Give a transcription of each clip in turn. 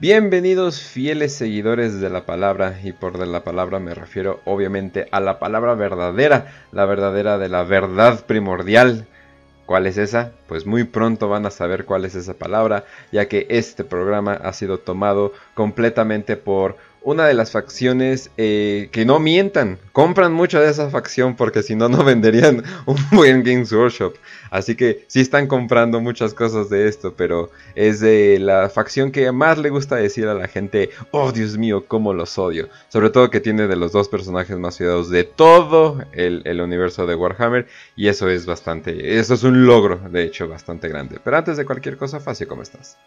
Bienvenidos fieles seguidores de la palabra y por de la palabra me refiero obviamente a la palabra verdadera, la verdadera de la verdad primordial. ¿Cuál es esa? Pues muy pronto van a saber cuál es esa palabra, ya que este programa ha sido tomado completamente por una de las facciones eh, que no mientan. Compran mucho de esa facción porque si no, no venderían un buen Games Workshop. Así que sí están comprando muchas cosas de esto, pero es de la facción que más le gusta decir a la gente, oh Dios mío, cómo los odio. Sobre todo que tiene de los dos personajes más cuidados de todo el, el universo de Warhammer. Y eso es bastante, eso es un logro, de hecho, bastante grande. Pero antes de cualquier cosa, Facio, ¿cómo estás?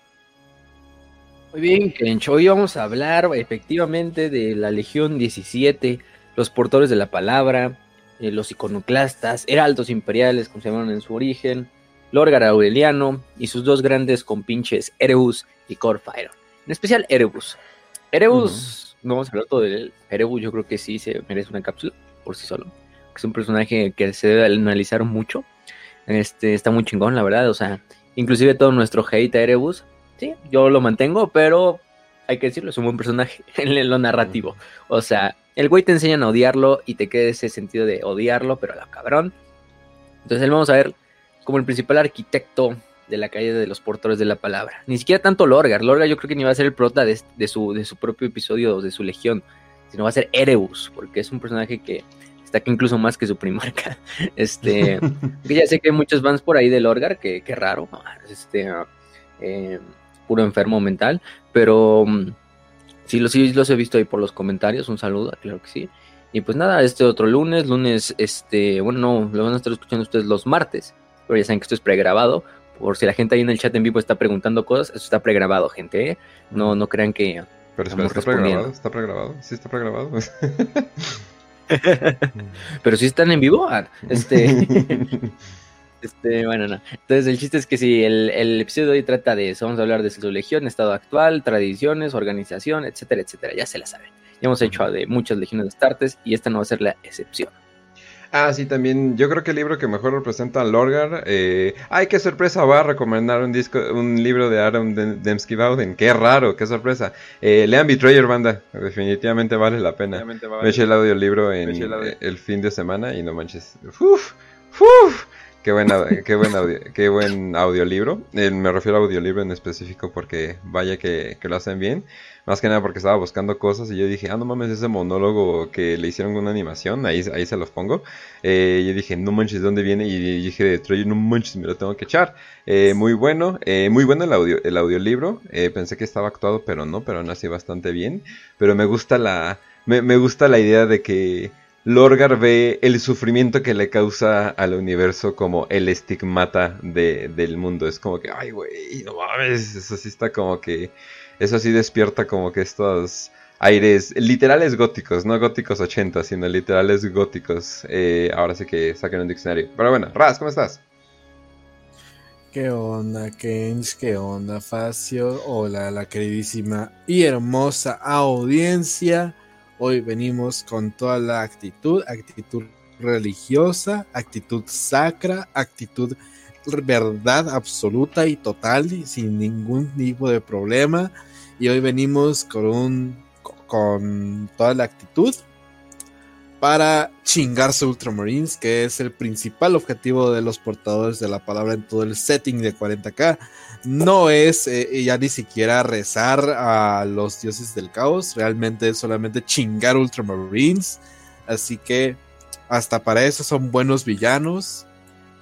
Muy bien, Kench. Hoy vamos a hablar efectivamente de la Legión 17, los portadores de la palabra, eh, los iconoclastas, heraldos imperiales, como se llamaron en su origen, Lorgar Aureliano y sus dos grandes compinches, Erebus y Corfire. En especial Erebus. Erebus, no vamos a hablar todo de él. Erebus yo creo que sí se merece una cápsula por sí solo. Es un personaje que se debe analizar mucho. Este, está muy chingón, la verdad. O sea, inclusive todo nuestro hate a Erebus sí, yo lo mantengo, pero hay que decirlo, es un buen personaje en lo narrativo. O sea, el güey te enseñan a odiarlo y te queda ese sentido de odiarlo, pero a la cabrón. Entonces él vamos a ver como el principal arquitecto de la calle de los portadores de la palabra. Ni siquiera tanto Lorgar. Lorgar yo creo que ni va a ser el prota de, su, de su propio episodio de su legión, sino va a ser Erebus, porque es un personaje que está aquí incluso más que su primarca. Este, ya sé que hay muchos fans por ahí de Lorgar, que, que raro. Este, eh, puro enfermo mental, pero mm, sí, los, sí los he visto ahí por los comentarios, un saludo, claro que sí. Y pues nada, este otro lunes, lunes, este, bueno, no, lo van a estar escuchando ustedes los martes, pero ya saben que esto es pregrabado, por si la gente ahí en el chat en vivo está preguntando cosas, esto está pregrabado, gente, ¿eh? no, no crean que... Pero está pregrabado, está pregrabado, sí está pregrabado. pero si están en vivo, ah, este... Este, bueno, no. Entonces el chiste es que si el, episodio de hoy trata de eso, vamos a hablar de su legión, estado actual, tradiciones, organización, etcétera, etcétera. Ya se la saben. Ya hemos hecho de muchas legiones de Astartes y esta no va a ser la excepción. Ah, sí, también. Yo creo que el libro que mejor representa a Lorgar. Eh, ¡Ay, qué sorpresa! Va a recomendar un disco, un libro de Aaron Dembski Bowden. ¡Qué raro! ¡Qué sorpresa! Eh, lean Betrayer, banda. Definitivamente vale la pena. Me eché el audiolibro en el, el fin de semana y no manches. ¡Uf! ¡Uf! Qué buen, qué buen, audio, qué buen audiolibro. Eh, me refiero a audiolibro en específico porque vaya que, lo hacen bien. Más que nada porque estaba buscando cosas y yo dije, ah, no mames, ese monólogo que le hicieron una animación, ahí, ahí se los pongo. Eh, yo dije, no manches, ¿de dónde viene? Y dije, de Troy, no manches, me lo tengo que echar. Eh, muy bueno, eh, muy bueno el, audio, el audiolibro. pensé que estaba actuado, pero no, pero aún así bastante bien. Pero me gusta la, me, me gusta la idea de que Lorgar ve el sufrimiento que le causa al universo como el estigmata del mundo. Es como que, ay, güey, no mames. Eso sí está como que. Eso sí despierta como que estos aires literales góticos, no góticos 80, sino literales góticos. Eh, ahora sí que saquen un diccionario. Pero bueno, Raz, ¿cómo estás? ¿Qué onda, Kench? ¿Qué onda, Facio? Hola, la queridísima y hermosa audiencia. Hoy venimos con toda la actitud, actitud religiosa, actitud sacra, actitud verdad absoluta y total, sin ningún tipo de problema. Y hoy venimos con un con toda la actitud para chingarse Ultramarines, que es el principal objetivo de los portadores de la palabra en todo el setting de 40k no es eh, ya ni siquiera rezar a los dioses del caos, realmente es solamente chingar Ultramarines. Así que hasta para eso son buenos villanos.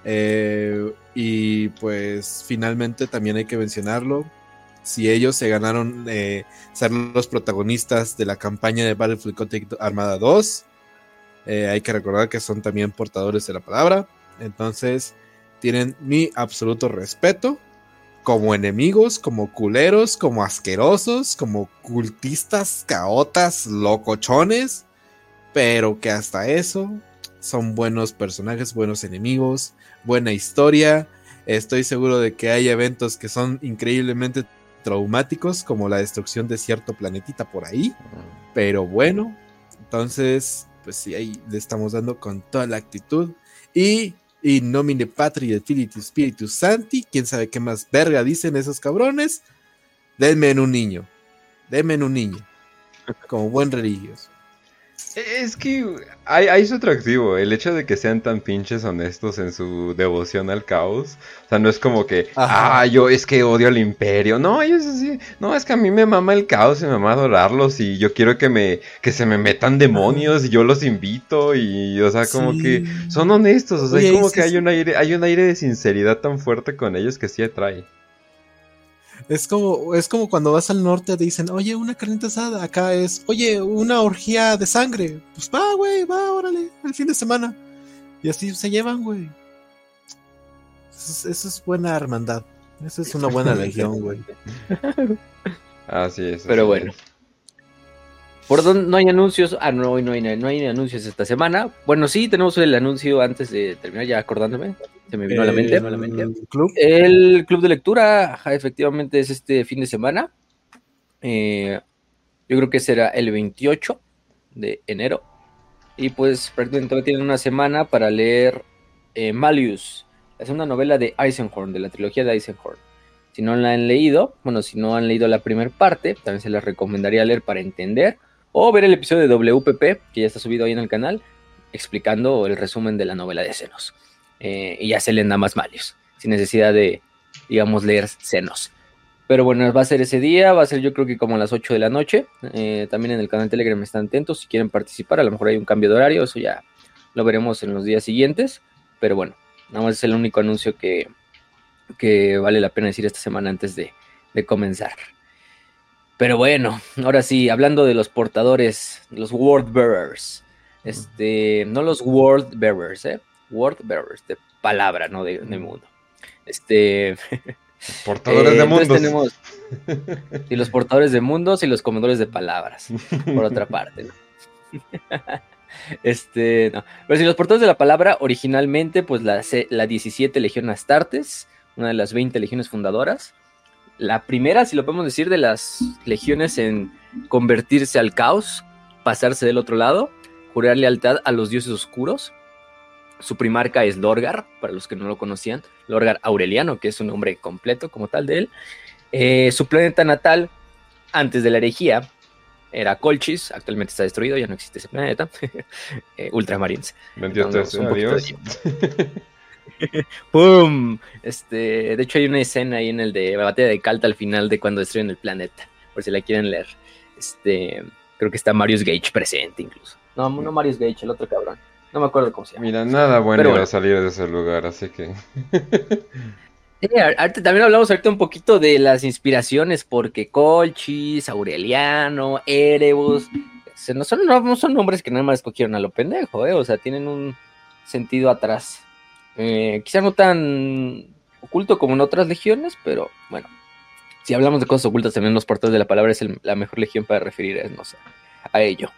Eh, y pues finalmente también hay que mencionarlo. Si ellos se ganaron eh, ser los protagonistas de la campaña de Battlefield Contact Armada 2, hay que recordar que son también portadores de la palabra. Entonces tienen mi absoluto respeto como enemigos, como culeros, como asquerosos, como cultistas, caotas, locochones, pero que hasta eso son buenos personajes, buenos enemigos, buena historia. Estoy seguro de que hay eventos que son increíblemente traumáticos, como la destrucción de cierto planetita por ahí, pero bueno, entonces, pues sí, ahí le estamos dando con toda la actitud. Y y nomine patria filii spiritus santi, quién sabe qué más verga dicen esos cabrones, denme en un niño. Deme un niño. Como buen religioso. Es que hay, hay, su atractivo, el hecho de que sean tan pinches honestos en su devoción al caos. O sea, no es como que, ah, yo es que odio al imperio. No, ellos así, no, es que a mí me mama el caos y me mama adorarlos y yo quiero que me, que se me metan demonios y yo los invito y, o sea, como que son honestos. O sea, es como que hay un aire, hay un aire de sinceridad tan fuerte con ellos que sí atrae. Es como, es como cuando vas al norte dicen, oye, una carnita asada. Acá es, oye, una orgía de sangre. Pues va, güey, va, órale, el fin de semana. Y así se llevan, güey. Eso, es buena hermandad. Eso es una buena legión, güey. Así es. Pero bueno. ¿Por dónde no hay anuncios? Ah, no, hoy no hay, no hay anuncios esta semana. Bueno, sí, tenemos el anuncio antes de terminar, ya acordándome. Se me vino a la mente. El club. el club de lectura, efectivamente, es este fin de semana. Eh, yo creo que será el 28 de enero. Y pues prácticamente tienen una semana para leer eh, Malleus. Es una novela de Eisenhorn, de la trilogía de Eisenhorn. Si no la han leído, bueno, si no han leído la primera parte, también se les recomendaría leer para entender o ver el episodio de WPP, que ya está subido ahí en el canal, explicando el resumen de la novela de Senos. Eh, y ya se leen nada más malios, sin necesidad de, digamos, leer Senos. Pero bueno, va a ser ese día, va a ser yo creo que como a las 8 de la noche. Eh, también en el canal Telegram están atentos si quieren participar. A lo mejor hay un cambio de horario, eso ya lo veremos en los días siguientes. Pero bueno, nada más es el único anuncio que, que vale la pena decir esta semana antes de, de comenzar. Pero bueno, ahora sí, hablando de los portadores, los word bearers. Este, no los word bearers, ¿eh? Word bearers, de palabra, no de, mundo. Este. Portadores de eh, mundos. Tenemos, y los portadores de mundos y los comedores de palabras, por otra parte, ¿no? Este, no. Pero si los portadores de la palabra, originalmente, pues la, la 17 Legión Astartes, una de las 20 legiones fundadoras, la primera, si lo podemos decir, de las legiones en convertirse al caos, pasarse del otro lado, jurar lealtad a los dioses oscuros. Su primarca es Lorgar, para los que no lo conocían, Lorgar Aureliano, que es un nombre completo como tal de él. Eh, su planeta natal, antes de la herejía, era Colchis, actualmente está destruido, ya no existe ese planeta. eh, Ultramarines. ¡Pum! Este, de hecho, hay una escena ahí en el de la batalla de Calta al final de cuando destruyen el planeta. Por si la quieren leer. Este, creo que está Marius Gage presente incluso. No, no Marius Gage, el otro cabrón. No me acuerdo cómo se llama. Mira, nada bueno a salir de ese lugar, así que. también hablamos ahorita un poquito de las inspiraciones, porque Colchis, Aureliano, Erebus, no son, no son nombres que nada más escogieron a lo pendejo, ¿eh? o sea, tienen un sentido atrás. Eh, quizá no tan oculto como en otras legiones, pero bueno, si hablamos de cosas ocultas, también los portales de la palabra es la mejor legión para referirnos a ello.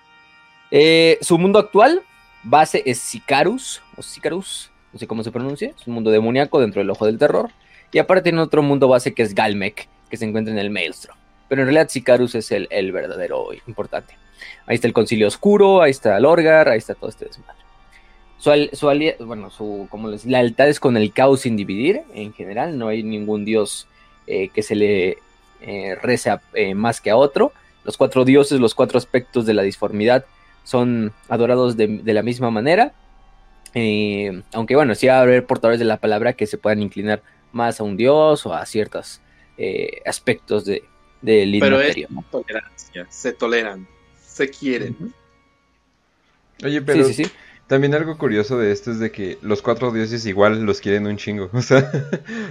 Eh, su mundo actual, base es Sicarus, o Sicarus, no sé cómo se pronuncia, es un mundo demoníaco dentro del ojo del terror. Y aparte tiene otro mundo base que es Galmec, que se encuentra en el Maelstrom. Pero en realidad Sicarus es el, el verdadero importante. Ahí está el Concilio Oscuro, ahí está Lorgar, ahí está todo este desmadre. Su, su bueno, su como les, lealtad es con el caos sin dividir, en general, no hay ningún dios eh, que se le eh, reza eh, más que a otro. Los cuatro dioses, los cuatro aspectos de la disformidad son adorados de, la misma manera. aunque bueno, sí va a haber portadores de la palabra que se puedan inclinar más a un dios o a ciertos aspectos de, del Pero es tolerancia, se toleran, se quieren. Oye, pero sí, sí, sí. También algo curioso de esto es de que los cuatro dioses igual los quieren un chingo. O sea,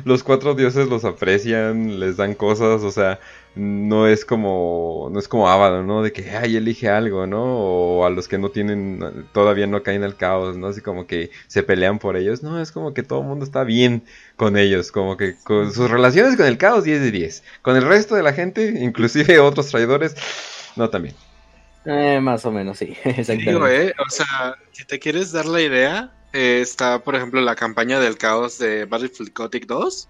los cuatro dioses los aprecian, les dan cosas, o sea, no es como no es como Abaddon, ¿no? De que ay, elige algo, ¿no? O a los que no tienen todavía no caen al caos, ¿no? Así como que se pelean por ellos. No, es como que todo el mundo está bien con ellos, como que con sus relaciones con el caos 10 de 10. Con el resto de la gente, inclusive otros traidores, no también. Eh, más o menos, sí. Exactamente. Eh, o sea, si te quieres dar la idea, eh, está, por ejemplo, la campaña del caos de Battlefield Gothic 2.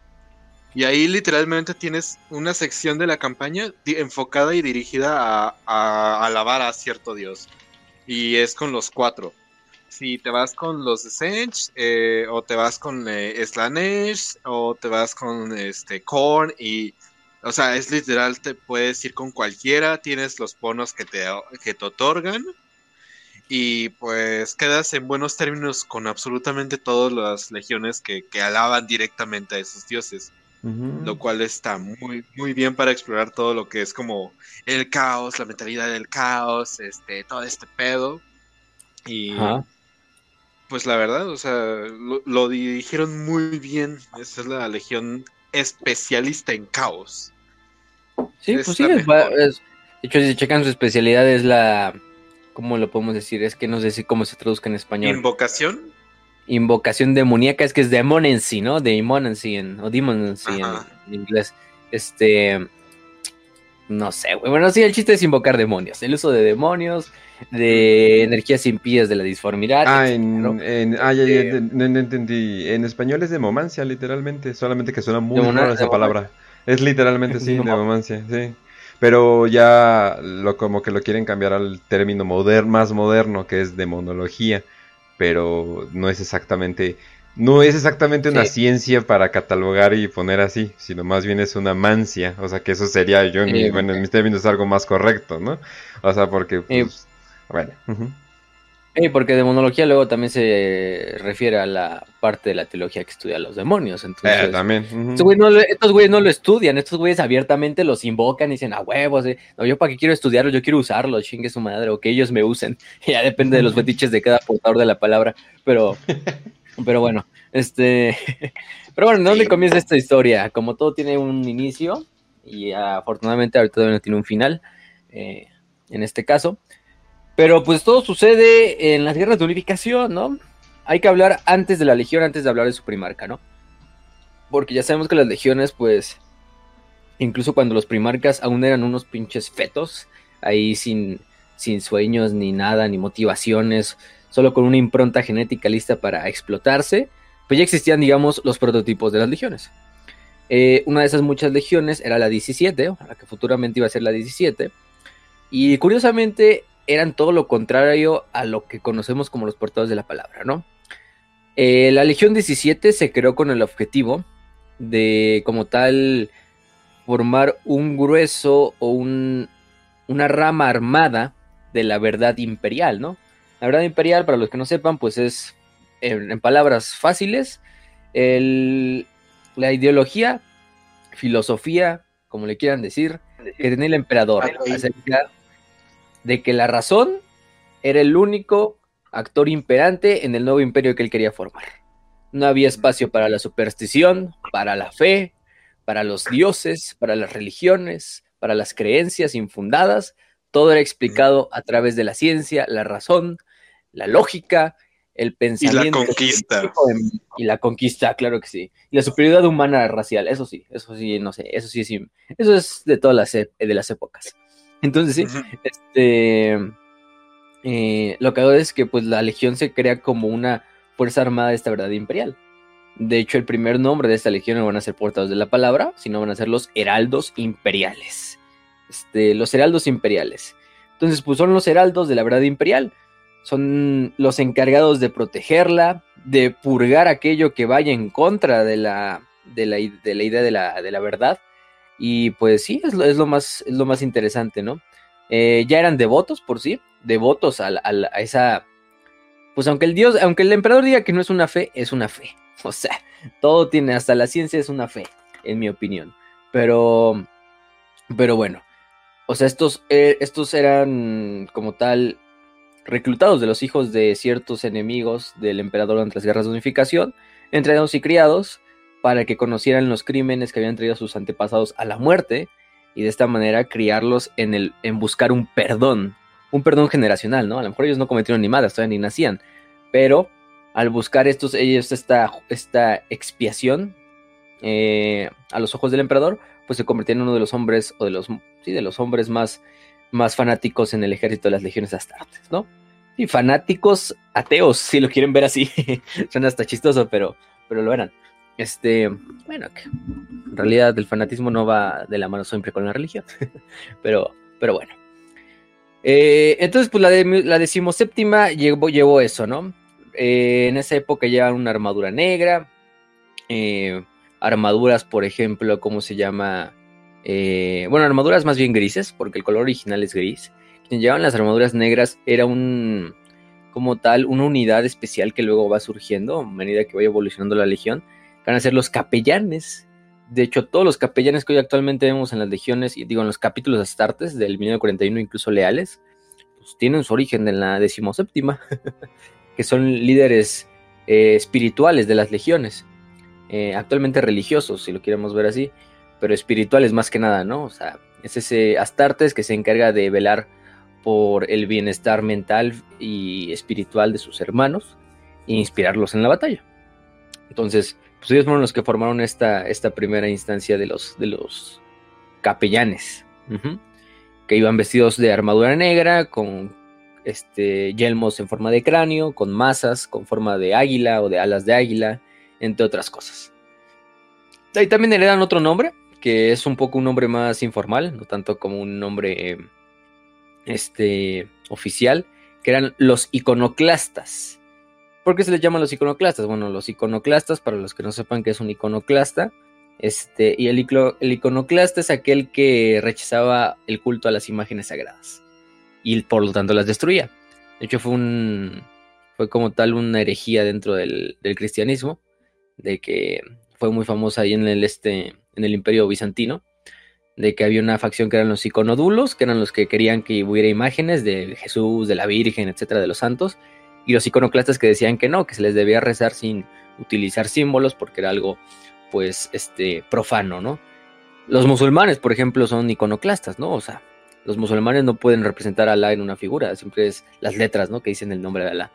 Y ahí literalmente tienes una sección de la campaña enfocada y dirigida a, a, alabar a cierto dios. Y es con los cuatro. Si te vas con los de o te vas con Slanesh, o te vas con este Korn, y O sea, es literal, te puedes ir con cualquiera, tienes los bonos que te, que te otorgan y pues quedas en buenos términos con absolutamente todas las legiones que, que alaban directamente a esos dioses. Lo cual está muy, muy bien para explorar todo lo que es como el caos, la mentalidad del caos, este, todo este pedo. Y pues la verdad, o sea, lo, lo dirigieron muy bien. Esa es la legión especialista en caos. Sí, Es pues sí, es es- de hecho, si checan su especialidad es la, ¿cómo lo podemos decir? Es que no sé si cómo se traduzca en español. Invocación. Invocación demoníaca, es que es demonency, ¿no? Demonency en, o demonency en inglés. Este, no sé, güey. Bueno, sí, el chiste es invocar demonios. El uso de demonios, de energías impías de la disformidad. Ah, en, ¿no? en- ah, ya, ya, Eh, no, no entendí. En español es demomancia, literalmente. Solamente que suena muy rara esa palabra. Es literalmente sí, demomancia, sí. Pero ya lo como que lo quieren cambiar al término moder, más moderno, que es demonología. Pero no es exactamente. No es exactamente una Sí. ciencia para catalogar y poner así, sino más bien es una mancia. O sea que eso sería, yo en, mi- Eh, bueno, en mis términos, algo más correcto, ¿no? O sea, porque, Eh, pues, bueno. Sí, porque demonología luego también se refiere a la parte de la teología que estudia los demonios. Entonces, Eh, también. Estos güeyes no lo- estos güeyes no lo estudian, estos güeyes abiertamente los invocan y dicen, a huevos, eh, no, yo para qué quiero estudiarlo, yo quiero usarlo, chingue su madre, o que ellos me usen. Ya depende de los fetiches de cada portador de la palabra, pero, pero bueno, este, pero bueno, ¿dónde comienza esta historia? Como todo tiene un inicio, y afortunadamente ahorita todavía no tiene un final, eh, en este caso, pero pues todo sucede en las guerras de unificación, ¿no? Hay que hablar antes de la legión, antes de hablar de su primarca, ¿no? Porque ya sabemos que las legiones, pues, incluso cuando los primarcas aún eran unos pinches fetos, ahí sin, sin sueños ni nada, ni motivaciones, solo con una impronta genética lista para explotarse, pues ya existían, digamos, los prototipos de las legiones. Eh, una de esas muchas legiones era la 17, la que futuramente iba a ser la 17, y curiosamente eran todo lo contrario a lo que conocemos como los portadores de la palabra, ¿no? Eh, la Legión 17 se creó con el objetivo de, como tal, formar un grueso o un, una rama armada de la verdad imperial, ¿no? La verdad imperial, para los que no sepan, pues es, en, en palabras fáciles, el- la ideología, filosofía, como le quieran decir, que tenía el emperador acerca de que la razón era el único actor imperante en el nuevo imperio que él quería formar. No había espacio para la superstición, para la fe, para los dioses, para las religiones, para las creencias infundadas. Todo era explicado a través de la ciencia, la razón, la lógica, el pensamiento. conquista. científico en- Y la conquista, claro que sí. Y la superioridad humana racial, eso sí, eso sí, no sé, eso sí, sí. Eso es de todas las, e- de las épocas. Entonces, sí, este, eh, lo que hago es que pues la legión se crea como una fuerza armada de esta verdad imperial. De hecho, el primer nombre de esta legión no van a ser portadores de la palabra, sino van a ser los heraldos imperiales. Este, los heraldos imperiales. Entonces, pues son los heraldos de la verdad imperial. Son los encargados de protegerla, de purgar aquello que vaya en contra de la, de la, de la idea de la, de la verdad. Y pues sí, es lo, es lo, más, es lo más interesante, ¿no? Eh, ya eran devotos por sí, devotos a, a a esa... Pues aunque el dios, aunque el emperador diga que no es una fe, es una fe. O sea, todo tiene, hasta la ciencia es una fe, en mi opinión. Pero, pero bueno, o sea, estos, eh, estos eran como tal reclutados de los hijos de ciertos enemigos del emperador durante las guerras de unificación, entrenados y criados para que conocieran los crímenes que habían traído sus antepasados a la muerte y de esta manera criarlos en, el, en buscar un perdón, un perdón generacional, ¿no? A lo mejor ellos no cometieron ni madres, todavía ni nacían, pero al buscar estos, ellos esta, esta expiación eh, a los ojos del emperador, pues se convirtieron en uno de los hombres, o de los, sí, de los hombres más, más fanáticos en el ejército de las legiones astartes, ¿no? Y fanáticos ateos, si lo quieren ver así. Suena hasta chistoso, pero, pero lo eran. Este, bueno, en realidad el fanatismo no va de la mano siempre con la religión, pero, pero bueno. Eh, entonces, pues la, de, la decimoséptima llevó, llevó eso, ¿no? Eh, en esa época llevan una armadura negra, eh, armaduras, por ejemplo, ¿cómo se llama? Eh, bueno, armaduras más bien grises, porque el color original es gris. Quienes llevaban las armaduras negras era un, como tal, una unidad especial que luego va surgiendo a medida que vaya evolucionando la legión. Van a ser los capellanes. De hecho, todos los capellanes que hoy actualmente vemos en las legiones, y digo en los capítulos astartes del 1941, incluso leales, pues tienen su origen en la decimoséptima, que son líderes eh, espirituales de las legiones. Eh, actualmente religiosos, si lo queremos ver así, pero espirituales más que nada, ¿no? O sea, es ese Astartes que se encarga de velar por el bienestar mental y espiritual de sus hermanos e inspirarlos en la batalla. Entonces, pues ellos fueron los que formaron esta, esta primera instancia de los, de los capellanes, que iban vestidos de armadura negra, con este, yelmos en forma de cráneo, con masas, con forma de águila o de alas de águila, entre otras cosas. Ahí también heredan otro nombre, que es un poco un nombre más informal, no tanto como un nombre este, oficial, que eran los iconoclastas. ¿Por qué se les llaman los iconoclastas? Bueno, los iconoclastas, para los que no sepan qué es un iconoclasta, este, y el, el iconoclasta es aquel que rechazaba el culto a las imágenes sagradas y por lo tanto las destruía. De hecho, fue un, fue como tal una herejía dentro del, del cristianismo, de que fue muy famosa ahí en el este, en el Imperio Bizantino, de que había una facción que eran los iconodulos, que eran los que querían que hubiera imágenes de Jesús, de la Virgen, etcétera, de los santos, y los iconoclastas que decían que no, que se les debía rezar sin utilizar símbolos porque era algo, pues, este, profano, ¿no? Los musulmanes, por ejemplo, son iconoclastas, ¿no? O sea, los musulmanes no pueden representar a Alá en una figura, siempre es las letras, ¿no? Que dicen el nombre de Alá.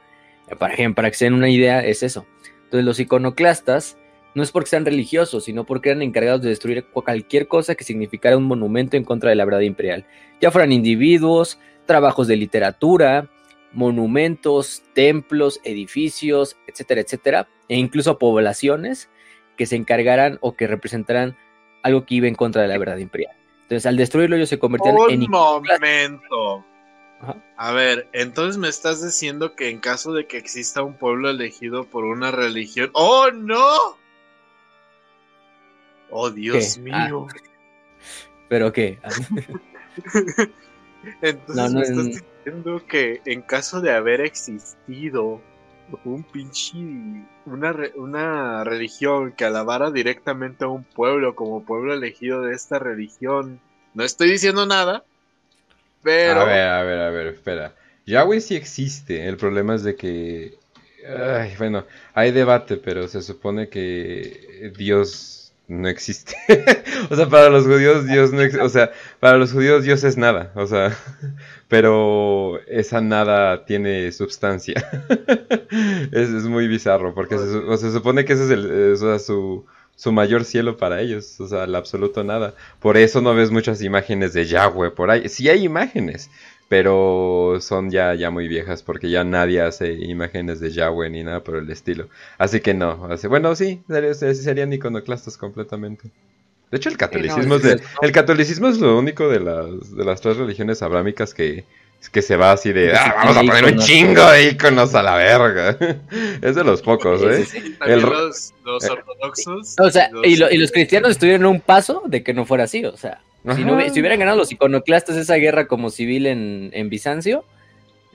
Para, para que se den una idea, es eso. Entonces, los iconoclastas no es porque sean religiosos, sino porque eran encargados de destruir cualquier cosa que significara un monumento en contra de la verdad imperial. Ya fueran individuos, trabajos de literatura, monumentos, templos, edificios, etcétera, etcétera, e incluso poblaciones que se encargaran o que representaran algo que iba en contra de la verdad imperial. Entonces, al destruirlo, ellos se convertían en. Un momento. A ver, entonces me estás diciendo que en caso de que exista un pueblo elegido por una religión. ¡Oh, no! Oh, Dios ah. mío. ¿Pero qué? Entonces me estás diciendo que en caso de haber existido un pinche una, una religión que alabara directamente a un pueblo como pueblo elegido de esta religión, no estoy diciendo nada, pero... A ver, a ver, a ver, espera. Yahweh sí existe, el problema es de que... Ay, bueno, hay debate, pero se supone que Dios no existe. o sea, para los judíos Dios no existe. O sea, para los judíos Dios es nada. O sea, pero esa nada tiene sustancia. es, es, muy bizarro porque se, supone que ese es, el, su, su mayor cielo para ellos. O sea, el absoluto nada. Por eso no ves muchas imágenes de Yahweh por ahí. Sí hay imágenes, pero son ya, ya muy viejas porque ya nadie hace imágenes de Yahweh ni nada por el estilo. Así que no, bueno, sí, serían iconoclastas completamente. De hecho, el catolicismo, es, el catolicismo es lo único de las, de las tres religiones abrámicas que, que se va así de, ah, vamos a poner un chingo de iconos a la verga. es de los pocos, ¿eh? los, eh, ortodoxos. O sea, y, y, los cristianos estuvieron un paso de que no fuera así, o sea. Si, hubieran ganado los iconoclastas esa guerra como civil en, Bizancio,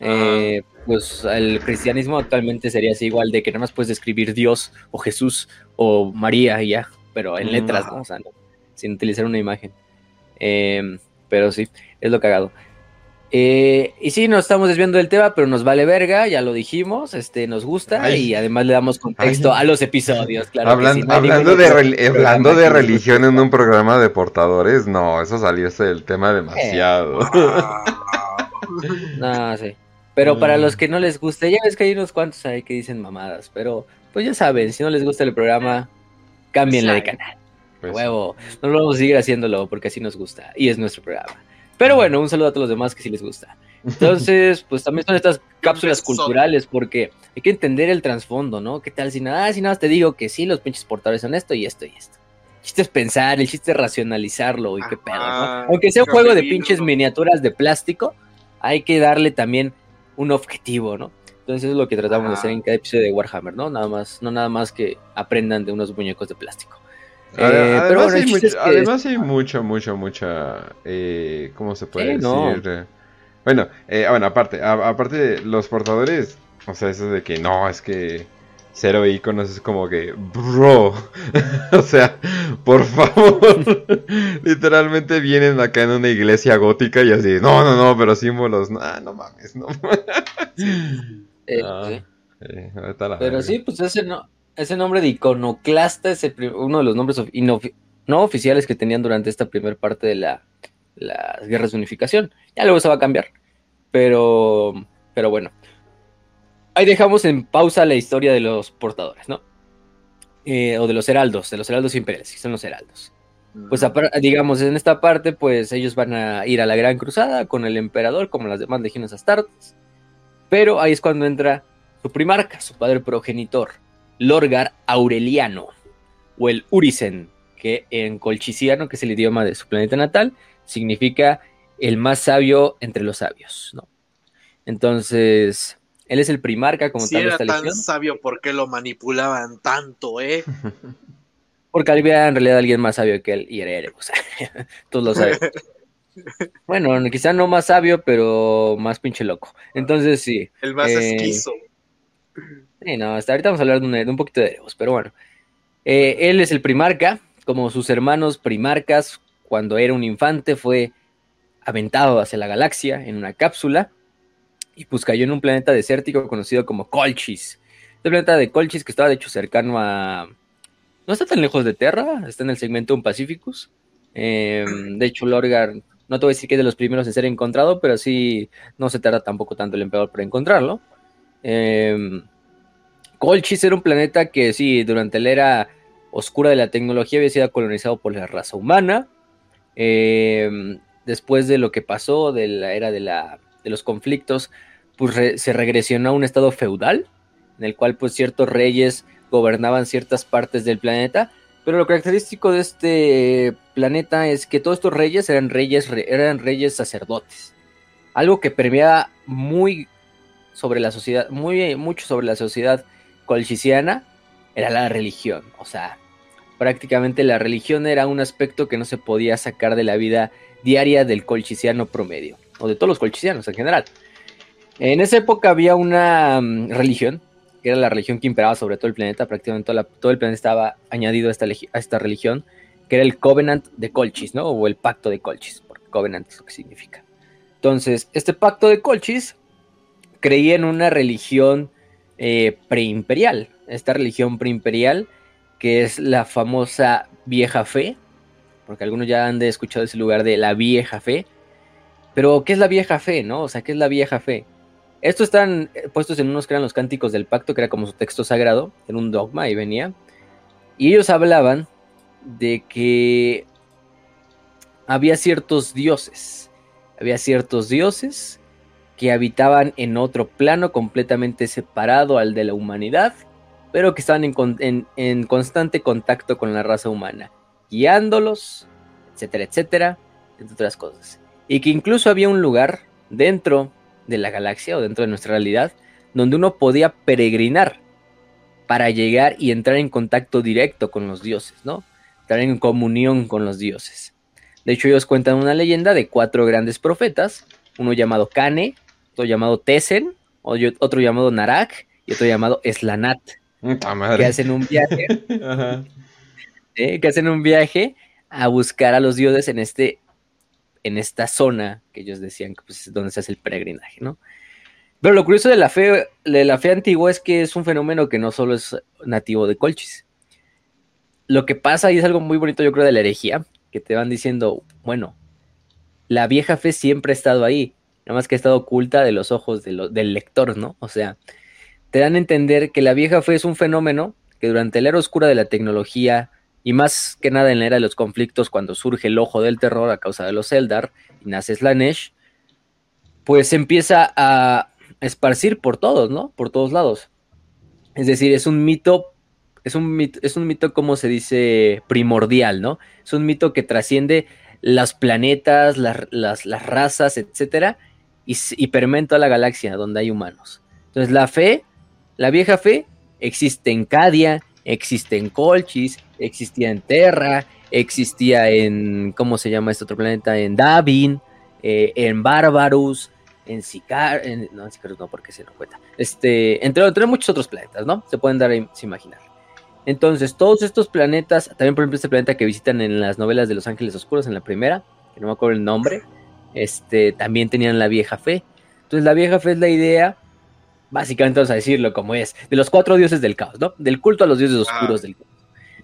eh, pues el cristianismo actualmente sería así igual de que nada más puedes escribir Dios o Jesús o María y ya, pero en letras, ¿no? O sea, sin utilizar una imagen. Em, pero sí, es lo cagado. Eh, y sí, nos estamos desviando del tema, pero nos vale verga, ya lo dijimos, este, nos gusta y además le damos contexto a los episodios. Claro hablando, de, hablando de religión en un programa de portadores, no, eso salió del tema demasiado. no, sí. Pero para los que no les guste, ya ves que hay unos cuantos ahí que dicen mamadas, pero pues ya saben, si no les gusta el programa, cámbienle de canal. Pues Huevo, no lo vamos a seguir haciéndolo porque así nos gusta y es nuestro programa. Pero bueno, un saludo a todos los demás que sí les gusta. Entonces, pues también son estas cápsulas culturales porque hay que entender el trasfondo, ¿no? ¿Qué tal si nada, ah, si nada te digo que sí, los pinches portadores son esto y esto y esto? El chiste es pensar, el chiste es racionalizarlo y qué pedo, ¿no? Aunque sea un juego de pinches miniaturas de plástico, hay que darle también un objetivo, ¿no? Entonces es lo que tratamos de hacer en cada episodio de Warhammer, ¿no? Nada más, no nada más que aprendan de unos muñecos de plástico. Ade- Eh, además, pero bueno, el hay mucho- es que- además hay mucha, mucha, mucha, eh, ¿cómo se puede decir? Bueno, eh, bueno, aparte, a- aparte de los portadores, o sea, eso de que no, es que cero iconos es como que, bro, o sea, por favor, literalmente vienen acá en una iglesia gótica y así, no, no, no, pero símbolos, no, ah, no mames, no. Eh, Ah, eh, Pero verga. sí, pues ese, no, ese nombre de iconoclasta es el uno de los nombres of- inofi- no oficiales que tenían durante esta primera parte de la, las guerras de unificación. Ya luego se va a cambiar. Pero, pero bueno. Ahí dejamos en pausa la historia de los portadores, ¿no? Eh, o de los heraldos, de los heraldos imperiales, que son los heraldos. Pues digamos, en esta parte, pues ellos van a ir a la Gran Cruzada con el emperador, como las demás legiones astartes. Pero ahí es cuando entra su primarca, su padre progenitor, Lorgar Aureliano, o el Urisen, que en colchiciano, que es el idioma de su planeta natal, significa el más sabio entre los sabios, ¿no? Entonces, él es el primarca como si tal era esta tan sabio, ¿por qué lo manipulaban tanto, eh? Porque había en realidad alguien más sabio que él y era Erebus. Todos lo saben. Bueno, quizá no más sabio, pero más pinche loco. Entonces sí. El más Eh, esquizo. No, hasta ahorita vamos a hablar de un, un poquito de Erebus, pero bueno. Eh, él es el primarca, como sus hermanos primarcas, cuando era un infante fue aventado hacia la galaxia en una cápsula y pues cayó en un planeta desértico conocido como Colchis. Este planeta de Colchis que estaba de hecho cercano a... No está tan lejos de Terra, está en el segmento Pacificus. Eh, de hecho, Lorgar, no te voy a decir que es de los primeros en ser encontrado, pero sí no se tarda tampoco tanto el emperador para encontrarlo. Eh, Colchis era un planeta que sí, durante la era oscura de la tecnología había sido colonizado por la raza humana. Eh, después de lo que pasó, de la era de, la, de los conflictos, pues se regresionó a un estado feudal, en el cual pues ciertos reyes gobernaban ciertas partes del planeta. Pero lo característico de este planeta es que todos estos reyes eran reyes, re- eran reyes sacerdotes. Algo que permeaba muy sobre la sociedad, muy mucho sobre la sociedad colchiciana, era la religión. O sea, prácticamente la religión era un aspecto que no se podía sacar de la vida diaria del colchiciano promedio, o de todos los colchicianos en general. En esa época había una mm, religión, que era la religión que imperaba sobre todo el planeta, prácticamente todo el planeta estaba añadido a esta, a esta religión, que era el Covenant de Colchis, ¿no? O el Pacto de Colchis, porque Covenant es lo que significa. Entonces, este Pacto de Colchis creía en una religión eh, preimperial, esta religión preimperial que es la famosa vieja fe, porque algunos ya han escuchado ese lugar de la vieja fe, pero ¿qué es la vieja fe, no? O sea, ¿qué es la vieja fe? Estos están eh, puestos en unos que eran los cánticos del pacto, que era como su texto sagrado, en un dogma y venía, y ellos hablaban de que había ciertos dioses, había ciertos dioses que habitaban en otro plano completamente separado al de la humanidad, pero que estaban en, con- en- en constante contacto con la raza humana, guiándolos, etcétera, etcétera, entre otras cosas. Y que incluso había un lugar dentro de la galaxia o dentro de nuestra realidad donde uno podía peregrinar para llegar y entrar en contacto directo con los dioses, ¿no? Entrar en comunión con los dioses. De hecho, ellos cuentan una leyenda de cuatro grandes profetas, uno llamado Kane, otro llamado Tesen, oyo- otro llamado Narak y otro llamado Eslanat, Puta que madre. hacen un viaje, Ajá. ¿eh? que hacen un viaje a buscar a los dioses en este en esta zona que ellos decían que pues, es donde se hace el peregrinaje, ¿no? Pero lo curioso de la fe de la fe antigua es que es un fenómeno que no solo es nativo de Colchis. Lo que pasa y es algo muy bonito yo creo de la herejía, que te van diciendo, bueno, la vieja fe siempre ha estado ahí, nada más que ha estado oculta de los ojos del lector, ¿no? O sea, te dan a entender que la vieja fe es un fenómeno que durante la era oscura de la tecnología y más que nada en la era de los conflictos cuando surge el ojo del terror a causa de los Eldar y nace Slanesh, pues empieza a esparcir por todos, ¿no? Por todos lados. Es decir, es un mito, es un mito, es un mito como se dice primordial, ¿no? Es un mito que trasciende los planetas, las, las, las razas, etcétera, y, y permea en toda la galaxia donde hay humanos. Entonces, la fe, la vieja fe, existe en Cadia, existe en Colchis, existía en Terra, existía en, ¿cómo se llama este otro planeta? En Davin, eh, en Barbarus, en Sicar, en, no, en Sicarus no, porque se no cuenta. Este, entre, entre muchos otros planetas, ¿no? Se pueden dar a imaginar. Entonces, todos estos planetas, también por ejemplo este planeta que visitan en las novelas de Los Ángeles Oscuros, en la primera, que no me acuerdo el nombre, este, también tenían la vieja fe. Entonces, la vieja fe es la idea, básicamente vamos a decirlo como es, de los cuatro dioses del caos, ¿no? Del culto a los dioses oscuros del caos.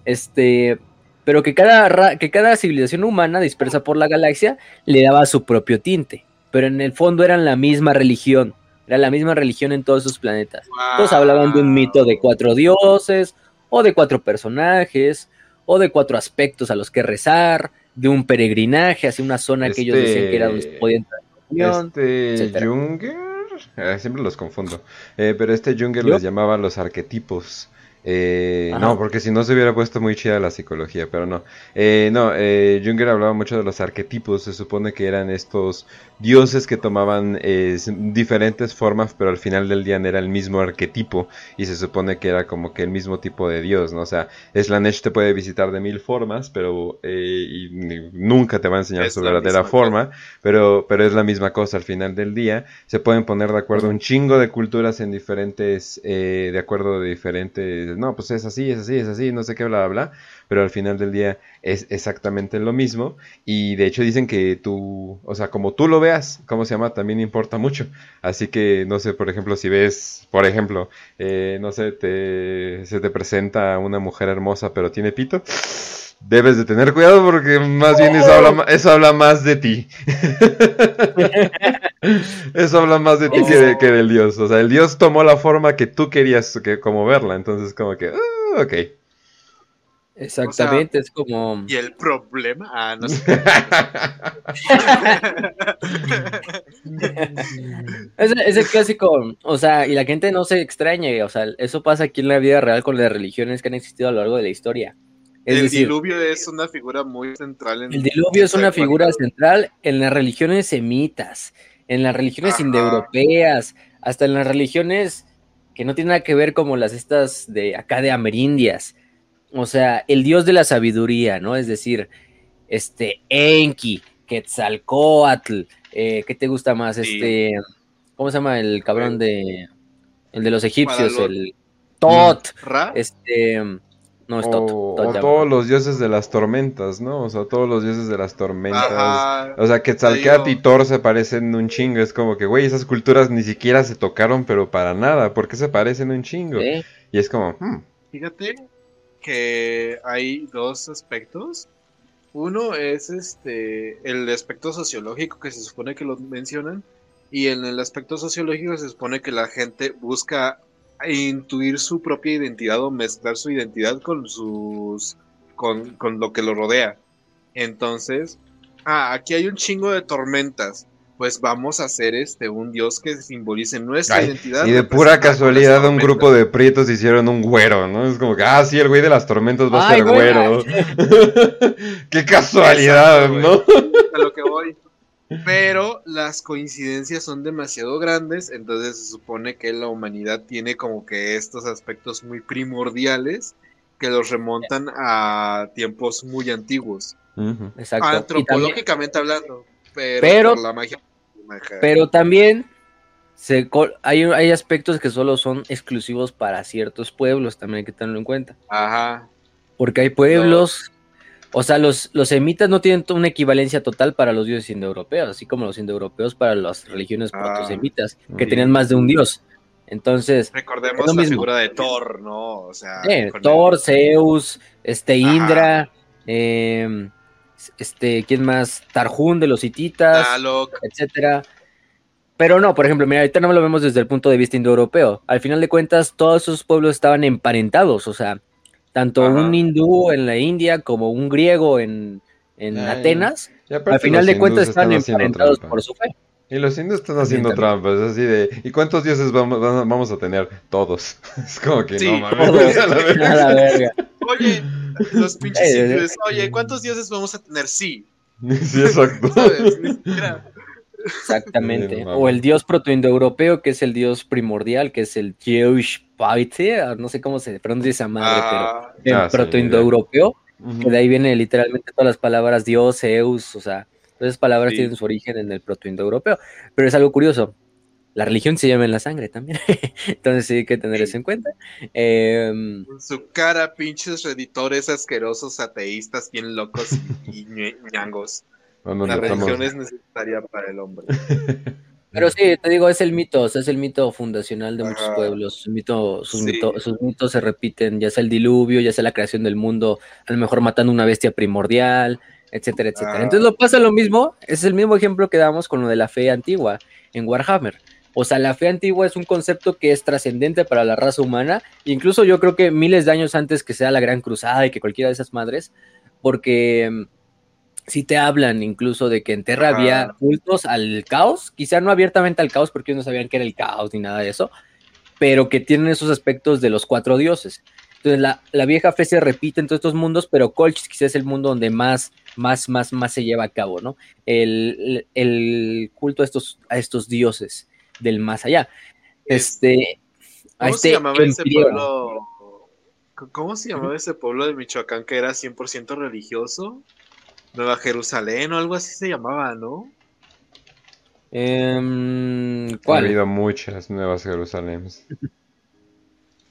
Este, pero que cada, que cada civilización humana dispersa por la galaxia le daba su propio tinte, pero en el fondo eran la misma religión, era la misma religión en todos esos planetas. Todos hablaban de un mito de cuatro dioses, o de cuatro personajes, o de cuatro aspectos a los que rezar, de un peregrinaje hacia una zona que ellos decían que era donde se podía entrar. Este Junger, ah, siempre los confundo, eh, pero este Junger les llamaba los arquetipos. Eh, no, porque si no se hubiera puesto muy chida la psicología, pero no. Eh, no, eh, Junger hablaba mucho de los arquetipos, se supone que eran estos dioses que tomaban eh, diferentes formas, pero al final del día era el mismo arquetipo y se supone que era como que el mismo tipo de dios, ¿no? O sea, Slanesh te puede visitar de mil formas, pero y nunca te va a enseñar su verdadera forma, pero, pero es la misma cosa al final del día. Se pueden poner de acuerdo un chingo de culturas en diferentes, de acuerdo de diferentes no, pues es así, es así, es así, no sé qué, bla, bla, bla, pero al final del día es exactamente lo mismo y de hecho dicen que tú, o sea, como tú lo veas, ¿cómo se llama? También importa mucho, así que, no sé, por ejemplo, si ves, por ejemplo, eh, no sé, te, se te presenta una mujer hermosa pero tiene pito, debes de tener cuidado porque más bien eso habla, eso habla más de ti. eso habla más de ti que, que, del dios. O sea, el dios tomó la forma que tú querías que, como verla. Entonces, como que, uh, ok. Exactamente, es como. ¿Y el problema? Ah, no sé. es, es, el clásico, o sea, y la gente no se extraña, o sea, eso pasa aquí en la vida real con las religiones que han existido a lo largo de la historia el diluvio es una figura muy central. En el diluvio es una figura central en las religiones semitas, en las religiones indoeuropeas, hasta en las religiones que no tienen nada que ver como las estas de acá de amerindias. O sea, el dios de la sabiduría, ¿no? Es decir, este Enki, Quetzalcoatl, eh, ¿qué te gusta más? Este, ¿cómo se llama el cabrón de el de los egipcios? El Tot, este no es O, todos los dioses de las tormentas, ¿no? O sea, todos los dioses de las tormentas. O sea, Quetzalcoatl y Thor se parecen un chingo. Es como que, güey, esas culturas ni siquiera se tocaron, pero para nada. ¿Por qué se parecen un chingo? Y es como, hmm. Fíjate que hay dos aspectos. Uno es este el aspecto sociológico que se supone que lo mencionan. Y en el aspecto sociológico se supone que la gente busca intuir su propia identidad o mezclar su identidad con sus con, con, lo que lo rodea. Entonces, ah, aquí hay un chingo de tormentas. Pues vamos a hacer este un dios que simbolice nuestra identidad. Y de pura casualidad un grupo de prietos hicieron un güero, ¿no? Es como que, ah, sí, el güey de las tormentas va a ser güero. Qué casualidad, ¿no? A lo que voy. Pero las coincidencias son demasiado grandes, entonces se supone que la humanidad tiene como que estos aspectos muy primordiales que los remontan a tiempos muy antiguos. Exacto. Antropológicamente hablando, pero, por la magia. Pero también se, hay, hay aspectos que solo son exclusivos para ciertos pueblos, también hay que tenerlo en cuenta. Ajá. Porque hay pueblos o sea, los, los semitas no tienen una equivalencia total para los dioses indoeuropeos, así como los indoeuropeos para las religiones ah, protosemitas, que tenían más de un dios. Entonces, recordemos la figura de Thor, ¿no? O sea, Thor, Zeus, este Indra, em, este, ¿quién más? Tarjun de los hititas, etcétera. Pero no, por ejemplo, mira, ahorita no lo vemos desde el punto de vista indoeuropeo. Al final de cuentas, todos esos pueblos estaban emparentados, o sea, tanto un hindú en la India como un griego en, Atenas, al final de cuentas están, enfrentados por su fe. Y los hindúes están haciendo trampas, así de, ¿y cuántos dioses vamos, vamos a tener? Todos. Es como que no mames. A la verga. Oye, los pinches hindúes, oye, ¿cuántos dioses vamos a tener? Sí. Sí, exacto. Exactamente. o el dios protoindoeuropeo, que es el dios primordial, que es el Jewish Paite, no sé cómo se pronuncia esa madre, Ah, pero en Ah, protoindoeuropeo, que de ahí viene literalmente todas las palabras Dios, Zeus, o sea, todas esas palabras Sí. tienen su origen en el protoindoeuropeo. Pero es algo curioso. La religión se llama en la sangre también. Entonces sí hay que tener eso en cuenta. En su cara, pinches reditores asquerosos, ateístas, bien locos y ñangos. No, no, La estamos- religión es necesaria para el hombre. pero sí, te digo, es el mito, o sea, es el mito fundacional de muchos pueblos. Sus, mito- sus, Sí. mito- sus mitos se repiten, ya sea el diluvio, ya sea la creación del mundo, a lo mejor matando una bestia primordial, etcétera, etcétera. Ah. Entonces lo pasa lo mismo, es el mismo ejemplo que damos con lo de la fe antigua en Warhammer. O sea, la fe antigua es un concepto que es trascendente para la raza humana, incluso yo creo que miles de años antes que sea la Gran Cruzada y que cualquiera de esas madres, porque si te hablan incluso de que en Terra Ajá. había cultos al caos, quizá no abiertamente al caos porque ellos no sabían que era el caos ni nada de eso, pero que tienen esos aspectos de los cuatro dioses. Entonces la, la vieja fe se repite en todos estos mundos, pero Colchis quizás es el mundo donde más, más, más, más se lleva a cabo, ¿no? El, el culto a estos, a estos dioses del más allá. Este, ¿Cómo este se llamaba ese pueblo? ¿Cómo se llamaba ese pueblo de Michoacán que era 100% religioso? Nueva Jerusalén o algo así se llamaba, ¿no? Em, Ha ¿Cuál? habido muchas nuevas Jerusalén.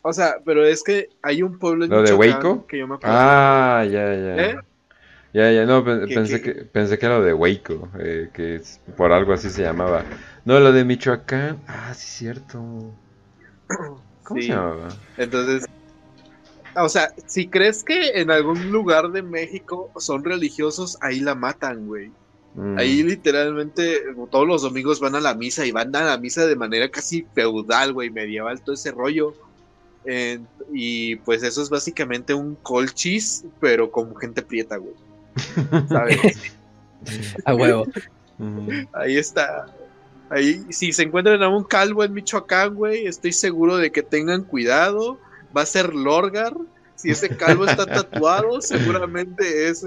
O sea, pero es que hay un pueblo en ¿Lo de Michoacán Waco? que yo me acuerdo. Ah, ya, ya. ¿Eh? Ya, ya, no, pe- ¿Qué- pensé, qué? Que, pensé que era lo de Waco, eh, que es- por algo así se llamaba. No, lo de Michoacán. Ah, sí, cierto. ¿Cómo Sí. se llamaba? Entonces, o sea, si crees que en algún lugar de México son religiosos, ahí la matan, güey. Mm. Ahí literalmente todos los domingos van a la misa y van a la misa de manera casi feudal, güey, medieval, todo ese rollo. Y pues eso es básicamente un colchis, pero con gente prieta, güey. ¿Sabes? A huevo. Ujú. Ahí está. Ahí, si se encuentran a un calvo en Michoacán, güey, estoy seguro de que tengan cuidado. Va a ser Lorgar. Si ese calvo está tatuado, seguramente es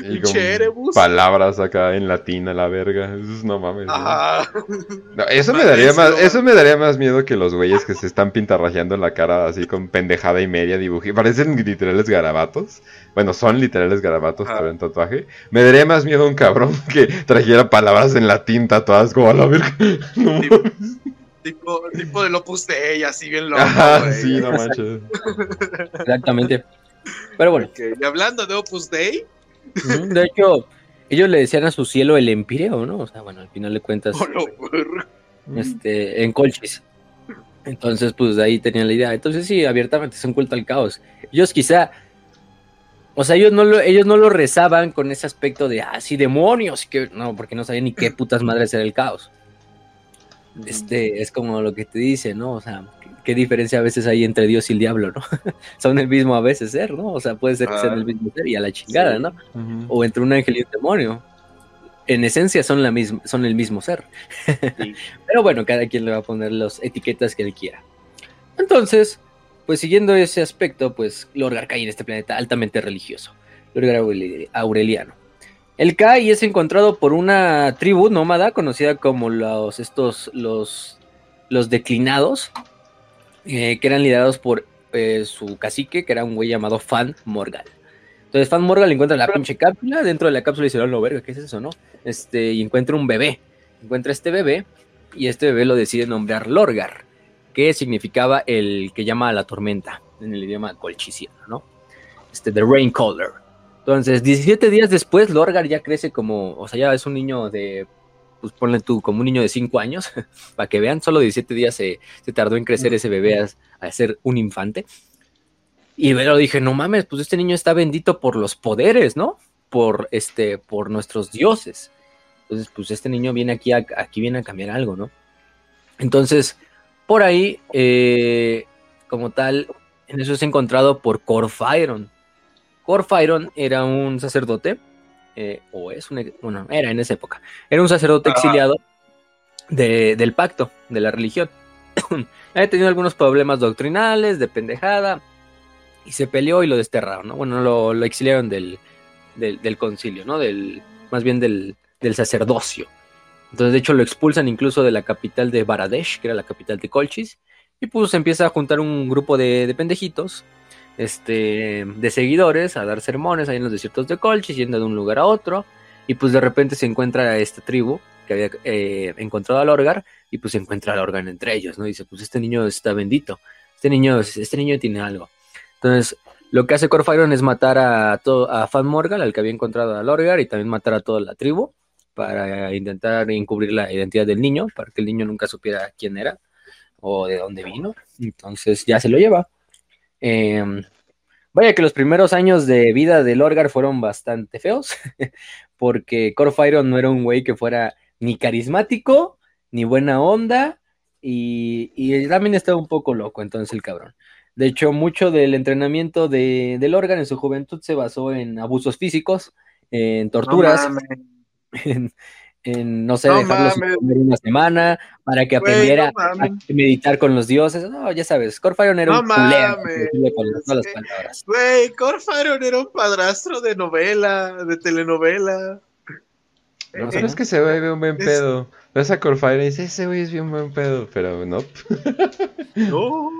Pinche Erebus. palabras acá en latín a la verga. Eso no mames. ¿no? Ajá. No, eso me daría más, eso me daría más miedo que los güeyes que se están pintarrajeando la cara así con pendejada y media dibujé. Parecen literales garabatos. Bueno, son literales garabatos, pero en tatuaje. Me daría más miedo un cabrón que trajera palabras en latín tatuadas como a la verga. No mames. Tipo, tipo del Opus Dei, así bien loco, güey. sí, no manches. Exactamente. Pero bueno, Y hablando de Opus Dei, de hecho, ellos le decían a su cielo el empireo, ¿no? O sea, bueno, al final de cuentas, oh, este, en Colchis. Entonces, pues de ahí tenían la idea. Entonces, sí, abiertamente es un culto al caos. Ellos quizá, o sea, ellos no lo, ellos no lo rezaban con ese aspecto de, ah, sí, demonios, que no, porque no sabían ni qué putas madres era el caos. Este, es como lo que te dice, ¿no? O sea, ¿qué, diferencia a veces hay entre Dios y el diablo, ¿no? Son el mismo a veces ser, ¿no? O sea, puede ser que sean Ah, el mismo ser y a la chingada. ¿no? O entre un ángel y un demonio. En esencia son, la misma, son el mismo ser. Sí. Pero bueno, cada quien le va a poner las etiquetas que él quiera. Entonces, pues siguiendo ese aspecto, pues Lorgar cae en este planeta altamente religioso. Lorgar Aureli- Aureliano. El cae es encontrado por una tribu nómada conocida como los, estos, los, los declinados, eh, que eran liderados por eh, su cacique, que era un güey llamado Fan Morgal. Entonces Fan Morgal encuentra la pinche cápsula, dentro de la cápsula dice, no, verga, ¿qué es eso, no? Este, y encuentra un bebé. Encuentra este bebé, y este bebé lo decide nombrar Lorgar, que significaba el que llama a la tormenta, en el idioma colchiciano, ¿no? Este, The Rain Caller. Entonces, 17 días después, Lorgar ya crece como, o sea, ya es un niño de, pues ponle tú, como un niño de 5 años, para que vean, solo 17 días se, se tardó en crecer ese bebé a, a ser un infante. Y luego dije, no mames, pues este niño está bendito por los poderes, ¿no? Por, este, por nuestros dioses. Entonces, pues este niño viene aquí, a, aquí viene a cambiar algo, ¿no? Entonces, por ahí, eh, como tal, en eso es encontrado por Corfairon. Corfairon era un sacerdote, eh, o es un, bueno, era en esa época, era un sacerdote exiliado de- del pacto, de la religión. Había tenido algunos problemas doctrinales, de pendejada, y se peleó y lo desterraron, ¿no? Bueno, lo, lo exiliaron del, del, del concilio, ¿no? Del, más bien del, del sacerdocio. Entonces, de hecho, lo expulsan incluso de la capital de Baradesh, que era la capital de Colchis. Y pues empieza a juntar un grupo de, de pendejitos, este, de seguidores, a dar sermones ahí en los desiertos de Colchis, yendo de un lugar a otro. Y pues de repente se encuentra esta tribu que había eh, encontrado al Orgar, y pues se encuentra al Orgar entre ellos, ¿no? dice, pues este niño está bendito, este niño, este niño tiene algo. Entonces, lo que hace Corfairon es matar a, todo, a Fan Morgal, al que había encontrado al Orgar, y también matar a toda la tribu para intentar encubrir la identidad del niño, para que el niño nunca supiera quién era o de dónde vino. Entonces ya se lo lleva. Em, vaya que los primeros años de vida del Orgar fueron bastante feos, porque Corfairon no era un güey que fuera ni carismático, ni buena onda, y, y también estaba un poco loco entonces el cabrón. De hecho, mucho del entrenamiento de, del Orgar en su juventud se basó en abusos físicos, en torturas, No en, en, no sé, No comer una semana para que aprendiera no a meditar con los dioses. No, ya sabes, Corfairon era No un culero, con todas las palabras. Güey, Corfaron era un padrastro de novela, de telenovela. No, Pero es que se ve un buen Es- pedo. Ves a Corfire y dices, ese güey es bien buen pedo, pero no. No,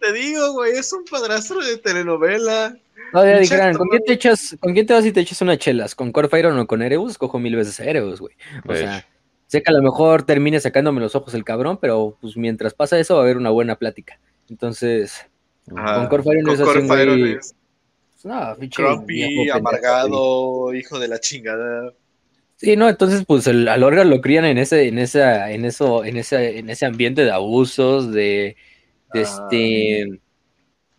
te digo, güey, es un padrastro de telenovela. No, ya dijeran, ¿con quién te echas, con quién te vas y te echas unas chelas? ¿Con Corfairon o con Erebus? Cojo mil veces a Erebus, güey. O sea, sé que a lo mejor termine sacándome los ojos el cabrón, pero pues mientras pasa eso va a haber una buena plática. Entonces, Ah, con Corfairon con es así güey, es no, pinche amargado, hijo de la chingada. Sí, no, entonces pues el, al Orgar lo crían en ese, en esa, en eso, en ese, en ese ambiente de abusos, de, de Ah. este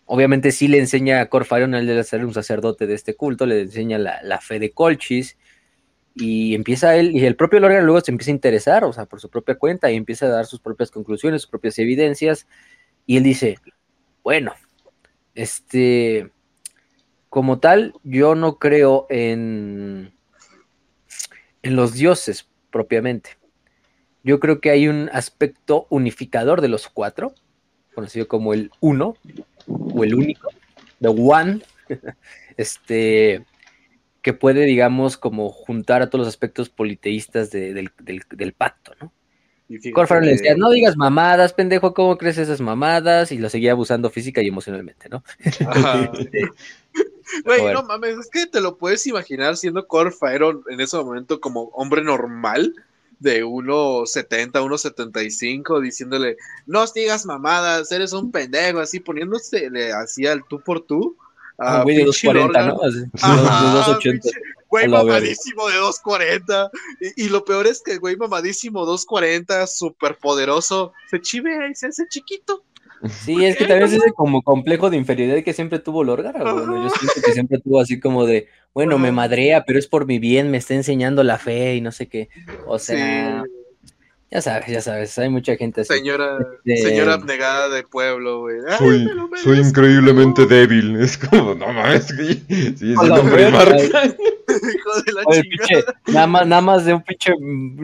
obviamente sí le enseña a Corfarion el de ser un sacerdote de este culto, le enseña la, la fe de Colchis, y empieza él, y el propio Lorgar luego se empieza a interesar, o sea, por su propia cuenta, y empieza a dar sus propias conclusiones, sus propias evidencias, y él dice, bueno, este, como tal, yo no creo en, en los dioses propiamente. Yo creo que hay un aspecto unificador de los cuatro, conocido como el uno, o el único, the one, este, que puede, digamos, como juntar a todos los aspectos politeístas de- del, del- del pacto, ¿no? Corfaron le decía, no digas mamadas, pendejo, ¿cómo crees esas mamadas? Y lo seguía abusando física y emocionalmente, ¿no? Este, Güey, no mames, es que te lo puedes imaginar siendo Corfaron en ese momento como hombre normal de 1.70, 1.75, diciéndole, no digas mamadas, eres un pendejo, así poniéndose así al tú por tú. ah, güey de pinche 240, Lorgar. ¿no? Así, Ajá, de 280. pinche Güey mamadísimo de 240. Y, y lo peor es que el güey mamadísimo 240, súper poderoso, se chivea y se hace chiquito. Sí, es que también es ese como complejo de inferioridad que siempre tuvo Lorgar, bueno, yo siento que siempre tuvo así como de, bueno, me madrea, pero es por mi bien, me está enseñando la fe y no sé qué. O sea, Sí, ya sabes, ya sabes, hay mucha gente así. señora, señora abnegada de pueblo, güey. Soy, me soy increíblemente débil. Es como, no mames, güey. Sí, es A la un verga. Primarca. Hijo de la Oye, nada más, nada más de un pinche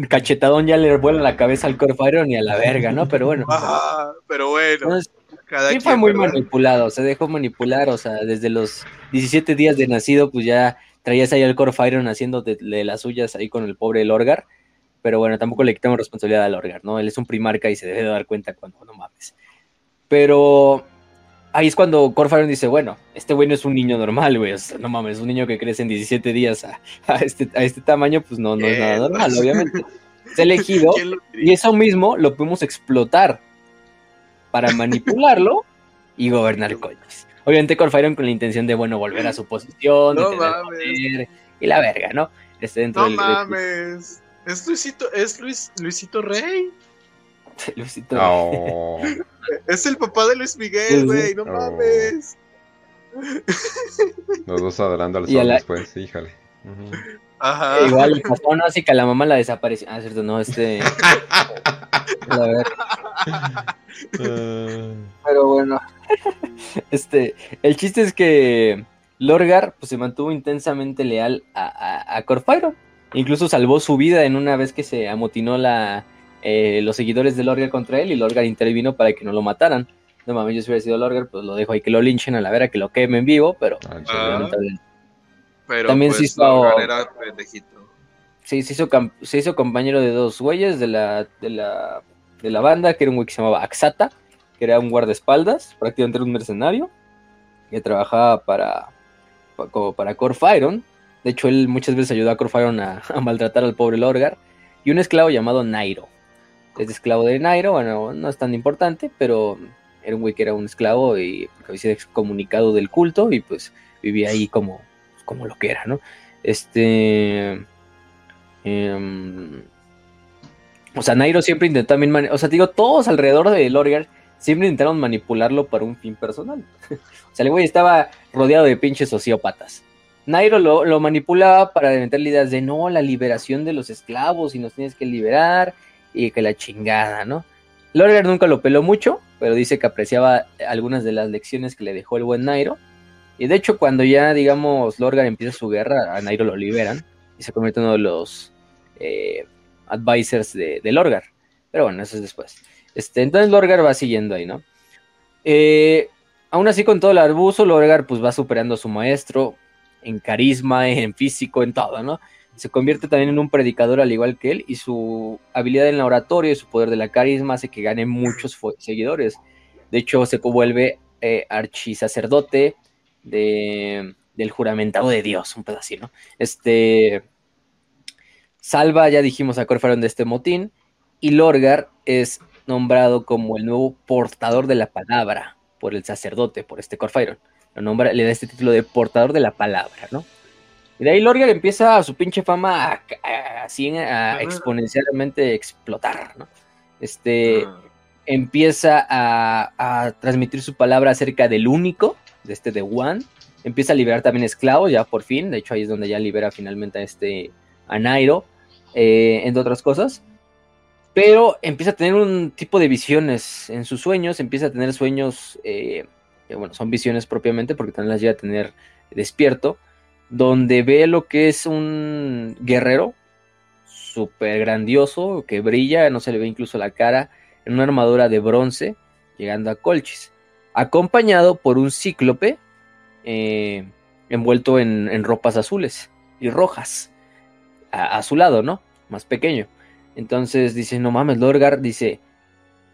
cachetadón ya le vuela la cabeza al Corfairon y a la verga, ¿no? Pero bueno. Ajá, pero bueno, Entonces, cada Sí quien, fue muy ¿verdad? manipulado, se dejó manipular, o sea, desde los 17 días de nacido, pues ya traías ahí al Corfairon haciendo de, de las suyas ahí con el pobre Lorgar, pero bueno, tampoco le quitamos responsabilidad al Lorgar, ¿no? Él es un primarca y se debe de dar cuenta cuando no mames. Pero ahí es cuando Corfairon dice, bueno, este güey no es un niño normal, güey, o sea, no mames, un niño que crece en 17 días a, a este, a este tamaño, pues no, no es nada normal, obviamente. Es elegido ¿Quién lo y eso mismo lo podemos explotar para manipularlo y gobernar Colchis. Obviamente Corfairon con la intención de, bueno, volver a su posición, de No tener mames. poder, y la verga, ¿no? Este, dentro No del- mames. Es Luisito, es Luis, Luisito Rey. Luisito. Oh. Es el papá de Luis Miguel, güey. No Oh. mames. Los dos adorando al a sol la- después, híjale. Ajá. E Igual le pasó, no, así que a la mamá la desapareció. Ah, cierto, no, este. la verga. Ah, Pero bueno, este, el chiste es que Lorgar pues, se mantuvo intensamente leal a, a, a. Incluso salvó su vida en una vez que se amotinó la, eh, los seguidores de Lorgar contra él y Lorgar intervino para que no lo mataran. No mames, yo si hubiera sido Lorgar, pues lo dejo ahí que lo linchen a la vera, que lo quemen vivo, pero ah, lamentablemente. Pero También pues, estaba- Logan era pendejito. Sí, se hizo, se hizo compañero de dos güeyes de la, de la, de la banda, que era un güey que se llamaba Axata, que era un guardaespaldas, prácticamente era un mercenario, que trabajaba para, pa- como para Corfiron. De hecho, él muchas veces ayudó a Corfiron a, maltratar al pobre Lorgar. Y un esclavo llamado Nairo. Es esclavo de Nairo, bueno, no es tan importante, pero era un güey que era un esclavo y porque había sido excomunicado del culto y pues vivía ahí como, como lo que era, ¿no? Este. em, o sea, Nairo siempre intentó también. O sea, digo, todos alrededor de Lorgar siempre intentaron manipularlo para un fin personal. o sea, el güey estaba rodeado de pinches sociópatas. Nairo lo, lo manipulaba para meterle ideas de no, la liberación de los esclavos y nos tienes que liberar y que la chingada, ¿no? Lorgar nunca lo peló mucho, pero dice que apreciaba algunas de las lecciones que le dejó el buen Nairo. Y de hecho, cuando ya, digamos, Lorgar empieza su guerra, a Nairo lo liberan y se convierte en uno de los eh, advisors de, de Lorgar. Pero bueno, eso es después. Este, entonces Lorgar va siguiendo ahí, ¿no? Eh, aún así, con todo el arbusto, Lorgar pues va superando a su maestro en carisma, en físico, en todo, ¿no? Se convierte también en un predicador al igual que él y su habilidad en la oratoria y su poder de la carisma hace que gane muchos seguidores. De hecho, se vuelve eh, archisacerdote de, del juramentado de Dios, un pedacito, ¿no? Este salva, ya dijimos, a Corfaron de este motín y Lorgar es nombrado como el nuevo portador de la palabra por el sacerdote, por este Corfairon. Lo nombra, le da este título de portador de la palabra, ¿no? Y de ahí Lorgar empieza su pinche fama a, a- así a exponencialmente explotar, ¿no? Este Ah, empieza a, a transmitir su palabra acerca del único, de este de One. Empieza a liberar también esclavos, ya por fin. De hecho, ahí es donde ya libera finalmente a este a Nairo, eh, entre otras cosas. Pero empieza a tener un tipo de visiones en sus sueños, empieza a tener sueños, eh, bueno, son visiones propiamente, porque también las llega a tener despierto, donde ve lo que es un guerrero súper grandioso, que brilla, no se le ve incluso la cara, en una armadura de bronce, llegando a Colchis, acompañado por un cíclope eh, envuelto en, ropas azules y rojas, a, a su lado, ¿no? Más pequeño. Entonces dice, no mames, Lorgar dice,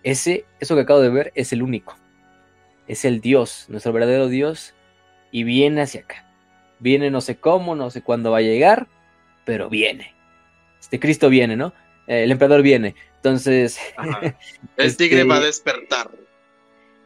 ese, eso que acabo de ver es el único, es el Dios, nuestro verdadero Dios, y viene hacia acá. Viene no sé cómo, no sé cuándo va a llegar, pero viene. Este Cristo viene, ¿no? Eh, el emperador viene. Entonces, ajá. El tigre Este- va a despertar.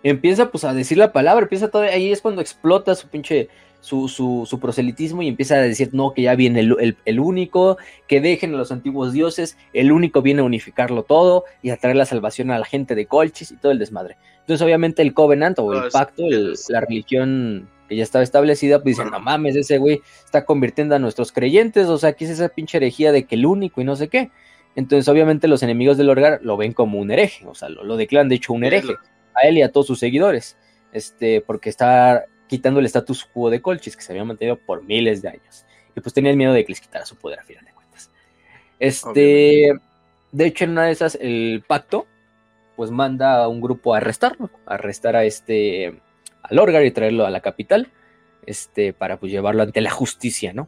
empieza pues a decir la palabra, empieza todo, ahí es cuando explota su pinche, su, su, su proselitismo y empieza a decir, no, que ya viene el, el- el único, que dejen a los antiguos dioses, el único viene a unificarlo todo y a traer la salvación a la gente de Colchis y todo el desmadre. Entonces obviamente el Covenant o el pacto, el- la religión que ya estaba establecida, pues dicen, no mames, ese güey está convirtiendo a nuestros creyentes, o sea, ¿qué es esa pinche herejía de que el único y no sé qué? Entonces obviamente los enemigos del Orgar lo ven como un hereje, o sea, lo, lo declaran de hecho un hereje a él y a todos sus seguidores, este, porque está quitando el status quo de Colchis, que se había mantenido por miles de años. Y pues tenía el miedo de que les quitara su poder a final de cuentas. Este, de hecho, en una de esas, el pacto, pues manda a un grupo a arrestarlo, a arrestar a este, al Orgar y traerlo a la capital, este, para pues llevarlo ante la justicia, ¿no?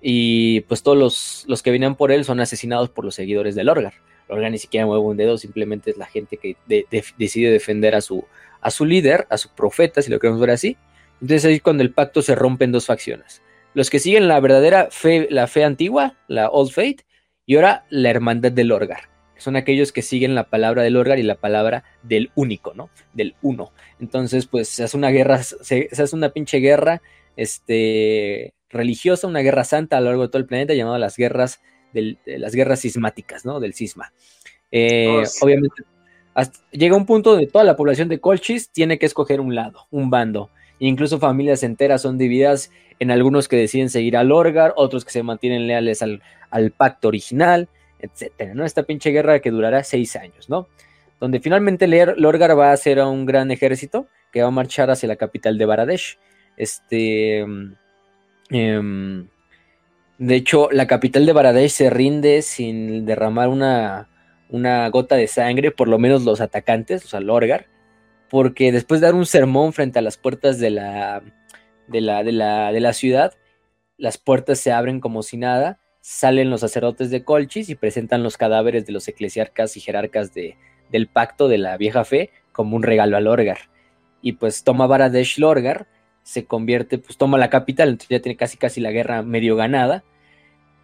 Y pues todos los, los que venían por él son asesinados por los seguidores del Orgar. Lorgar ni siquiera mueve un dedo, simplemente es la gente que de- de- decide defender a su, a su líder, a su profeta, si lo queremos ver así. Entonces ahí es cuando el pacto se rompe en dos facciones. Los que siguen la verdadera fe, la fe antigua, la Old Faith, y ahora la hermandad del Orgar. que Son aquellos que siguen la palabra del Orgar y la palabra del único, ¿no? Del uno. Entonces, pues se hace una guerra, se, se hace una pinche guerra este, religiosa, una guerra santa a lo largo de todo el planeta, llamada las guerras, del, de las guerras sismáticas, ¿no? Del cisma. Eh, Oh, sí. Obviamente, hasta- llega un punto donde toda la población de Colchis tiene que escoger un lado, un bando. Incluso familias enteras son divididas en algunos que deciden seguir al Orgar, otros que se mantienen leales al, al pacto original, etcétera, ¿no? Esta pinche guerra que durará seis años, ¿no? Donde finalmente Lorgar va a hacer a un gran ejército que va a marchar hacia la capital de Baradesh. Este. em, de hecho, la capital de Baradesh se rinde sin derramar una, una gota de sangre, por lo menos los atacantes, o sea, Lorgar, porque después de dar un sermón frente a las puertas de la, de la, de la, de la ciudad, las puertas se abren como si nada, salen los sacerdotes de Colchis y presentan los cadáveres de los eclesiarcas y jerarcas de, del pacto de la vieja fe como un regalo a Lorgar. Y pues toma Baradesh Lorgar, se convierte, pues toma la capital, entonces ya tiene casi casi la guerra medio ganada.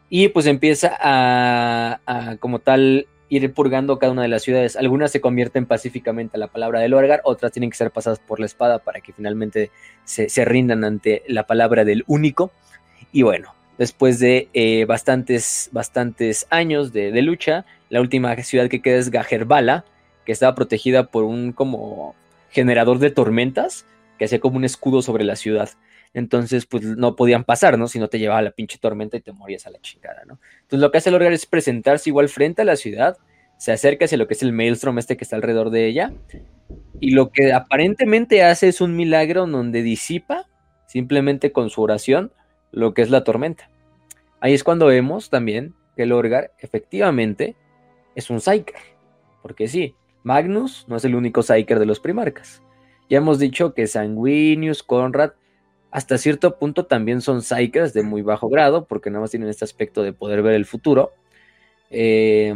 Y pues empieza a, a como tal ir purgando cada una de las ciudades. Algunas se convierten pacíficamente a la palabra de Lorgar, otras tienen que ser pasadas por la espada para que finalmente se, rindan ante la palabra del único. Y bueno, después de eh, bastantes, bastantes años de, de, lucha, la última ciudad que queda es Gajerbala, que estaba protegida por un como generador de tormentas, que hacía como un escudo sobre la ciudad. Entonces, pues no podían pasar, ¿no? Si no te llevaba la pinche tormenta y te morías a la chingada, ¿no? Entonces, lo que hace Lorgar es presentarse igual frente a la ciudad, se acerca hacia lo que es el maelstrom este que está alrededor de ella, y lo que aparentemente hace es un milagro donde disipa, simplemente con su oración, lo que es la tormenta. Ahí es cuando vemos también que Lorgar efectivamente es un Psyker. Porque sí, Magnus no es el único Psyker de los primarcas. Ya hemos dicho que Sanguinius, Conrad, hasta cierto punto también son Psykers de muy bajo grado, porque nada más tienen este aspecto de poder ver el futuro. Eh,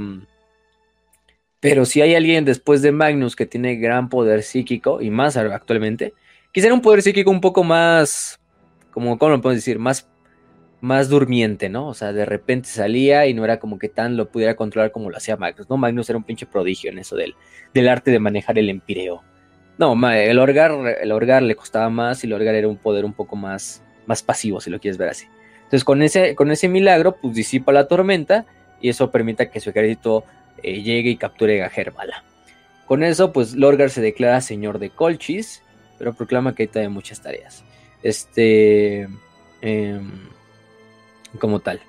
pero si hay alguien después de Magnus que tiene gran poder psíquico, y más actualmente, quisiera un poder psíquico un poco más, como, ¿cómo lo podemos decir? Más, más durmiente, ¿no? O sea, de repente salía y no era como que tan lo pudiera controlar como lo hacía Magnus, ¿no? Magnus era un pinche prodigio en eso del, del arte de manejar el empireo. No, el Orgar, el Orgar le costaba más y el Orgar era un poder un poco más, más pasivo, si lo quieres ver así. Entonces, con ese, con ese milagro, pues disipa la tormenta y eso permite que su ejército eh, llegue y capture Gajerbala. Con eso, pues Lorgar se declara señor de Colchis, pero proclama que hay todavía muchas tareas. Este. Eh, como tal.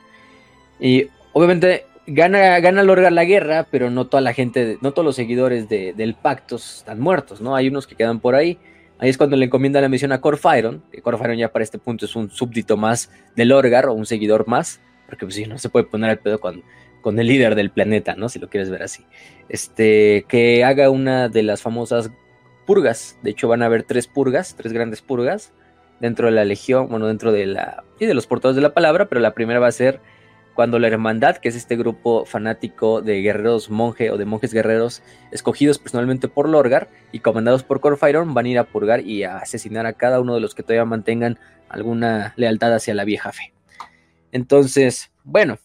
Y obviamente gana, gana Lorgar la guerra, pero no toda la gente, no todos los seguidores de, del pacto están muertos, ¿no? Hay unos que quedan por ahí. Ahí es cuando le encomienda la misión a Corfyron, que Corfyron ya para este punto es un súbdito más de Lorgar o un seguidor más, porque pues sí, no se puede poner al pedo con, con el líder del planeta, ¿no? Si lo quieres ver así. Este, que haga una de las famosas purgas. De hecho, van a haber tres purgas, tres grandes purgas dentro de la legión, bueno, dentro de la, sí, de los portadores de la palabra, pero la primera va a ser cuando la hermandad, que es este grupo fanático de guerreros monje o de monjes guerreros escogidos personalmente por Lorgar y comandados por Corfyron, van a ir a purgar y a asesinar a cada uno de los que todavía mantengan alguna lealtad hacia la vieja fe. Entonces, bueno,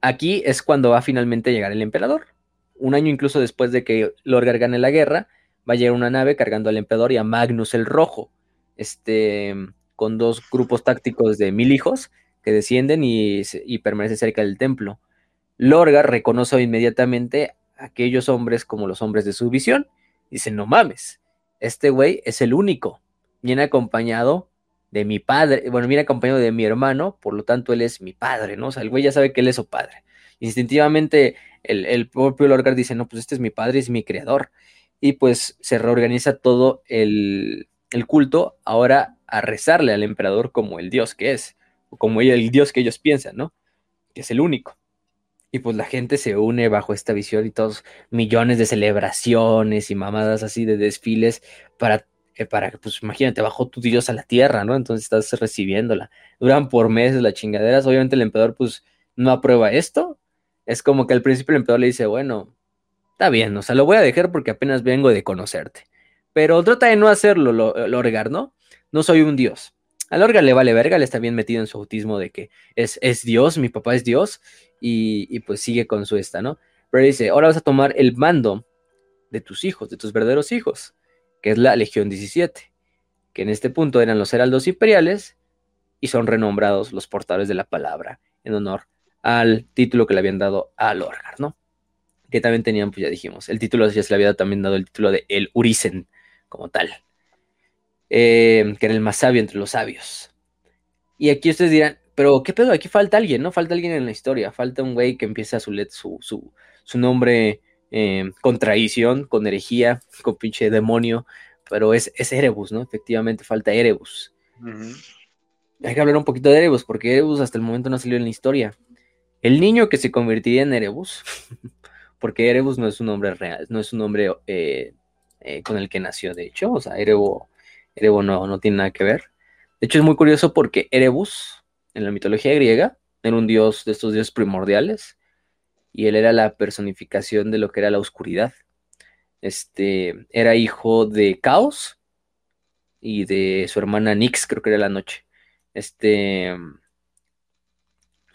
aquí es cuando va finalmente a llegar el emperador. Un año incluso después de que Lorgar gane la guerra, va a llegar una nave cargando al emperador y a Magnus el Rojo, este, con dos grupos tácticos de mil hijos que descienden y, y permanecen cerca del templo. Lorgar reconoce inmediatamente a aquellos hombres como los hombres de su visión. Dice, no mames, este güey es el único. Viene acompañado de mi padre, bueno, viene acompañado de mi hermano, por lo tanto él es mi padre, ¿no? O sea, el güey ya sabe que él es su padre. Instintivamente el, propio Lorgar dice, no, pues este es mi padre, es mi creador. Y pues se reorganiza todo el culto ahora a rezarle al emperador como el dios que es como el Dios que ellos piensan, ¿no? Que es el único. Y pues la gente se une bajo esta visión y todos millones de celebraciones y mamadas así de desfiles para, eh, para pues imagínate, bajó tu Dios a la tierra, ¿no? Entonces estás recibiéndola. Duran por meses las chingaderas. Obviamente el emperador pues no aprueba esto. Es como que al principio el emperador le dice, bueno, está bien, o sea, lo voy a dejar porque apenas vengo de conocerte. Pero trata de no hacerlo, Lorgar, ¿no? No soy un Dios. A Lorga le vale verga, le está bien metido en su autismo de que es, es Dios, mi papá es Dios, y, pues sigue con su esta, ¿no? Pero dice, ahora vas a tomar el mando de tus hijos, de tus verdaderos hijos, que es la Legión 17, que en este punto eran los heraldos imperiales y son renombrados los portadores de la palabra en honor al título que le habían dado a Lorgar, ¿no? Que también tenían, pues ya dijimos, el título ya se le había también dado el título de El Urisen como tal. Eh, que era el más sabio entre los sabios. Y aquí ustedes dirán, pero ¿qué pedo? Aquí falta alguien, ¿no? Falta alguien en la historia, falta un güey que empieza a su, su, su, nombre eh, con traición, con herejía, con pinche demonio, pero es, es Erebus, ¿no? Efectivamente falta Erebus. Hay que hablar un poquito de Erebus, porque Erebus hasta el momento no salió en la historia. El niño que se convertiría en Erebus, porque Erebus no es un nombre real, no es un nombre eh, con el que nació, de hecho, o sea, Erebus Erebus no, no tiene nada que ver. De hecho, es muy curioso porque Erebus, en la mitología griega, era un dios de estos dioses primordiales y él era la personificación de lo que era la oscuridad. este, era hijo de Caos y de su hermana Nix, creo que era la noche. Este,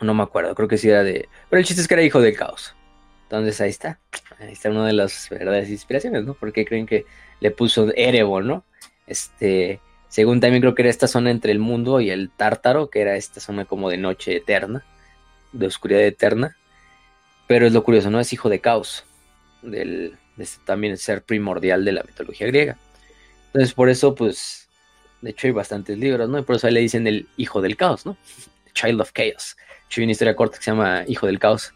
no me acuerdo, creo que sí era de... Pero el chiste es que era hijo de Caos. Entonces ahí está. Ahí está una de las verdaderas inspiraciones, ¿no? Porque creen que le puso Erebo, ¿no? Este, según también creo que era esta zona entre el mundo y el Tártaro, que era esta zona como de noche eterna, de oscuridad eterna. Pero es lo curioso, ¿no? Es hijo de Caos, del, de este también ser primordial de la mitología griega. Entonces por eso, pues, de hecho hay bastantes libros, ¿no? Y por eso ahí le dicen el hijo del caos, ¿no? Child of Chaos. Hay una historia corta que se llama Hijo del Caos,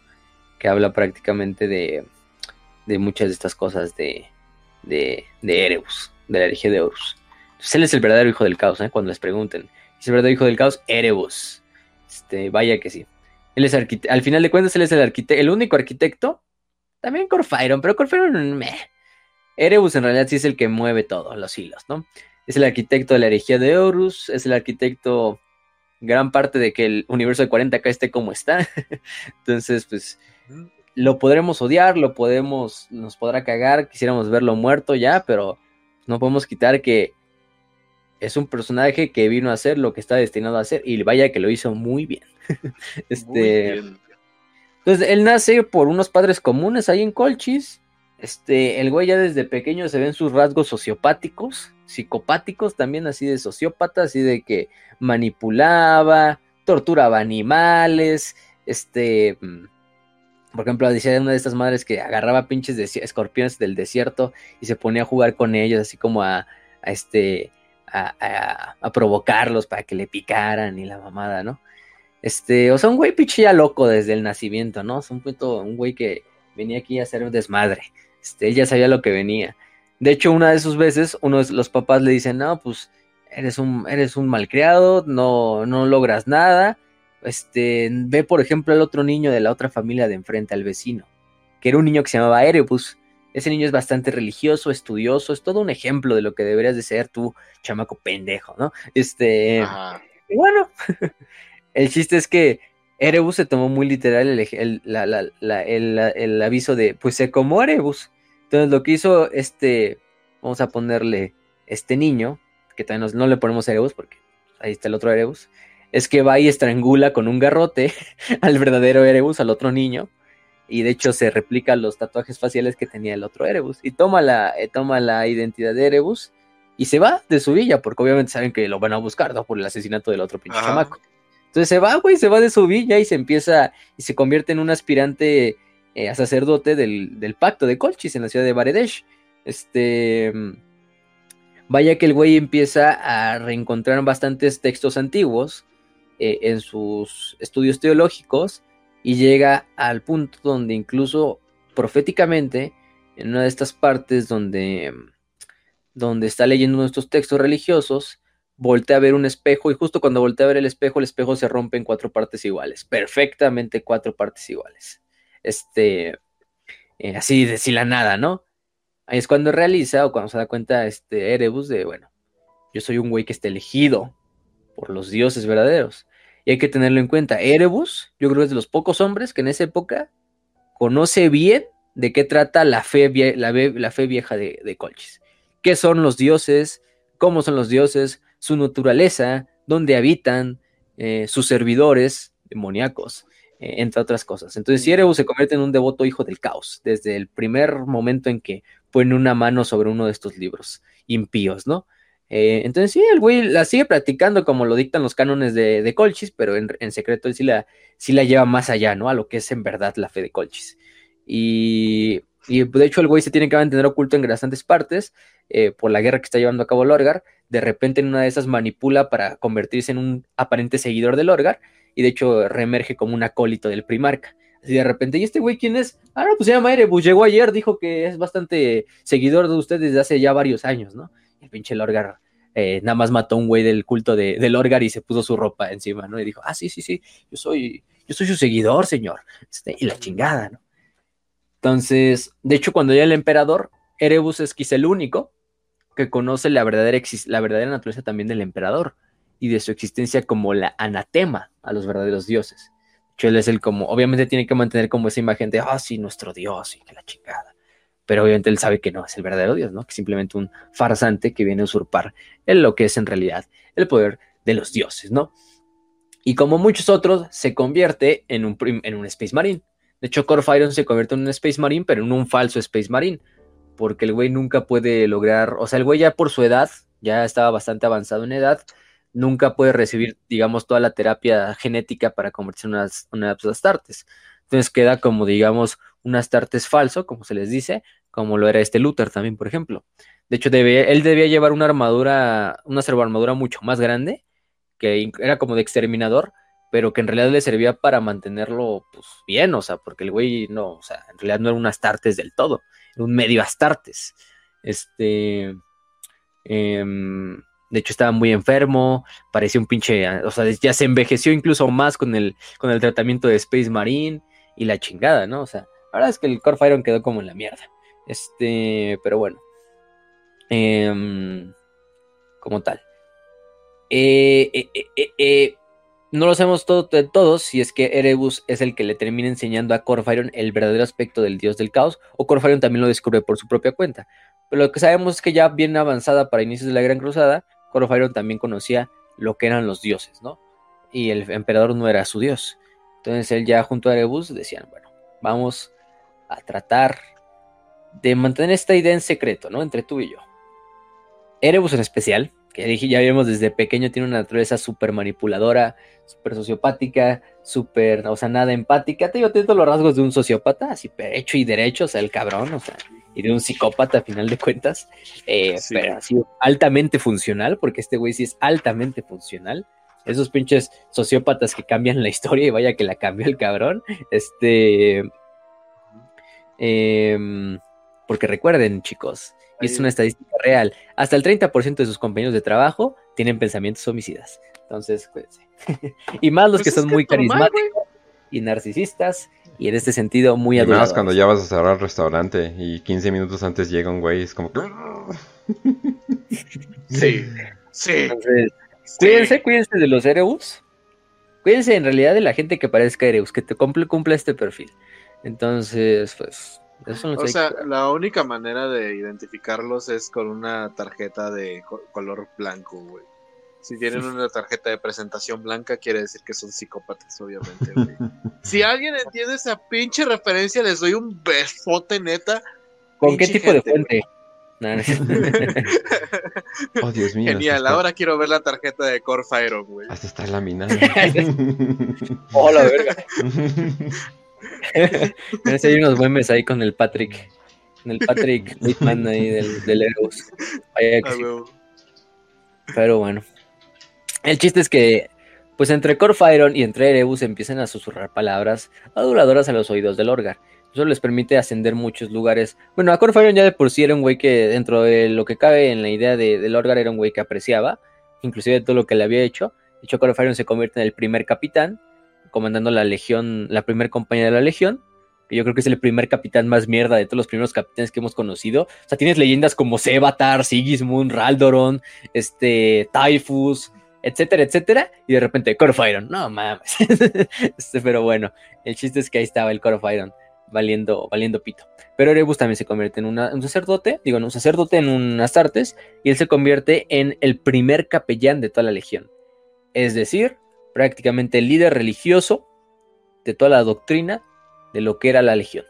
que habla prácticamente de, de muchas de estas cosas de, de, de Erebus, de la herejía de Horus. Entonces él es el verdadero hijo del caos, ¿eh? cuando les pregunten. ¿Es el verdadero hijo del caos? Erebus. Este, vaya que sí. Él es al final de cuentas, él es el arquitecto, el único arquitecto. También Corfairon, pero Corfairon, meh. Erebus en realidad sí es el que mueve todo, los hilos, ¿no? Es el arquitecto de la herejía de Horus, es el arquitecto gran parte de que el universo de 40K esté como está. Entonces, pues, lo podremos odiar, lo podemos, nos podrá cagar, quisiéramos verlo muerto ya, pero no podemos quitar que es un personaje que vino a hacer lo que está destinado a hacer y vaya que lo hizo muy bien. este, Entonces, él nace por unos padres comunes ahí en Colchis. Este, el güey ya desde pequeño se ven sus rasgos sociopáticos, psicopáticos también, así de sociópata, así de que manipulaba, torturaba animales, este, mm, por ejemplo, decía de una de estas madres que agarraba pinches escorpiones del desierto y se ponía a jugar con ellos, así como a, este, a, provocarlos para que le picaran y la mamada, ¿no? Este, o sea, un güey pinche ya loco desde el nacimiento, ¿no? Es un punto, un güey que venía aquí a hacer un desmadre. Este, él ya sabía lo que venía. De hecho, una de sus veces, uno de los papás le dicen, no, pues eres un, eres un malcriado, no, no logras nada. Este, ve por ejemplo al otro niño de la otra familia de enfrente, al vecino, que era un niño que se llamaba Erebus. Ese niño es bastante religioso, estudioso, es todo un ejemplo de lo que deberías de ser tú, chamaco pendejo, ¿no? Este, y bueno, el chiste es que Erebus se tomó muy literal el, el, aviso de, pues se como Erebus. Entonces lo que hizo este, vamos a ponerle este niño, que también no le ponemos Erebus porque ahí está el otro Erebus, es que va y estrangula con un garrote al verdadero Erebus, al otro niño, y de hecho se replica los tatuajes faciales que tenía el otro Erebus, y toma la, eh, toma la identidad de Erebus y se va de su villa, porque obviamente saben que lo van a buscar, ¿no? Por el asesinato del otro pinche chamaco. Entonces se va, güey, se va de su villa y se empieza y se convierte en un aspirante eh, a sacerdote del, pacto de Colchis en la ciudad de Baredesh. Este. Vaya que el güey empieza a reencontrar bastantes textos antiguos eh, en sus estudios teológicos y llega al punto donde incluso proféticamente, en una de estas partes donde, donde está leyendo uno de estos textos religiosos, voltea a ver un espejo y justo cuando voltea a ver el espejo, el espejo se rompe en cuatro partes iguales, perfectamente cuatro partes iguales. Este, eh, así de la nada, ¿no? Ahí es cuando realiza o cuando se da cuenta este Erebus de, bueno, yo soy un güey que está elegido por los dioses verdaderos. Y hay que tenerlo en cuenta. Erebus, yo creo que es de los pocos hombres que en esa época conoce bien de qué trata la fe, la, la fe vieja de, de Colchis. ¿Qué son los dioses? ¿Cómo son los dioses? su naturaleza, dónde habitan, eh, sus servidores demoníacos, eh, entre otras cosas. Entonces, Erebus se convierte en un devoto hijo del caos, desde el primer momento en que pone una mano sobre uno de estos libros impíos, ¿no? Eh, entonces, sí, el güey la sigue practicando como lo dictan los cánones de, Colchis, pero en, secreto él sí la, sí la lleva más allá, ¿no? A lo que es en verdad la fe de Colchis. Y, de hecho, el güey se tiene que mantener oculto en bastantes partes por la guerra que está llevando a cabo Lorgar de repente en una de esas manipula para convertirse en un aparente seguidor del Orgar y de hecho reemerge como un acólito del Primarca. Así de repente, ¿y este güey quién es? Ah, no, pues se llama Erebus, llegó ayer, dijo que es bastante seguidor de usted desde hace ya varios años, ¿no? El pinche Lorgar eh, nada más mató a un güey del culto de, del Orgar y se puso su ropa encima, ¿no? Y dijo, ah, sí, sí, sí, yo soy, yo soy su seguidor, señor. Este, y la chingada, ¿no? Entonces, de hecho, cuando ya el emperador, Erebus es quizá el único que conoce la verdadera, la verdadera naturaleza también del emperador y de su existencia como la anatema a los verdaderos dioses. él es el como, obviamente tiene que mantener como esa imagen de, ah, sí, nuestro dios y que la chingada. Pero obviamente él sabe que no es el verdadero Dios, ¿no? Que es simplemente un farsante que viene a usurpar en lo que es en realidad el poder de los dioses, ¿no? Y como muchos otros, se convierte en un, en un Space Marine. De hecho, Corfiron se convierte en un Space Marine, pero en un falso Space Marine. Porque el güey nunca puede lograr, o sea, el güey ya por su edad, ya estaba bastante avanzado en edad, nunca puede recibir, digamos, toda la terapia genética para convertirse en unas, unas Astartes. Entonces queda como, digamos, un Astartes falso, como se les dice, como lo era este Luther también, por ejemplo. De hecho, él debía llevar una armadura, una armadura mucho más grande, que era como de exterminador, pero que en realidad le servía para mantenerlo pues, bien, o sea, porque el güey no, o sea, en realidad no era un Astartes del todo, era un medio Astartes. Este. Em, de hecho, estaba muy enfermo, parecía un pinche, o sea, ya se envejeció incluso más con el, con el tratamiento de Space Marine y la chingada, ¿no? O sea, la verdad es que el Core Iron quedó como en la mierda. Este, pero bueno. Em, como tal. Eh, eh, eh, no lo sabemos todo de todos si es que Erebus es el que le termina enseñando a Corfiron el verdadero aspecto del dios del caos o Corfiron también lo descubre por su propia cuenta. Pero lo que sabemos es que ya bien avanzada para inicios de la Gran Cruzada, Corfiron también conocía lo que eran los dioses, ¿no? Y el emperador no era su dios. Entonces él ya junto a Erebus decían, bueno, vamos a tratar de mantener esta idea en secreto, ¿no? Entre tú y yo. Erebus en especial, que ya vimos desde pequeño, tiene una naturaleza súper manipuladora, súper sociopática, súper, o sea, nada empática. Te digo, tiene todos los rasgos de un sociópata, así hecho y derecho, o sea, el cabrón, o sea, y de un psicópata a final de cuentas, eh, pero así altamente funcional, porque este güey sí es altamente funcional. Esos pinches sociópatas que cambian la historia y vaya que la cambió el cabrón. Este. Eh, porque recuerden, chicos, y es una estadística real, hasta el 30% de sus compañeros de trabajo tienen pensamientos homicidas. Entonces, cuídense. y más los pues que son muy carismáticos y narcisistas y en este sentido muy adoradores. más cuando ya vas a cerrar el restaurante y 15 minutos antes llega un güey, es como sí, sí. cuídense, cuídense de los Ereus. Cuídense en realidad de la gente que parezca Ereus, que te cumple, cumple este perfil. Entonces, pues, o sea, la única manera de identificarlos es con una tarjeta de color blanco, güey. Si tienen una tarjeta de presentación blanca, quiere decir que son psicópatas, obviamente, güey. si alguien entiende esa pinche referencia, les doy un besote neta. ¿Con qué tipo de fuente? oh, Dios mío. Genial, ahora quiero ver la tarjeta de Core Fire, güey. Hasta está laminada. oh, la verga. hay unos memes ahí con el Patrick. Con el Patrick Whitman ahí del, del Erebus. Pero bueno. El chiste es que, pues entre Corfiron y entre Erebus empiezan a susurrar palabras aduladoras a los oídos del Orgar. Eso les permite ascender muchos lugares. Bueno, a Corfiron ya de por sí era un güey que dentro de lo que cabe en la idea de, del Orgar era un güey que apreciaba, inclusive todo lo que le había hecho. De hecho, Corfiron se convierte en el primer capitán comandando la legión, la primera compañía de la legión, que yo creo que es el primer capitán más mierda de todos los primeros capitanes que hemos conocido. O sea, tienes leyendas como Sevatar, Sigismund, Raldoron, este, Typhus, etcétera, etcétera, y de repente Core of Iron, no mames. este, pero bueno, el chiste es que ahí estaba el Core of Iron valiendo, valiendo pito. Pero Erebus también se convierte en, un sacerdote, digo, en un sacerdote, en un Astartes, y él se convierte en el primer capellán de toda la legión. Es decir, prácticamente el líder religioso de toda la doctrina de lo que era la legión.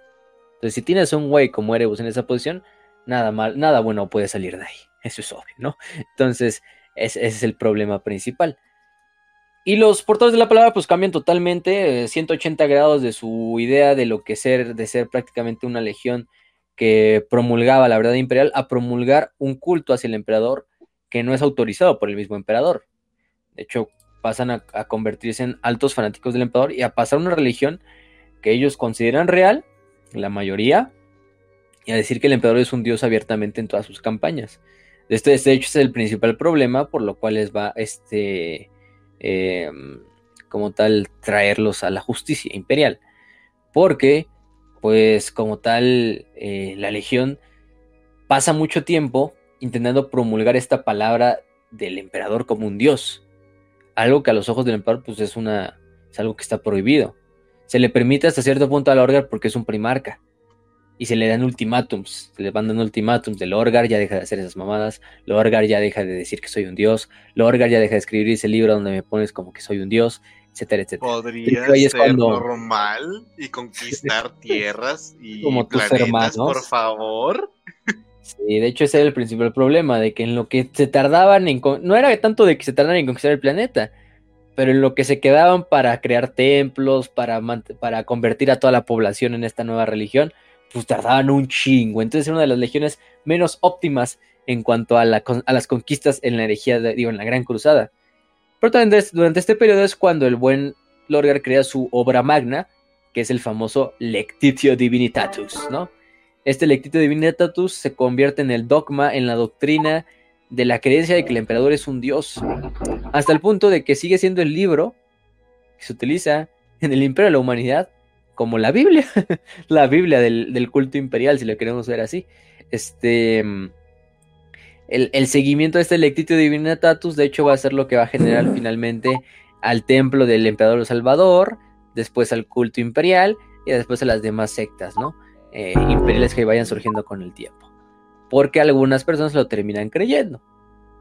Entonces, si tienes un güey como Erebus en esa posición, nada mal, nada bueno puede salir de ahí. Eso es obvio, ¿no? Entonces, ese, es el problema principal. Y los portadores de la palabra pues cambian totalmente 180 eh, grados de su idea de lo que ser, de ser prácticamente una legión que promulgaba la verdad imperial a promulgar un culto hacia el emperador que no es autorizado por el mismo emperador. De hecho, pasan a, convertirse en altos fanáticos del emperador y a pasar una religión que ellos consideran real, la mayoría, y a decir que el emperador es un dios abiertamente en todas sus campañas. Este, este hecho es el principal problema por lo cual les va este em, como tal traerlos a la justicia imperial. Porque, pues como tal, eh, la legión pasa mucho tiempo intentando promulgar esta palabra del emperador como un dios algo que a los ojos del emperador pues es una es algo que está prohibido. Se le permite hasta cierto punto a la Orgar porque es un primarca. y se le dan ultimátums, se le van dando ultimátums de Lorgar, ya deja de hacer esas mamadas, Lorgar ya deja de decir que soy un dios, Lorgar ya deja de escribir ese libro donde me pones como que soy un dios, etcétera, etcétera. Podría ser cuando- normal y conquistar tierras y Como tus planetas, hermanos. por favor. Sí, de hecho ese era el principal problema, de que en lo que se tardaban en... No era tanto de que se tardaran en conquistar el planeta, pero en lo que se quedaban para crear templos, para, para convertir a toda la población en esta nueva religión, pues tardaban un chingo. Entonces era una de las legiones menos óptimas en cuanto a, la a las conquistas en la herejía, de- digo, en la Gran Cruzada. Pero también durante este periodo es cuando el buen Lorgar crea su obra magna, que es el famoso Lectitio Divinitatus, ¿no? Este Lectitio Divinitatus se convierte en el dogma, en la doctrina de la creencia de que el emperador es un dios, hasta el punto de que sigue siendo el libro que se utiliza en el imperio de la humanidad como la Biblia, la Biblia del, culto imperial, si lo queremos ver así. Este, el, seguimiento de este Lectitio Divinitatus, de hecho, va a ser lo que va a generar finalmente al templo del emperador Salvador, después al culto imperial y después a las demás sectas, ¿no? Eh, imperiales que vayan surgiendo con el tiempo. Porque algunas personas lo terminan creyendo,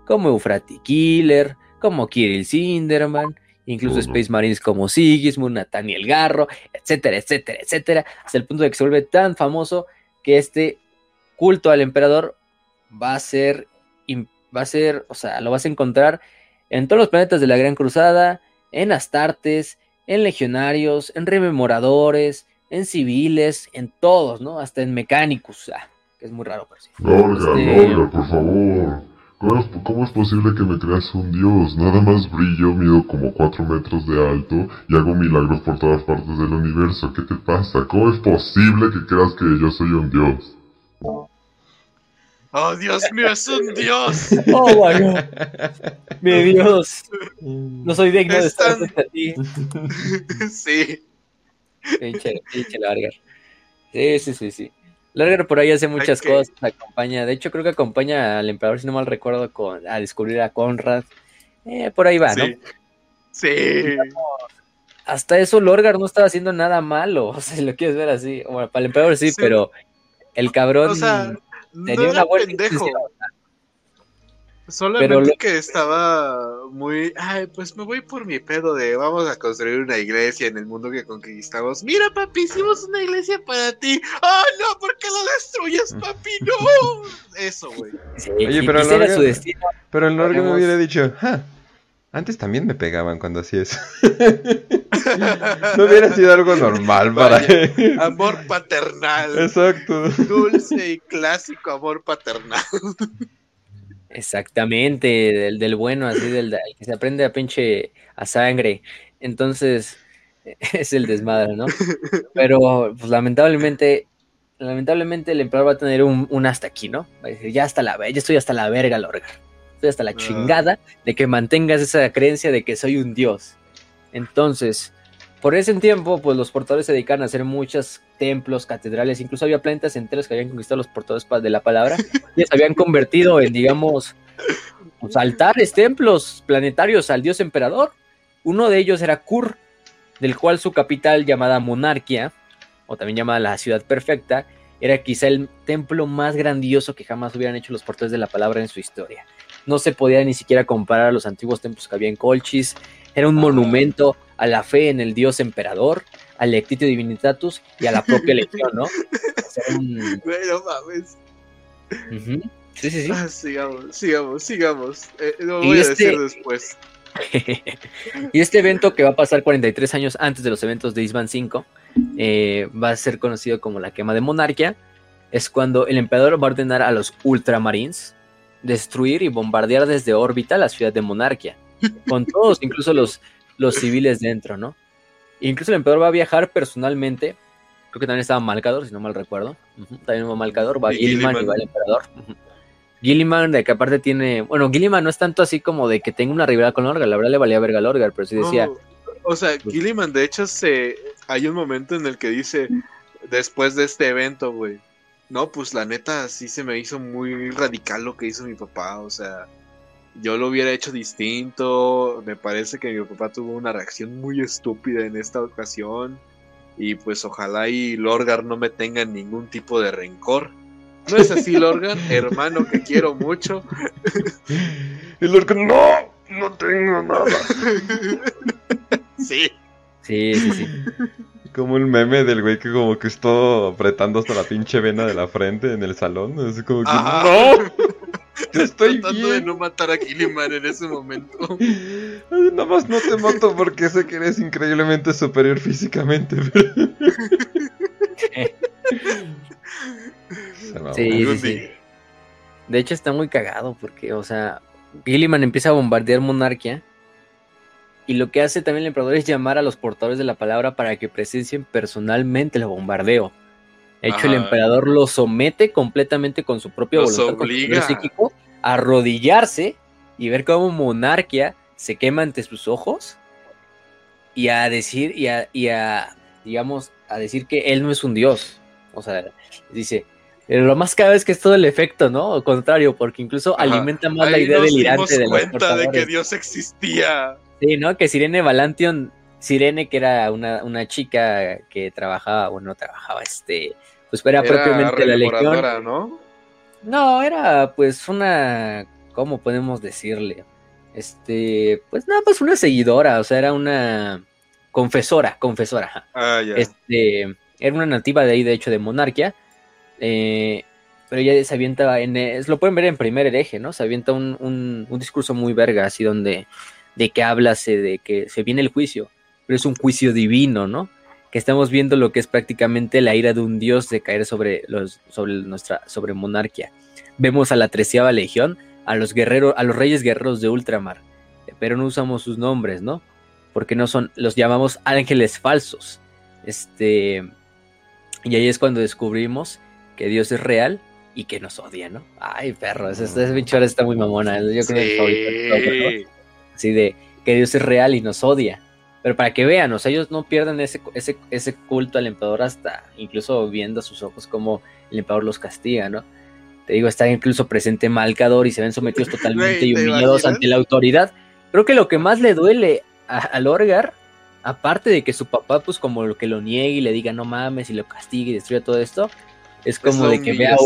como Eufrati Killer, como Kirill Sinderman, incluso Space Marines como Sigismund, Nathaniel Garro, etcétera, etcétera, etcétera, hasta el punto de que se vuelve tan famoso que este culto al emperador va a ser, va a ser, o sea, lo vas a encontrar en todos los planetas de la Gran Cruzada, en Astartes, en legionarios, en rememoradores, en civiles, en todos, ¿no? Hasta en mecánicos, ah, que es muy raro, pero sí. Lorgar, Este- por favor. ¿Cómo es, cómo es posible que me creas un dios? Nada más brillo, mido como 4 metros de alto y hago milagros por todas partes del universo. ¿Qué te pasa? ¿Cómo es posible que creas que yo soy un dios? Oh, Dios mío, es un dios. Oh, my God. Mi Dios, no soy digno de Es estar tan- frente a ti. sí. Pinche, pinche Largar. Sí, sí, sí, sí. Largar por ahí hace muchas cosas, acompaña, de hecho creo que acompaña al emperador, si no mal recuerdo, con, a descubrir a Conrad. Eh, por ahí va, ¿no? sí. Hasta eso Lorgar no estaba haciendo nada malo, o sea, si lo quieres ver así. Bueno, para el emperador sí, Sí. pero el cabrón O sea, no tenía una buena pendejo. intención. Solamente Pero lo- que estaba muy. Ay, pues me voy por mi pedo de vamos a construir una iglesia en el mundo que conquistamos. Mira, papi, hicimos una iglesia para ti. ¡Oh, no! ¿Por qué lo destruyes, papi? ¡No! Eso, güey. Sí, Oye, pero era Lorgar- su destino. Pero el Lorgar me hubiera dicho, "Ja, antes también me pegaban cuando hacía eso. no hubiera sido algo normal para Vaya. él. Amor paternal. Exacto. Dulce y clásico amor paternal. Exactamente, del, del bueno, así del, del que se aprende a pinche a sangre. Entonces, es el desmadre, ¿no? Pero, pues lamentablemente, lamentablemente el emperador va a tener un, un hasta aquí, ¿no? Va a decir, ya hasta la ve- ya estoy hasta la verga, Lorgar. Estoy hasta la Ah. chingada de que mantengas esa creencia de que soy un dios. Entonces, por ese tiempo, pues los portadores se dedicaban a hacer muchos templos, catedrales, incluso había planetas enteros que habían conquistado los portadores de la palabra y se habían convertido en, digamos, pues, altares, templos planetarios al dios emperador. Uno de ellos era Kur, del cual su capital llamada Monarquia, o también llamada la ciudad perfecta, era quizá el templo más grandioso que jamás hubieran hecho los portadores de la palabra en su historia. No se podía ni siquiera comparar a los antiguos templos que había en Colchis. Era un monumento a la fe en el dios emperador, al Lectitio Divinitatus y a la propia legión, ¿no? Un- mames. Sí, sí, sí. Ah, sigamos, sigamos, sigamos. Eh, lo voy a este- decir después. y este evento que va a pasar 43 años antes de los eventos de Isban 5 eh, va a ser conocido como la quema de Monarquia. Es cuando el emperador va a ordenar a los Ultramarines destruir y bombardear desde órbita la ciudad de Monarquia, con todos, incluso los, los civiles dentro, ¿no? Incluso el emperador va a viajar personalmente. Creo que también estaba Malcador, si no mal recuerdo. También va Malcador, va Gilliman y va el emperador. Ujú. Gilliman, de que aparte tiene. Bueno, Gilliman no es tanto así como de que tenga una rivalidad con Lorgar, la verdad le valía verga a Lorgar, pero sí decía. No, o sea, Gilliman, de hecho, se hay un momento en el que dice, después de este evento, güey, no, pues la neta sí se me hizo muy radical lo que hizo mi papá, o sea, yo lo hubiera hecho distinto, me parece que mi papá tuvo una reacción muy estúpida en esta ocasión, Y pues ojalá y Lorgar no me tenga ningún tipo de rencor. ¿No es así, Lorgar? Hermano que quiero mucho. Y Lorgar, no, no tengo nada. sí. Sí, sí, sí. Como el meme del güey que como que está apretando hasta la pinche vena de la frente en el salón. Así como que, Ajá. ¡no! Estoy Tratando de no matar a Gilliman en ese momento. Nada más no te mato porque sé que eres increíblemente superior físicamente. pero-. Sí, sí, sí. De hecho está muy cagado porque, o sea, Gilliman empieza a bombardear Monarquia y lo que hace también el emperador es llamar a los portadores de la palabra para que presencien personalmente el bombardeo. De hecho, el emperador lo somete completamente con su propia Los voluntad, su obliga. poder psíquico, a arrodillarse y ver cómo Monarquia se quema ante sus ojos y a decir, y a, y a, digamos, a decir que él no es un dios. O sea, dice, "Eh, lo más cabe es que es todo el efecto, ¿no? Al contrario, porque incluso Ajá. alimenta más la idea nos dimos delirante de los cuenta de que. Dios existía. Sí, ¿no? Que Sirene Valantion, Sirene que era una, una chica que trabajaba, bueno, no trabajaba, este, pues era, propiamente la legión. ¿no? No, era pues una, ¿cómo podemos decirle? Este, pues nada, pues una seguidora, o sea, era una confesora, confesora. Ah, ya. Este, era una nativa de ahí, de hecho, de Monarquia. eh, pero ella se avienta en. lo pueden ver en primer hereje, ¿no? Se avienta un, un- un discurso muy verga, así donde. de que hablase de que se viene el juicio, pero es un juicio divino, ¿no? Que estamos viendo lo que es prácticamente la ira de un dios de caer sobre los, sobre nuestra, sobre Monarquia. Vemos a la treceava legión, a los guerreros, a los reyes guerreros de ultramar, pero no usamos sus nombres, ¿no? Porque no son, los llamamos ángeles falsos. Este, y ahí es cuando descubrimos que Dios es real y que nos odia, ¿no? Ay, perro, esa, esa pinche hora está muy mamona. Yo creo que es. Sí. Así de que Dios es real y nos odia. Pero para que vean, o sea, ellos no pierden ese, ese, ese culto al emperador hasta incluso viendo a sus ojos como el emperador los castiga, ¿no? Te digo, está incluso presente Malcador y se ven sometidos totalmente y ¿te humillados ante la autoridad. Creo que lo que más le duele al Orgar, aparte de que su papá, pues como lo que lo niegue y le diga no mames y lo castigue y destruya todo esto, es como Es la de que vea.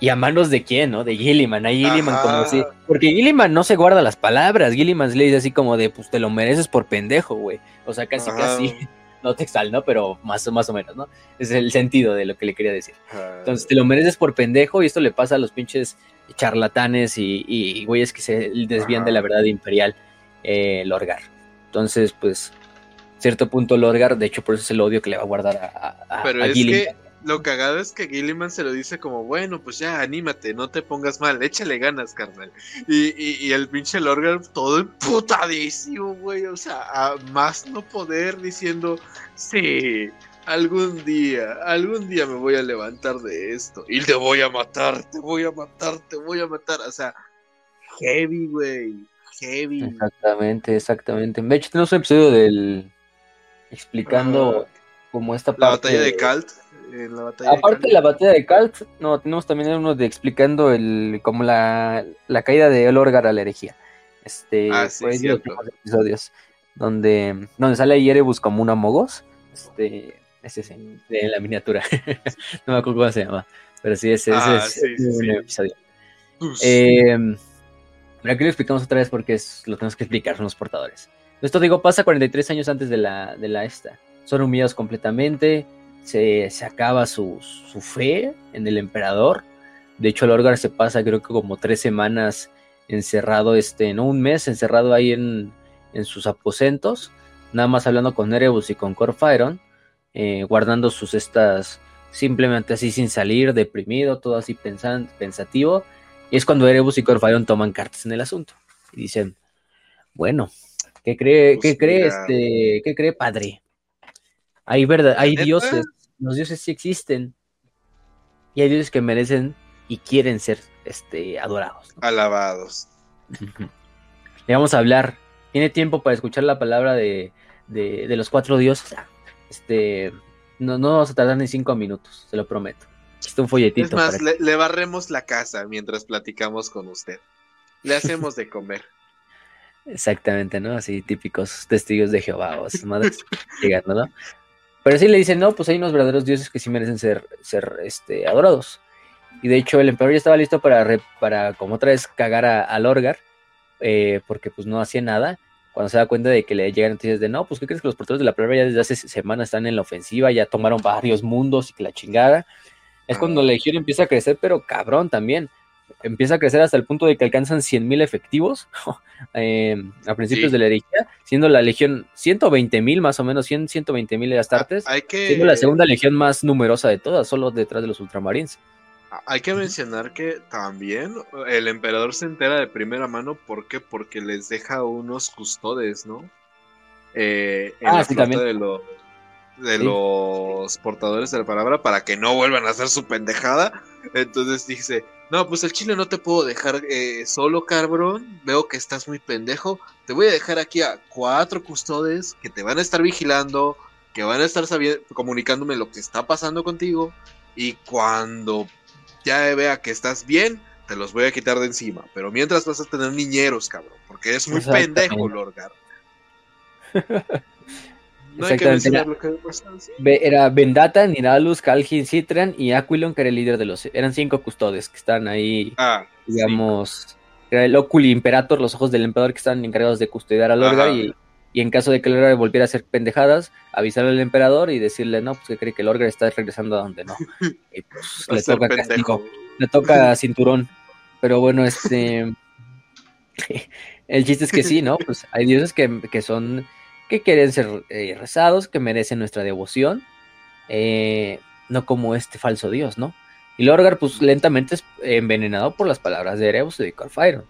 ¿Y a manos de quién, no? De Gilliman. A Gilliman Ajá. como si... Porque Gilliman no se guarda las palabras. Gilliman le dice así como de, pues te lo mereces por pendejo, güey. O sea, casi, Ajá. casi... No textual, ¿no? Pero más, o- más o menos, ¿no? Es el sentido de lo que le quería decir. Ajá. Entonces te lo mereces por pendejo y esto le pasa a los pinches charlatanes y, y güeyes que se desvían de la verdad imperial, eh, Lorgar. Entonces, pues, cierto punto Lorgar, de hecho por eso es el odio que le va a guardar a, a, a- Pero a es Gilliman. que lo cagado es que Gilliman se lo dice como, bueno, pues ya, anímate, no te pongas mal, échale ganas, carnal. Y, y, y el pinche Lorgar todo emputadísimo, güey, o sea, a más no poder diciendo, sí, algún día, algún día me voy a levantar de esto y te voy a matar, te voy a matar, te voy a matar, o sea, heavy, güey, heavy. Exactamente, exactamente. De hecho, tenemos un episodio del explicando como esta parte. La batalla de Kalt. En la batalla Aparte de de la batalla de Kalt, no, tenemos también uno de explicando el como la, la caída de Elorgar a la herejía. Este, Ah, sí, de últimos episodios donde, donde sale Yerebus como un Amogos. Este, ese es en, en la miniatura. no me acuerdo cómo se llama. Pero sí, ese, ese Ah, es sí, un episodio. Pues, Eh, pero aquí lo explicamos otra vez porque es, lo tenemos que explicar, son los portadores. Esto digo, pasa 43 años antes de la, de la esta. Son humillados completamente, se, se acaba su, su fe en el emperador. De hecho, el Orgar se pasa creo que como tres semanas encerrado, este, no un mes, encerrado ahí en, en sus aposentos, nada más hablando con Erebus y con Corfairon, eh, guardando sus estas, simplemente así sin salir, deprimido, todo así pensan, pensativo. Y es cuando Erebus y Corfairon toman cartas en el asunto. Y dicen, bueno, ¿qué cree, Pues qué cree mira. este, qué cree padre? Hay verdad, hay dioses, los dioses sí existen. Y hay dioses que merecen y quieren ser este, adorados. ¿no? alabados. Le vamos a hablar. Tiene tiempo para escuchar la palabra de, de, de los cuatro dioses. Este, no, no vamos a tardar ni cinco minutos, se lo prometo. Está un folletito. Es más, le, le barremos la casa mientras platicamos con usted. Le hacemos de comer. Exactamente, ¿no? Así típicos testigos de Jehová o esas madres llegando, ¿no? Pero sí le dicen, no, pues hay unos verdaderos dioses que sí merecen ser, ser este, adorados. Y de hecho el emperador ya estaba listo para, re- para como otra vez cagar a, a Lorgar, eh, porque pues no hacía nada. Cuando se da cuenta de que le llegan noticias de, no, pues ¿qué crees que los portadores de la palabra ya desde hace semanas están en la ofensiva, ya tomaron varios mundos y que la chingada? Es cuando la legión empieza a crecer, pero cabrón también. Empieza a crecer hasta el punto de que alcanzan 100.000 efectivos eh, a principios Sí. de la herejía, siendo la legión 120.000 más o menos, 100, 120.000 de Astartes, que, siendo la segunda legión más numerosa de todas, solo detrás de los ultramarines. hay que mencionar que también el emperador se entera de primera mano. ¿Por qué? Porque les deja unos custodes, ¿no? Eh, en Ah, la sí, también. de, lo- de Sí. los portadores de la palabra para que no vuelvan a hacer su pendejada. Entonces dice, no, pues el chile no te puedo dejar eh, solo, cabrón. Veo que estás muy pendejo. Te voy a dejar aquí a cuatro custodes que te van a estar vigilando, que van a estar comunicándome lo que está pasando contigo. Y cuando ya vea que estás bien, te los voy a quitar de encima. Pero mientras vas a tener niñeros, cabrón. Porque eres muy pendejo, Lorgar. No hay que Exactamente, era- lo que pasa. sí. Ve- Era Vendata, Niralus, Kalgin, Citran y Aquilon, que era el líder de los... Eran cinco custodes que están ahí, Ah, digamos... Era el Oculi Imperator, los ojos del emperador que están encargados de custodiar a Lorgar Ajá. y, y en caso de que Lorgar volviera a hacer pendejadas, avisarle al emperador y decirle, no, pues que cree que Lorgar está regresando a donde no. Y pues le toca castigo. le toca cinturón. Pero bueno, este. El chiste es que sí, ¿no? Pues hay dioses que, que son. Que quieren ser eh, rezados, que merecen nuestra devoción. eh, no como este falso dios, ¿no? Y Lorgar, pues lentamente es envenenado por las palabras de Erebus y de Corfairon.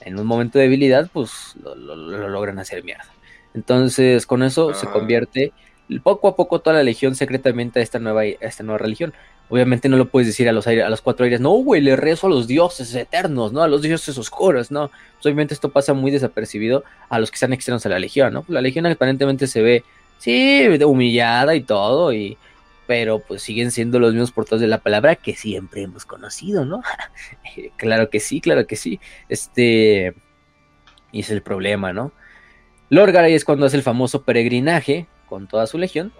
En un momento de debilidad, pues lo, lo- lo logran hacer mierda. Entonces, con eso se Ah. convierte poco a poco toda la legión secretamente a esta nueva, a esta nueva religión. Obviamente no lo puedes decir a los, aire- a los cuatro aires, no, güey, le rezo a los dioses eternos, ¿no? A los dioses oscuros, ¿no? Pues obviamente esto pasa muy desapercibido a los que están externos a la legión, ¿no? La legión aparentemente se ve, sí, humillada y todo, y, pero pues siguen siendo los mismos portadores de la palabra que siempre hemos conocido, ¿no? claro que sí, claro que sí. Este, y es el problema, ¿no? Lorgar ahí es cuando hace el famoso peregrinaje con toda su legión.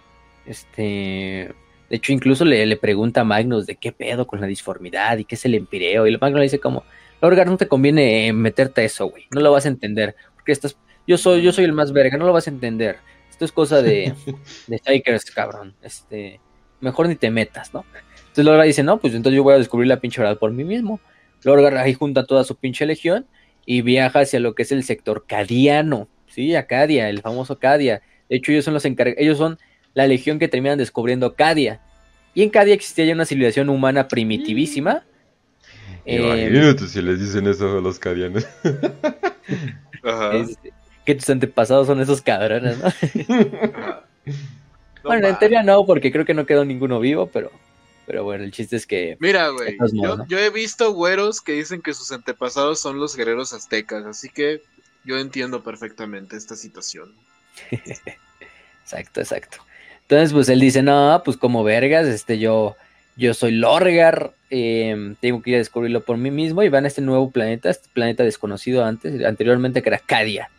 Este, de hecho, incluso le, le pregunta a Magnus de qué pedo con la disformidad y qué es el empireo. Y el Magnus le dice como, Lorgar, no te conviene eh, meterte a eso, güey. No lo vas a entender. Porque estás, yo soy, yo soy el más verga, no lo vas a entender. Esto es cosa de, de Shakers, cabrón. Este, mejor ni te metas, ¿no? Entonces Lorgar dice, no, pues entonces yo voy a descubrir la pinche verdad por mí mismo. Lorgar ahí junta toda su pinche legión y viaja hacia lo que es el sector cadiano. Sí, Acadia, el famoso Cadia. De hecho, ellos son los encargados, ellos son la legión que terminan descubriendo Cadia. Y en Cadia existía ya una civilización humana primitivísima. Eh, Imagínate si les dicen eso a los cadianos. Ajá. es- que tus antepasados son esos cabrones, ¿no? Bueno, en ma- teoría no, porque creo que no quedó ninguno vivo, pero, pero bueno, el chiste es que Mira, güey, yo he visto güeros que dicen que sus antepasados son los guerreros aztecas, así que yo entiendo perfectamente esta situación. Exacto, exacto. Entonces, pues él dice, no, pues como vergas, este, yo, yo soy Lorgar, eh, tengo que ir a descubrirlo por mí mismo y van a este nuevo planeta, este planeta desconocido antes, anteriormente que era Cadia.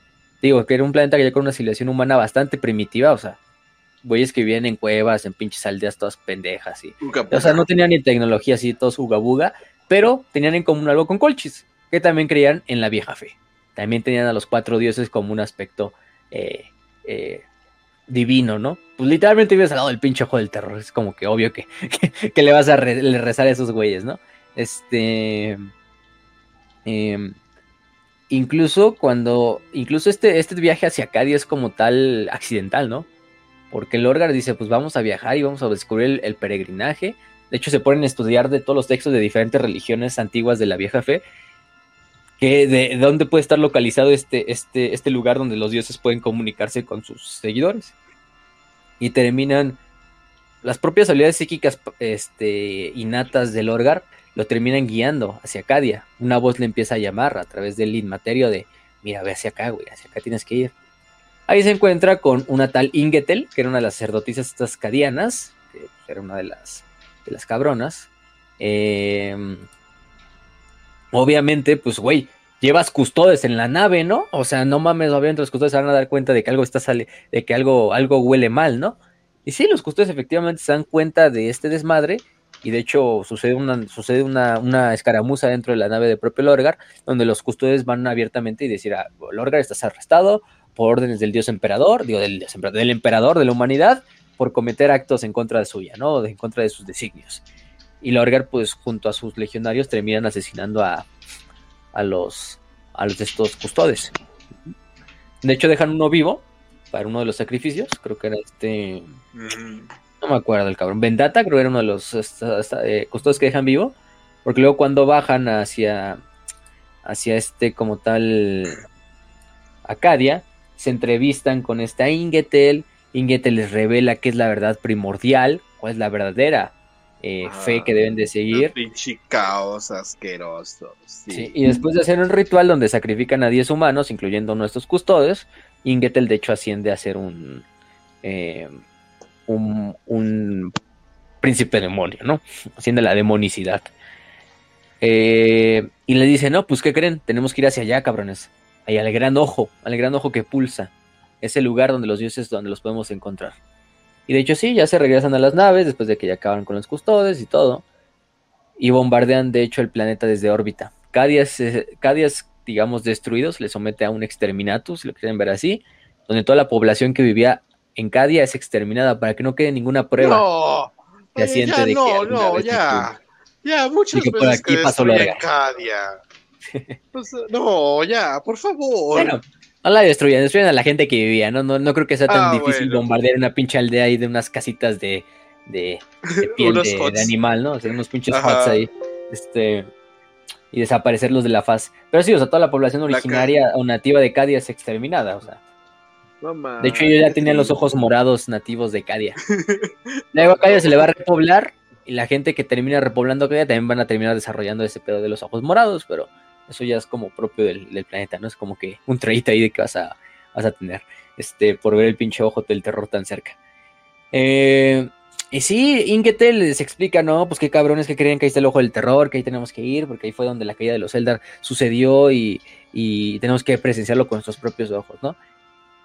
Digo, que era un planeta que ya con una civilización humana bastante primitiva, o sea, güeyes que vivían en cuevas, en pinches aldeas todas pendejas y... O sea, no tenían ni tecnología así, todos ugabuga, pero tenían en común algo con Colchis, que también creían en la vieja fe. También tenían a los cuatro dioses como un aspecto eh, eh, divino, ¿no? Pues literalmente vives al lado del pinche ojo del terror. Es como que obvio que, que, le vas a rezar a esos güeyes, ¿no? Este. em, incluso cuando. Incluso este, este viaje hacia Cadia es como tal accidental, ¿no? Porque Lorgar dice: Pues vamos a viajar y vamos a descubrir el, el peregrinaje. De hecho, se ponen a estudiar de todos los textos de diferentes religiones antiguas de la vieja fe. Que de, de dónde puede estar localizado este, este, este lugar donde los dioses pueden comunicarse con sus seguidores. Y terminan las propias habilidades psíquicas este, innatas del Orgar lo terminan guiando hacia Cadia. Una voz le empieza a llamar a través del inmaterio de, mira, ve hacia acá, güey, hacia acá tienes que ir. Ahí se encuentra con una tal Ingetel, que era una de las sacerdotisas estas cadianas, que era una de las, de las cabronas. Eh, obviamente, pues, güey, llevas custodes en la nave, ¿no? O sea, no mames, obviamente los custodes se van a dar cuenta de que algo está sale, de que algo, algo huele mal, ¿no? Y sí, los custodios efectivamente se dan cuenta de este desmadre y de hecho sucede una, sucede una, una escaramuza dentro de la nave de propio Lorgar, donde los custodios van abiertamente y decir, ah, Lorgar, estás arrestado por órdenes del dios emperador, digo, del, del emperador de la humanidad, por cometer actos en contra de suya, ¿no? En contra de sus designios. Y Lorgar, pues, junto a sus legionarios, terminan asesinando a, a los, a de estos custodios. De hecho, dejan uno vivo para uno de los sacrificios, creo que era este... No me acuerdo el cabrón. Vendata creo que era uno de los eh, custodios que dejan vivo. Porque luego cuando bajan hacia, hacia este como tal Acadia, se entrevistan con esta Ingetel. Ingetel les revela qué es la verdad primordial, cuál es la verdadera eh, fe que deben de seguir. Pinche caos asqueroso. Sí. Sí, y después de hacer un ritual donde sacrifican a 10 humanos, incluyendo nuestros custodios, Ingetel de hecho asciende a ser un, eh, un, un príncipe demonio, ¿no? Asciende a la demonicidad. Eh, y le dice, no, pues ¿qué creen? Tenemos que ir hacia allá, cabrones. Ahí al gran ojo, al gran ojo que pulsa. Es el lugar donde los dioses, donde los podemos encontrar. Y de hecho sí, ya se regresan a las naves después de que ya acaban con los custodios y todo y bombardean de hecho el planeta desde órbita. Cada día es, digamos, destruido, se le somete a un exterminatus, si lo quieren ver así, donde toda la población que vivía en Cadia es exterminada para que no quede ninguna prueba. No, oye, asiente ya de no, no, ya. Ya, muchas que por veces aquí que pasó. Cadia. Sea, no, ya, por favor. Bueno, no la destruyan, destruyen a la gente que vivía, ¿no? No, no creo que sea tan Ah, difícil bueno. bombardear una pinche aldea ahí de unas casitas de, de, de piel de, de animal, ¿no? O sea, unos pinches Ajá. huts ahí. Este. Y desaparecerlos de la faz. Pero sí, o sea, toda la población La originaria o nativa de Cadia es exterminada, o sea. No De hecho, ellos ya tenían los ojos morados nativos de Cadia. Luego a Cadia se le va a repoblar y la gente que termina repoblando Cadia también van a terminar desarrollando ese pedo de los ojos morados, pero eso ya es como propio del, planeta, ¿no? Es como que un traíta ahí de que vas a, vas a tener, este, por ver el pinche ojo del terror tan cerca. Eh, y sí, Ingetel les explica, ¿no? Pues qué cabrones que creen que ahí está el ojo del terror, que ahí tenemos que ir, porque ahí fue donde la caída de los Eldar sucedió y, y tenemos que presenciarlo con nuestros propios ojos, ¿no?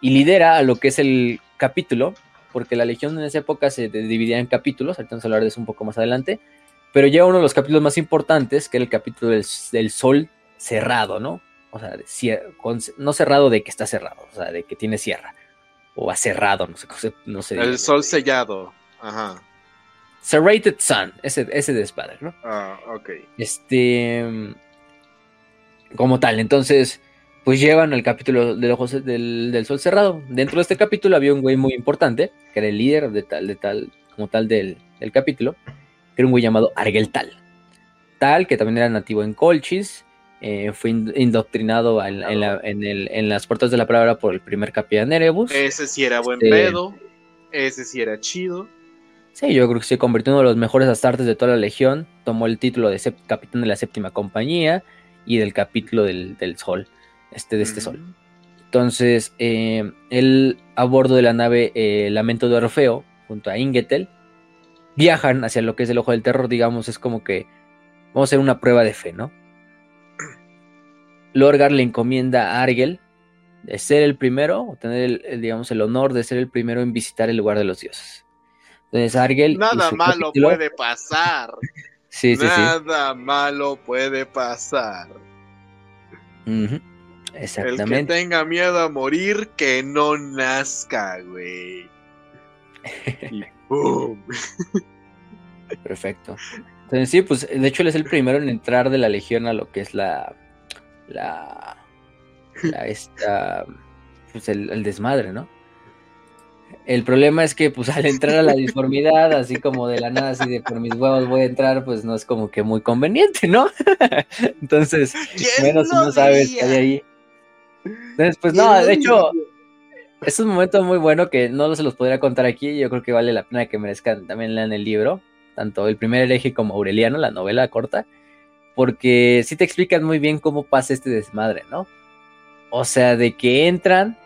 y lidera a lo que es el capítulo, porque la Legión en esa época se dividía en capítulos, ahorita vamos a hablar de eso un poco más adelante, pero lleva uno de los capítulos más importantes, que era el capítulo del, del sol cerrado, ¿no? O sea, de con- no cerrado de que está cerrado, o sea, de que tiene sierra, o acerrado, no sé, no sé. El sol sellado. Ajá. Serrated Sun, ese, ese despadre, ¿no? Ah, ok. Este. Como tal, entonces, pues llevan el capítulo del, ojos del, del sol cerrado. Dentro de este capítulo había un güey muy importante, que era el líder de tal, de tal, como tal del, del capítulo, que era un güey llamado Argel Tal. Tal, que también era nativo en Colchis, eh, fue in- indoctrinado en, en la- en el- en las puertas de la palabra por el primer capitán Erebus. Ese sí era buen Este- pedo. Ese sí era chido. Sí, yo creo que se convirtió en uno de los mejores astartes de toda la legión. Tomó el título de capitán de la séptima compañía y del capítulo del, del sol, este de este sol. Entonces, eh, él a bordo de la nave eh, Lamento de Orfeo, junto a Ingetel, viajan hacia lo que es el ojo del terror, digamos, es como que vamos a hacer una prueba de fe, ¿no? Lorgar le encomienda a Argel de ser el primero, o tener el, el, digamos, el honor de ser el primero en visitar el lugar de los dioses. Entonces, Argel. Nada malo capítulo- puede pasar. Sí, sí, sí. Nada malo puede pasar. Ujú, El que Exactamente. tenga miedo a morir, que no nazca, güey. Y ¡pum! Perfecto. Entonces, sí, pues de hecho él es el primero en entrar de la legión a lo que es la. La. la esta. Pues el, el desmadre, ¿no? El problema es que, pues al entrar a la disformidad, así como de la nada, así de por mis huevos voy a entrar, pues no es como que muy conveniente, ¿no? Entonces, ¿Quién menos no sabes diría? que hay ahí. Entonces, pues ¿Quién no, de hecho, es un momento muy bueno que no se los podría contar aquí. Yo creo que vale la pena que merezcan también lean el libro, tanto el primer hereje como Aureliano, la novela corta, porque sí te explican muy bien cómo pasa este desmadre, ¿no? O sea, de que entran,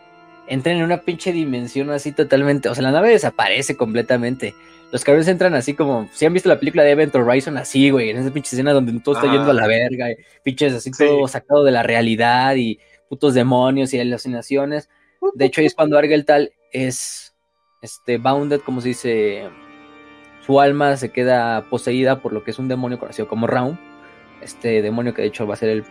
entran en una pinche dimensión así totalmente. O sea, la nave desaparece completamente. Los cabrones entran así como. Si han visto la película de Event Horizon, así, güey, en esa pinche escena donde todo está yendo a la verga, y pinches así Sí. todo sacado de la realidad y putos demonios y alucinaciones. De hecho, ahí es cuando Argel Tal es este, Bounded, como se dice, su alma se queda poseída por lo que es un demonio conocido como Raum, este demonio que de hecho va a ser el,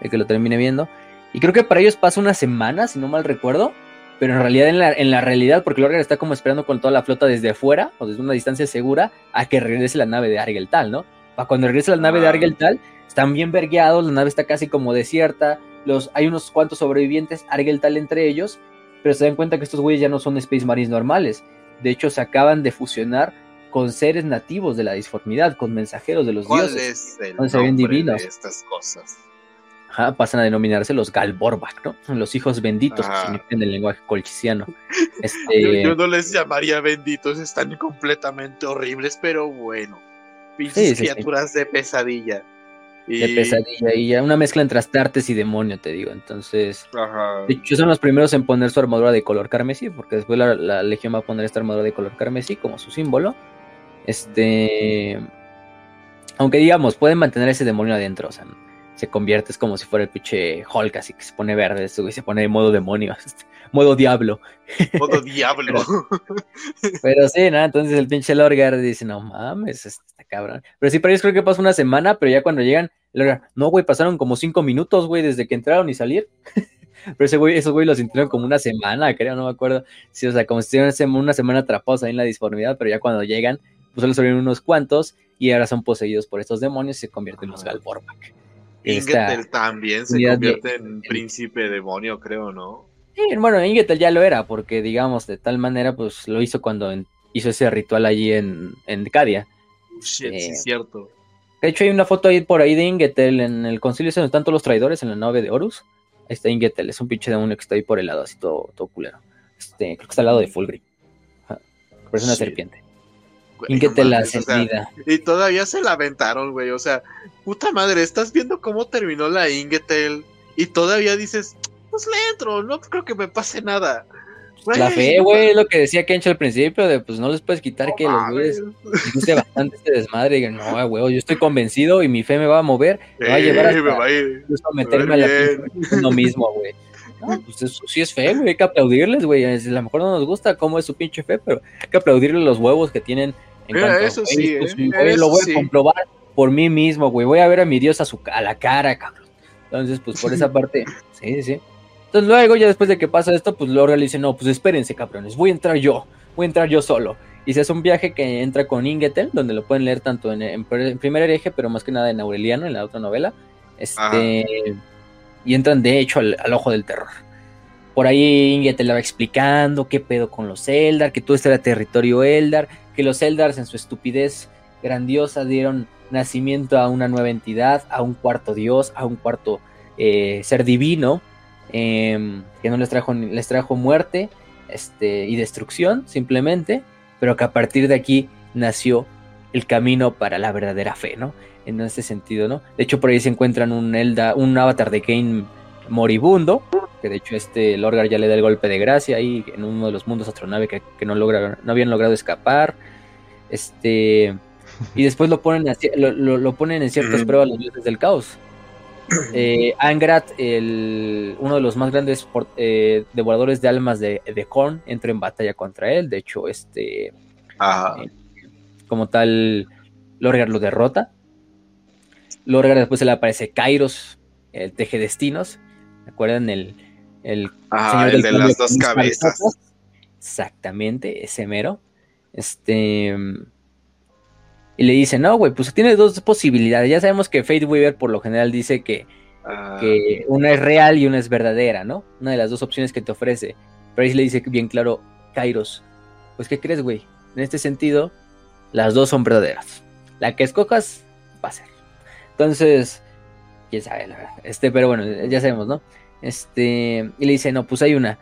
el que lo termine viendo. Y creo que para ellos pasa una semana, si no mal recuerdo, pero en realidad, en la, en la realidad, porque Lorgar está como esperando con toda la flota desde afuera, o desde una distancia segura, a que regrese la nave de Argeltal, ¿no? Para cuando regrese la nave de Ah. Argeltal, están bien vergueados, la nave está casi como desierta, los, hay unos cuantos sobrevivientes, Argeltal entre ellos, pero se dan cuenta que estos güeyes ya no son Space Marines normales. De hecho, se acaban de fusionar con seres nativos de la disformidad, con mensajeros de los ¿Cuál dioses. es el ven nombre divinos. de estas cosas? Ajá, pasan a denominarse los Galborbak, ¿no? Los hijos benditos que Ajá. significan en el lenguaje colchiciano. Yo, Este, yo no les llamaría benditos, están completamente horribles, pero bueno. Pinches Sí, sí, sí. criaturas de pesadilla. Y... de pesadilla y ya una mezcla entre Astartes y demonio, te digo. Entonces, Ajá. de hecho, son los primeros en poner su armadura de color carmesí, porque después la, la legión va a poner esta armadura de color carmesí como su símbolo. Este, aunque digamos, pueden mantener ese demonio adentro, o sea, se convierte, es como si fuera el pinche Hulk, así que se pone verde, este se pone de modo demonio, este, modo diablo. Modo diablo. Pero sí, ¿no? Entonces el pinche Lorgar dice, no mames, este está cabrón. Pero sí, para ellos creo que pasa una semana, pero ya cuando llegan, Lorgar, no, güey, pasaron como cinco minutos, güey, desde que entraron y salir. pero ese güey, esos güey los sintieron como una semana, creo, no me acuerdo. Sí, o sea, como si estuvieran una semana atrapados ahí en la disformidad, pero ya cuando llegan, solo salieron unos cuantos y ahora son poseídos por estos demonios y se convierten en los Galborbak. Esta- Ingetel también se de- convierte en príncipe demonio, creo, ¿no? Sí, bueno, Ingetel ya lo era, porque digamos, de tal manera, pues lo hizo cuando en- hizo ese ritual allí en, en Cadia. Shit, sí, Eh, es cierto. De hecho, hay una foto ahí por ahí de Ingetel en el concilio, donde están todos los traidores en la nave de Horus. Ahí está Ingetel, es un pinche demonio que está ahí por el lado, así todo, todo culero. Este, creo que está al lado de Fulgrim. Parece una serpiente. Güey, la o sea. Y todavía se la aventaron, güey. O sea, puta madre, estás viendo cómo terminó la Ingetel y todavía dices, pues le entro, no creo que me pase nada. La fe, güey, es lo que decía Kencho al principio, de pues no les puedes quitar no que los güeyes guste bastante este desmadre y digan, no, güey, yo estoy convencido y mi fe me va a mover, me va a llevar hasta me va a ir. incluso a meterme a la bien. pinche uno mismo, güey. No, pues eso sí es fe, güey, hay que aplaudirles, güey. A lo mejor no nos gusta cómo es su pinche fe, pero hay que aplaudirle los huevos que tienen en Mira, cuanto a, sí, eh, güey, eso lo voy a comprobar por mí mismo, güey. Voy a ver a mi Dios a su a la cara, cabrón. Entonces, pues por esa parte, sí, sí, sí. Entonces luego, ya después de que pasa esto, pues Lorga le dice, no, pues espérense, cabrones, voy a entrar yo, voy a entrar yo solo. Y se hace un viaje que entra con Ingetel, donde lo pueden leer tanto en, en, en primer hereje, pero más que nada en Aureliano, en la otra novela. Este, y entran de hecho al, al, ojo del terror. Por ahí Ingetel le va explicando qué pedo con los Eldar, que todo esto era territorio Eldar, que los Eldars en su estupidez grandiosa dieron nacimiento a una nueva entidad, a un cuarto dios, a un cuarto eh, ser divino, eh, que no les trajo, les trajo muerte este, y destrucción simplemente, pero que a partir de aquí nació el camino para la verdadera fe, ¿no? En este sentido, ¿no? De hecho, por ahí se encuentran un Elda, un avatar de Kane moribundo, que de hecho este Lorgar ya le da el golpe de gracia ahí en uno de los mundos astronave que, que no, logra, no habían logrado escapar. Este. Y después lo ponen, a, lo, lo, lo, ponen en ciertas pruebas los dioses del caos. Eh, Angrat, el, uno de los más grandes por, eh, devoradores de almas de, de Korn, entra en batalla contra él. De hecho, este. Eh, como tal, Lorgar lo derrota. Lorgar después se le aparece Kairos, el teje destinos. ¿Se acuerdan? El, el, ah, el de las dos cabezas. Exactamente, ese mero. Este. Y le dice, no, güey, pues tiene dos posibilidades. Ya sabemos que Fate Weaver por lo general dice que, Ah. que una es real y una es verdadera, ¿no? Una de las dos opciones que te ofrece. Pero ahí le dice bien claro, Kairos, pues ¿qué crees, güey? En este sentido, las dos son verdaderas. La que escojas va a ser. Entonces, sabe. Este, pero bueno, ya sabemos, ¿no? Este, y le dice, no, pues hay una.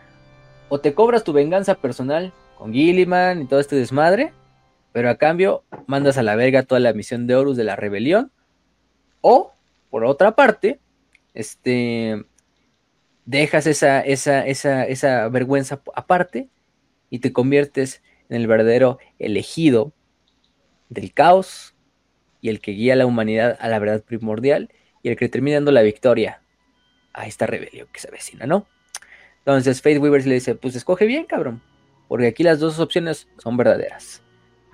O te cobras tu venganza personal con Gilliman y todo este desmadre, pero a cambio mandas a la verga toda la misión de Horus de la rebelión. O, por otra parte, este, dejas esa, esa, esa, esa vergüenza aparte y te conviertes en el verdadero elegido del caos y el que guía a la humanidad a la verdad primordial y el que termina dando la victoria a esta rebelión que se avecina, ¿no? Entonces Faith Weaver le dice, pues escoge bien, cabrón. porque aquí las dos opciones son verdaderas.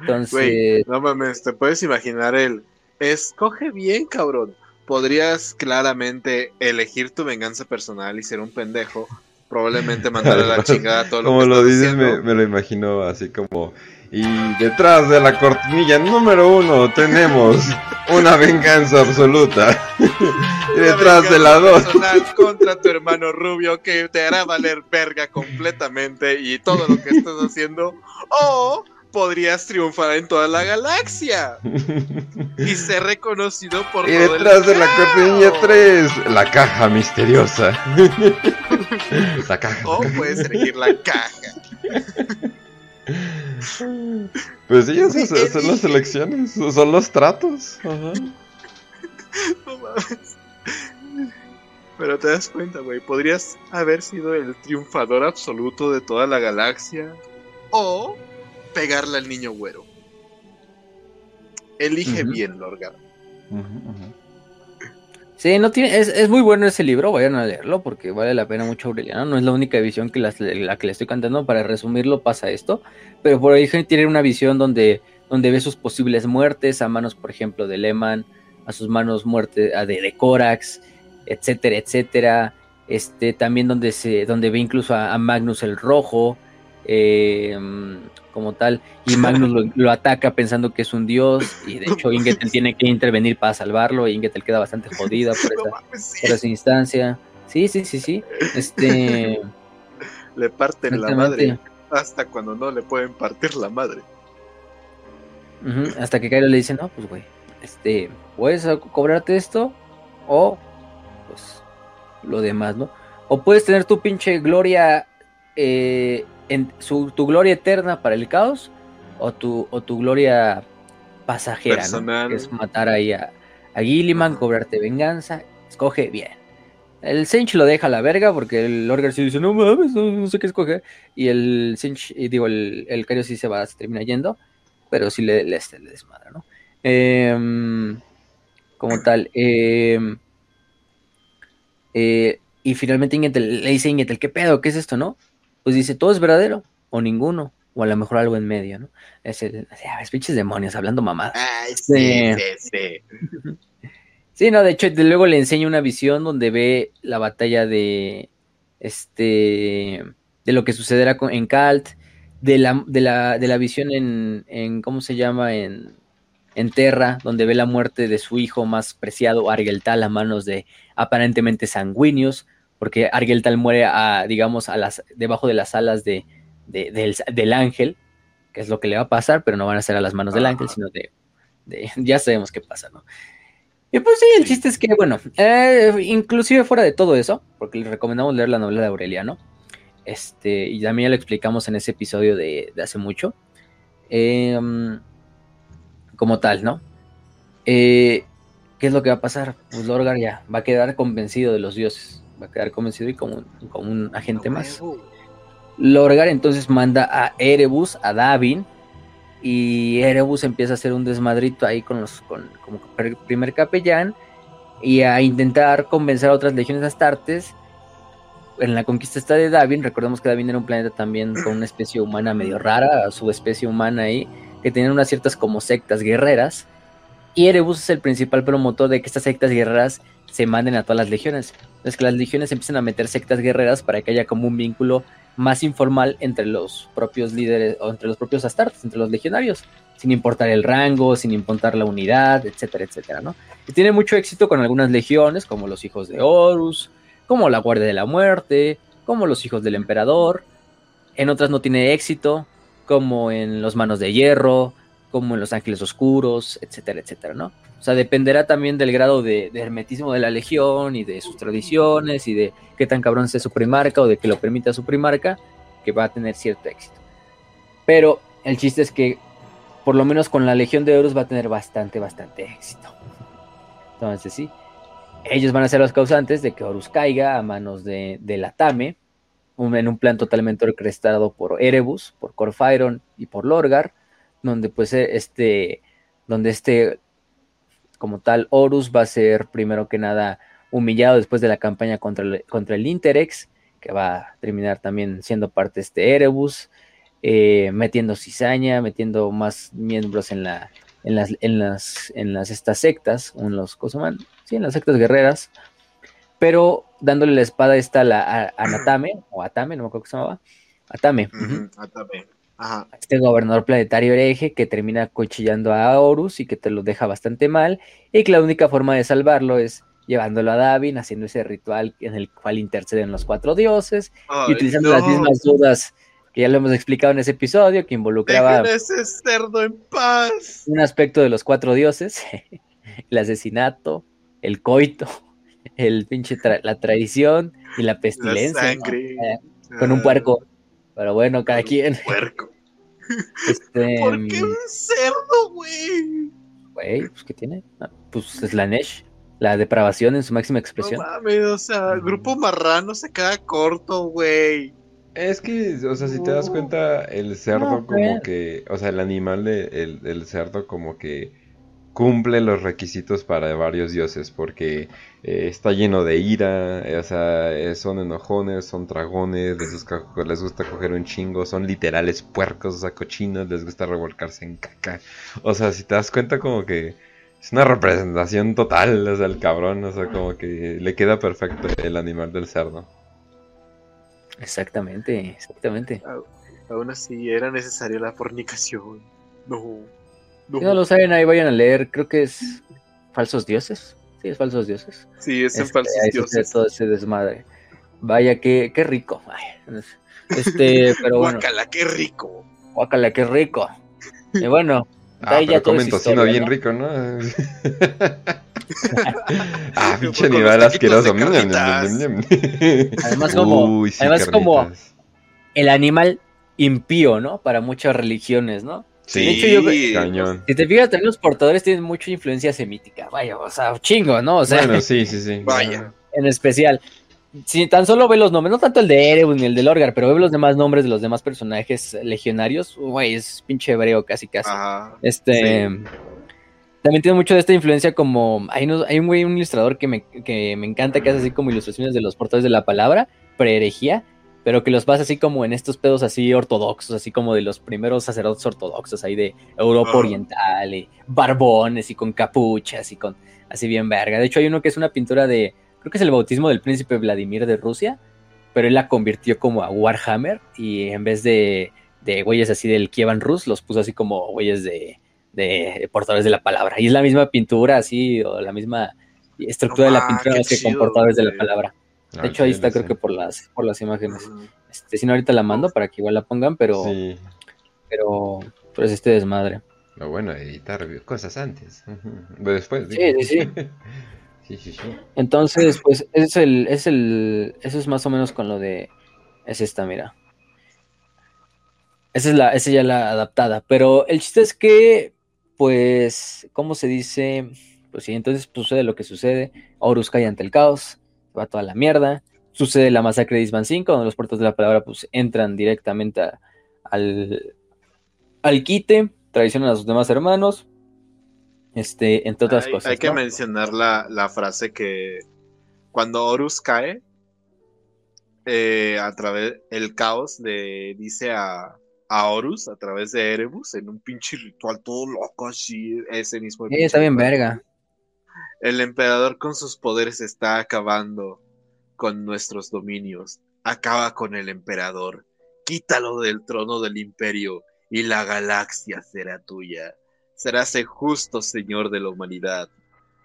Entonces, no mames, te puedes imaginar el. Escoge bien, cabrón. Podrías claramente elegir tu venganza personal y ser un pendejo. Probablemente mandar a la chingada todo lo Como que lo dices, me lo imagino así como... Y detrás de la cortinilla número uno tenemos una venganza absoluta. y detrás de la dos... contra tu hermano rubio que te hará valer verga completamente y todo lo que estás haciendo. O podrías triunfar en toda la galaxia y ser reconocido por Y todo el detrás de la cortinilla 3, la caja misteriosa. la caja. O puedes elegir la caja. Pues sí, esas, son las elecciones, son los tratos. Ajá. No mames. Pero te das cuenta, güey, podrías haber sido el triunfador absoluto de toda la galaxia o pegarle al niño güero. Elige bien, Lorgar. Ujú, ujú. Sí, no tiene, es, es muy bueno ese libro, vayan a leerlo porque vale la pena mucho Aureliano. No es la única visión que la que le estoy cantando, para resumirlo pasa esto, pero por ahí tiene una visión donde, donde ve sus posibles muertes a manos, por ejemplo, de Leman, a sus manos muerte a de, de Corax, etcétera, etcétera. Este, también donde se, donde ve incluso a Magnus el Rojo, eh, como tal, y Magnus lo, lo ataca pensando que es un dios, y de hecho Ingetel tiene que intervenir para salvarlo, y Ingetel queda bastante jodida por No esa, mames, sí. por esa instancia. Sí, sí, sí, sí. Este, Le parten la madre hasta cuando no le pueden partir la madre. Hasta que Cairo le dice, no, pues güey, este, puedes cobrarte esto o pues lo demás, ¿no? O puedes tener tu pinche gloria, eh, en su, tu gloria eterna para el caos o tu, o tu gloria pasajera. Personal. Que es matar ahí a, a Gilliman, cobrarte venganza, escoge bien. El Sinch lo deja a la verga porque el Lorgar sí dice, no mames, no, no sé qué escoger. Y el Sinch, y digo, el, el Cario sí se va, se termina yendo, pero sí le, le, le desmadra, ¿no? Em, como tal. em, eh, y finalmente Ingetel, le dice a Ingetel, ¿qué pedo? ¿Qué es esto, no? Pues dice, todo es verdadero, o ninguno, o a lo mejor algo en medio, ¿no? Es el, pinches demonios, hablando mamadas. Ay, Sí. sí, sí, sí. No, de hecho, de luego le enseña una visión donde ve la batalla de este de lo que sucederá con- en Kalt, de la, de la, de la visión en, en ¿cómo se llama? En, en Terra, donde ve la muerte de su hijo más preciado, Argeltal, a manos de aparentemente sanguíneos, porque Argeltal muere a, digamos, a las, debajo de las alas de, de- del, del ángel, que es lo que le va a pasar, pero no van a ser a las manos del ángel, sino de, de ya sabemos qué pasa, ¿no? Y pues sí, el chiste es que, bueno, eh, inclusive fuera de todo eso, porque les recomendamos leer la novela de Aureliano, este, y también ya lo explicamos en ese episodio de, de hace mucho, eh, como tal, ¿no? Eh, ¿Qué es lo que va a pasar? Pues Lorgar ya va a quedar convencido de los dioses, va a quedar convencido y como, un- como un agente más. Lorgar entonces manda a Erebus, a Davin, y Erebus empieza a hacer un desmadrito ahí con los, con, como primer capellán, y a intentar convencer a otras legiones astartes. En la conquista está de Davin, recordemos que Davin era un planeta también con una especie humana medio rara, subespecie humana ahí, que tenían unas ciertas como sectas guerreras, y Erebus es el principal promotor de que estas sectas guerreras se manden a todas las legiones. Entonces que las legiones empiezan a meter sectas guerreras para que haya como un vínculo más informal entre los propios líderes o entre los propios astartes, entre los legionarios, sin importar el rango, sin importar la unidad, etcétera, etcétera, ¿no? Y tiene mucho éxito con algunas legiones, como los hijos de Horus, como la Guardia de la Muerte, como los hijos del Emperador. En otras no tiene éxito, como en los Manos de Hierro, como en los Ángeles Oscuros, etcétera, etcétera, ¿no? O sea, dependerá también del grado de, hermetismo de la legión y de sus tradiciones y de qué tan cabrón sea su primarca o de que lo permita su primarca, que va a tener cierto éxito. Pero el chiste es que, por lo menos con la Legión de Horus, va a tener bastante, bastante éxito. Entonces, sí, ellos van a ser los causantes de que Horus caiga a manos de, de la Tame, un- en un plan totalmente orquestado por Erebus, por Corfairon y por Lorgar, donde pues eh, este, donde este, como tal, Horus va a ser primero que nada humillado después de la campaña contra el, contra el Interex, que va a terminar también siendo parte de este Erebus. eh, metiendo cizaña, metiendo más miembros en la en las en las en las estas sectas, en los Kosoman, sí, en las sectas guerreras, pero dándole la espada esta a la a- Anatame o Atame, no me acuerdo cómo se llamaba. Atame. Atame. Ajá. este gobernador planetario hereje que termina cuchillando a Horus y que te lo deja bastante mal, y que la única forma de salvarlo es llevándolo a Davin, haciendo ese ritual en el cual interceden los cuatro dioses, y utilizando no. las mismas dudas que ya lo hemos explicado en ese episodio, que involucraba ese cerdo en paz. un aspecto de los cuatro dioses, el asesinato, el coito, el pinche tra- la traición y la La pestilencia. Eh, con un puerco. Pero bueno, cada quien. Puerco. Este, ¿Por qué un cerdo, güey? Güey, pues ¿qué tiene? Ah, pues es la Nesh, la depravación en su máxima No expresión. mames, o sea, el grupo marrano se queda corto, güey. Es que, o sea, si te das No. cuenta, el cerdo No, como pues. que, o sea, el animal de, el, el cerdo como que cumple los requisitos para varios dioses, porque eh, está lleno de ira, eh, o sea, eh, son enojones, son dragones, les gusta, les gusta coger un chingo, son literales puercos, o sea, cochinos, les gusta revolcarse en caca. O sea, si te das cuenta como que es una representación total, o sea, el cabrón, o sea, como que le queda perfecto el animal del cerdo. Exactamente, exactamente. Aún así, era necesaria la fornicación. No. No. Si no lo saben, ahí vayan a leer, creo que es Falsos Dioses. Sí, es Falsos Dioses. Sí, es en Este, falsos ahí dioses. todo ese desmadre. Vaya, qué, qué rico. Este, pero bueno, Guácala, qué rico. guácala, qué rico. Y bueno, Ah, ahí pero ya comen tocino historia, bien ¿no? rico, ¿no? ah, pinche de asqueroso. Además como- Uy, sí, además como- el animal impío, ¿no? Para muchas religiones, ¿no? Sí, de hecho, yo- cañón. Si te fijas, también los portadores tienen mucha influencia semítica. Vaya, o sea, chingo, ¿no? O sea, Bueno, sí, sí, sí. Vaya. en especial. Si tan solo ve los nombres, no tanto el de Erebus ni el de Lorgar, pero ve los demás nombres de los demás personajes legionarios, güey, es pinche hebreo casi casi. Ajá. Este. También tiene mucho de esta influencia como. Hay, unos- hay un güey, un ilustrador que me, que me encanta, que hace así como ilustraciones de los portadores de la palabra, pre-herejía, pero que los basa así como en estos pedos así ortodoxos, así como de los primeros sacerdotes ortodoxos ahí de Europa Ah. Oriental, y barbones y con capuchas y con así bien verga. De hecho, hay uno que es una pintura de. Creo que es el bautismo del príncipe Vladimir de Rusia, pero él la convirtió como a Warhammer y en vez de, de güeyes así del Kievan Rus, los puso así como güeyes de, de portadores de la palabra. Y es la misma pintura, así, o la misma estructura de la Ah, pintura, que con portadores de la palabra. De Ah, hecho, ahí está, creo que por las, por las imágenes. Este, si no, ahorita la mando para que igual la pongan, pero, Sí. pero, pero es este desmadre. Lo bueno, editar cosas antes. Ujú. Después. Sí, digo. sí, sí. Sí, sí, sí. Entonces, pues, es el, es el, eso es más o menos con lo de, es esta, mira. Esa es la, esa ya la adaptada, pero el chiste es que, pues, ¿cómo se dice? Pues sí, entonces pues, sucede lo que sucede, Horus cae ante el caos, va toda la mierda, sucede la masacre de Isban 5, donde los puertos de la palabra pues entran directamente a- al, al quite, traicionan a sus demás hermanos, este, entre otras hay, cosas. hay que ¿no? mencionar la, la frase que cuando Horus cae, eh, a través el caos le dice a, a Horus a través de Erebus en un pinche ritual todo loco así, ese mismo. Sí, está bien verga. El emperador con sus poderes está acabando con nuestros dominios. Acaba con el emperador. Quítalo del trono del imperio y la galaxia será tuya. Serás el justo señor de la humanidad.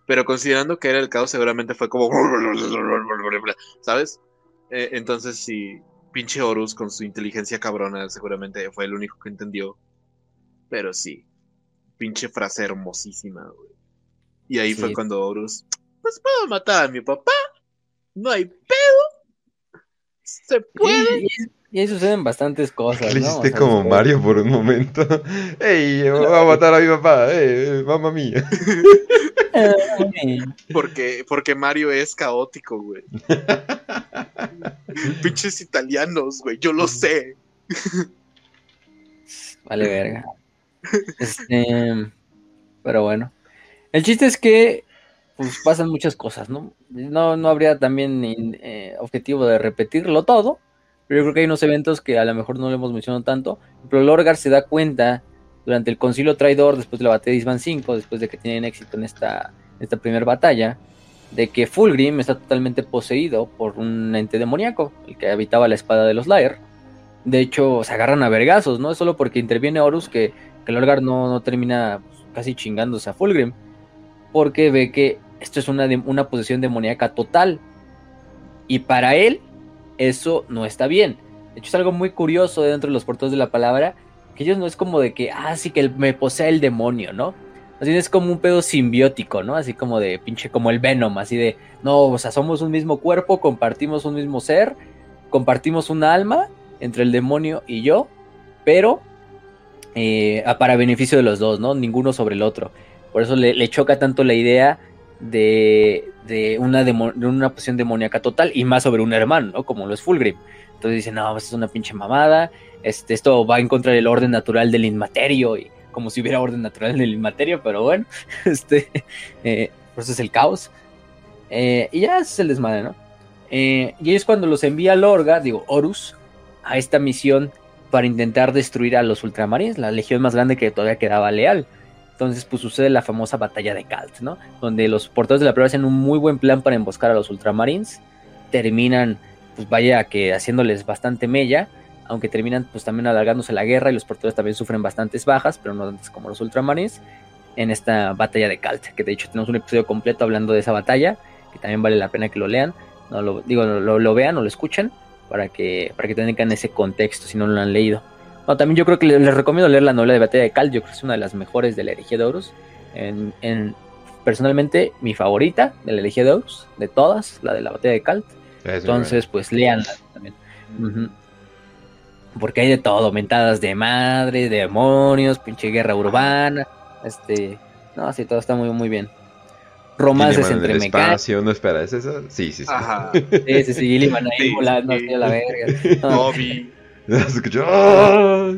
Pero considerando que era el caos, seguramente fue como... ¿Sabes? Eh, entonces sí, pinche Horus con su inteligencia cabrona seguramente fue el único que entendió. Pero sí, pinche frase hermosísima, güey. Y ahí Sí. fue cuando Horus, pues puedo matar a mi papá, no hay pedo, se puede. Y, y- y ahí suceden bastantes cosas, Le ¿no? O hiciste sea, como Mario por un momento. ¡Ey! Voy a matar a mi papá. ¡Eh! ¡Mamma mía! Ay, Porque, porque Mario es caótico, güey. Pinches italianos, güey, yo lo sé. Vale, verga. Este, pero bueno. El chiste es que pues pasan muchas cosas, ¿no? No, no habría también eh, objetivo de repetirlo todo. pero yo creo que hay unos eventos que a lo mejor no lo hemos mencionado tanto. Pero Lorgar se da cuenta durante el concilio traidor, después de la batalla de Isban 5, después de que tienen éxito en esta, esta primera batalla, de que Fulgrim está totalmente poseído por un ente demoníaco, el que habitaba la espada de los Lair. De hecho, se agarran a vergazos, ¿no? Es solo porque interviene Horus que, que Lorgar no, no termina pues, casi chingándose a Fulgrim, porque ve que esto es una, una posesión demoníaca total. Y para él, eso no está bien. De hecho, es algo muy curioso dentro de los portales de la palabra, que ellos no es como de que, ah, sí, que me posee el demonio, ¿no? Así es como un pedo simbiótico, ¿no? Así como de pinche, como el Venom, así de, no, o sea, somos un mismo cuerpo, compartimos un mismo ser, compartimos un alma entre el demonio y yo, pero eh, para beneficio de los dos, ¿no? Ninguno sobre el otro. Por eso le, choca tanto la idea de, de una, de una posición demoníaca total y más sobre un hermano, ¿no? Como lo es Fulgrim. Entonces dice, no, pues es una pinche mamada, este, esto va en contra del orden natural del inmaterio y como si hubiera orden natural en el inmaterio, pero bueno, este, eh, por eso es el caos. Eh, y ya es el desmadre, ¿no? Eh, y es cuando los envía Lorga, digo, Horus, a esta misión para intentar destruir a los Ultramarines, la legión más grande que todavía quedaba leal. Entonces, pues sucede la famosa batalla de Kalt, ¿no? Donde los portadores de la prueba hacen un muy buen plan para emboscar a los Ultramarines. Terminan, pues vaya que haciéndoles bastante mella aunque terminan pues también alargándose la guerra y los portadores también sufren bastantes bajas, pero no tantas como los ultramarines, en esta batalla de Kalt, que de hecho tenemos un episodio completo hablando de esa batalla, que también vale la pena que lo lean, no lo, digo, lo, vean o lo escuchen, para que, para que tengan ese contexto si no lo han leído. Bueno, también yo creo que les, recomiendo leer la novela de batalla de Kalt, yo creo que es una de las mejores de la herejía de Horus, en, personalmente mi favorita de la herejía de Horus, de todas, la de la batalla de Kalt. Entonces, pues leanla también. Porque hay de todo, mentadas de madre, demonios, pinche guerra urbana, este, no, así todo está muy muy bien. Romances entre mecánicos. No. Sí, sí, sí. Ajá. Sí, sí, sí, Gilliman ahí sí, volando sí. a la verga. Bobby. escuchó? ¡Ah!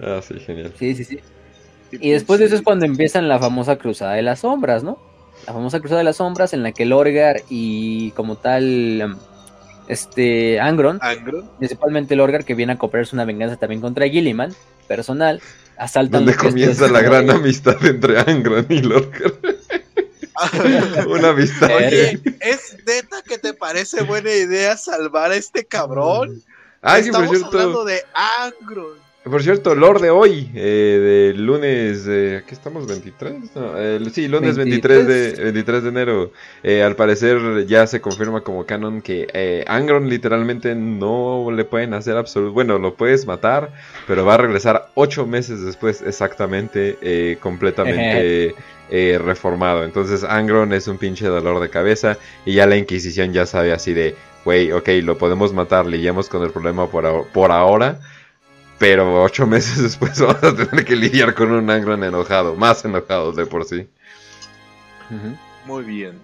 ah, sí, genial. Sí, sí, sí. Y después de eso es cuando empiezan la famosa Cruzada de las Sombras, ¿no? La famosa Cruzada de las Sombras en la que Lorgar y como tal este Angron, principalmente Lorgar, que viene a cooperarse una venganza también contra Gilliman, personal, asaltan. Donde comienza la gran amistad entre Angron y Lorgar. una amistad. Oye, ¿es neta que te parece buena idea salvar a este cabrón? Ay, sí, Estamos hablando de Angron. Por cierto, Lord de hoy, eh, de lunes, eh, ¿qué estamos? ¿23? No, eh, sí, lunes 23, de, 23 de enero. Eh, al parecer ya se confirma como canon que eh, Angron literalmente no le pueden hacer absoluto. Bueno, lo puedes matar, pero va a regresar ocho meses después exactamente, eh, completamente eh, reformado. Entonces Angron es un pinche dolor de cabeza y ya la Inquisición ya sabe así de, güey, ok, lo podemos matar, lidiamos con el problema por, por ahora pero ocho meses después vamos a tener que lidiar con un Angron enojado, más enojado de por sí. Muy bien.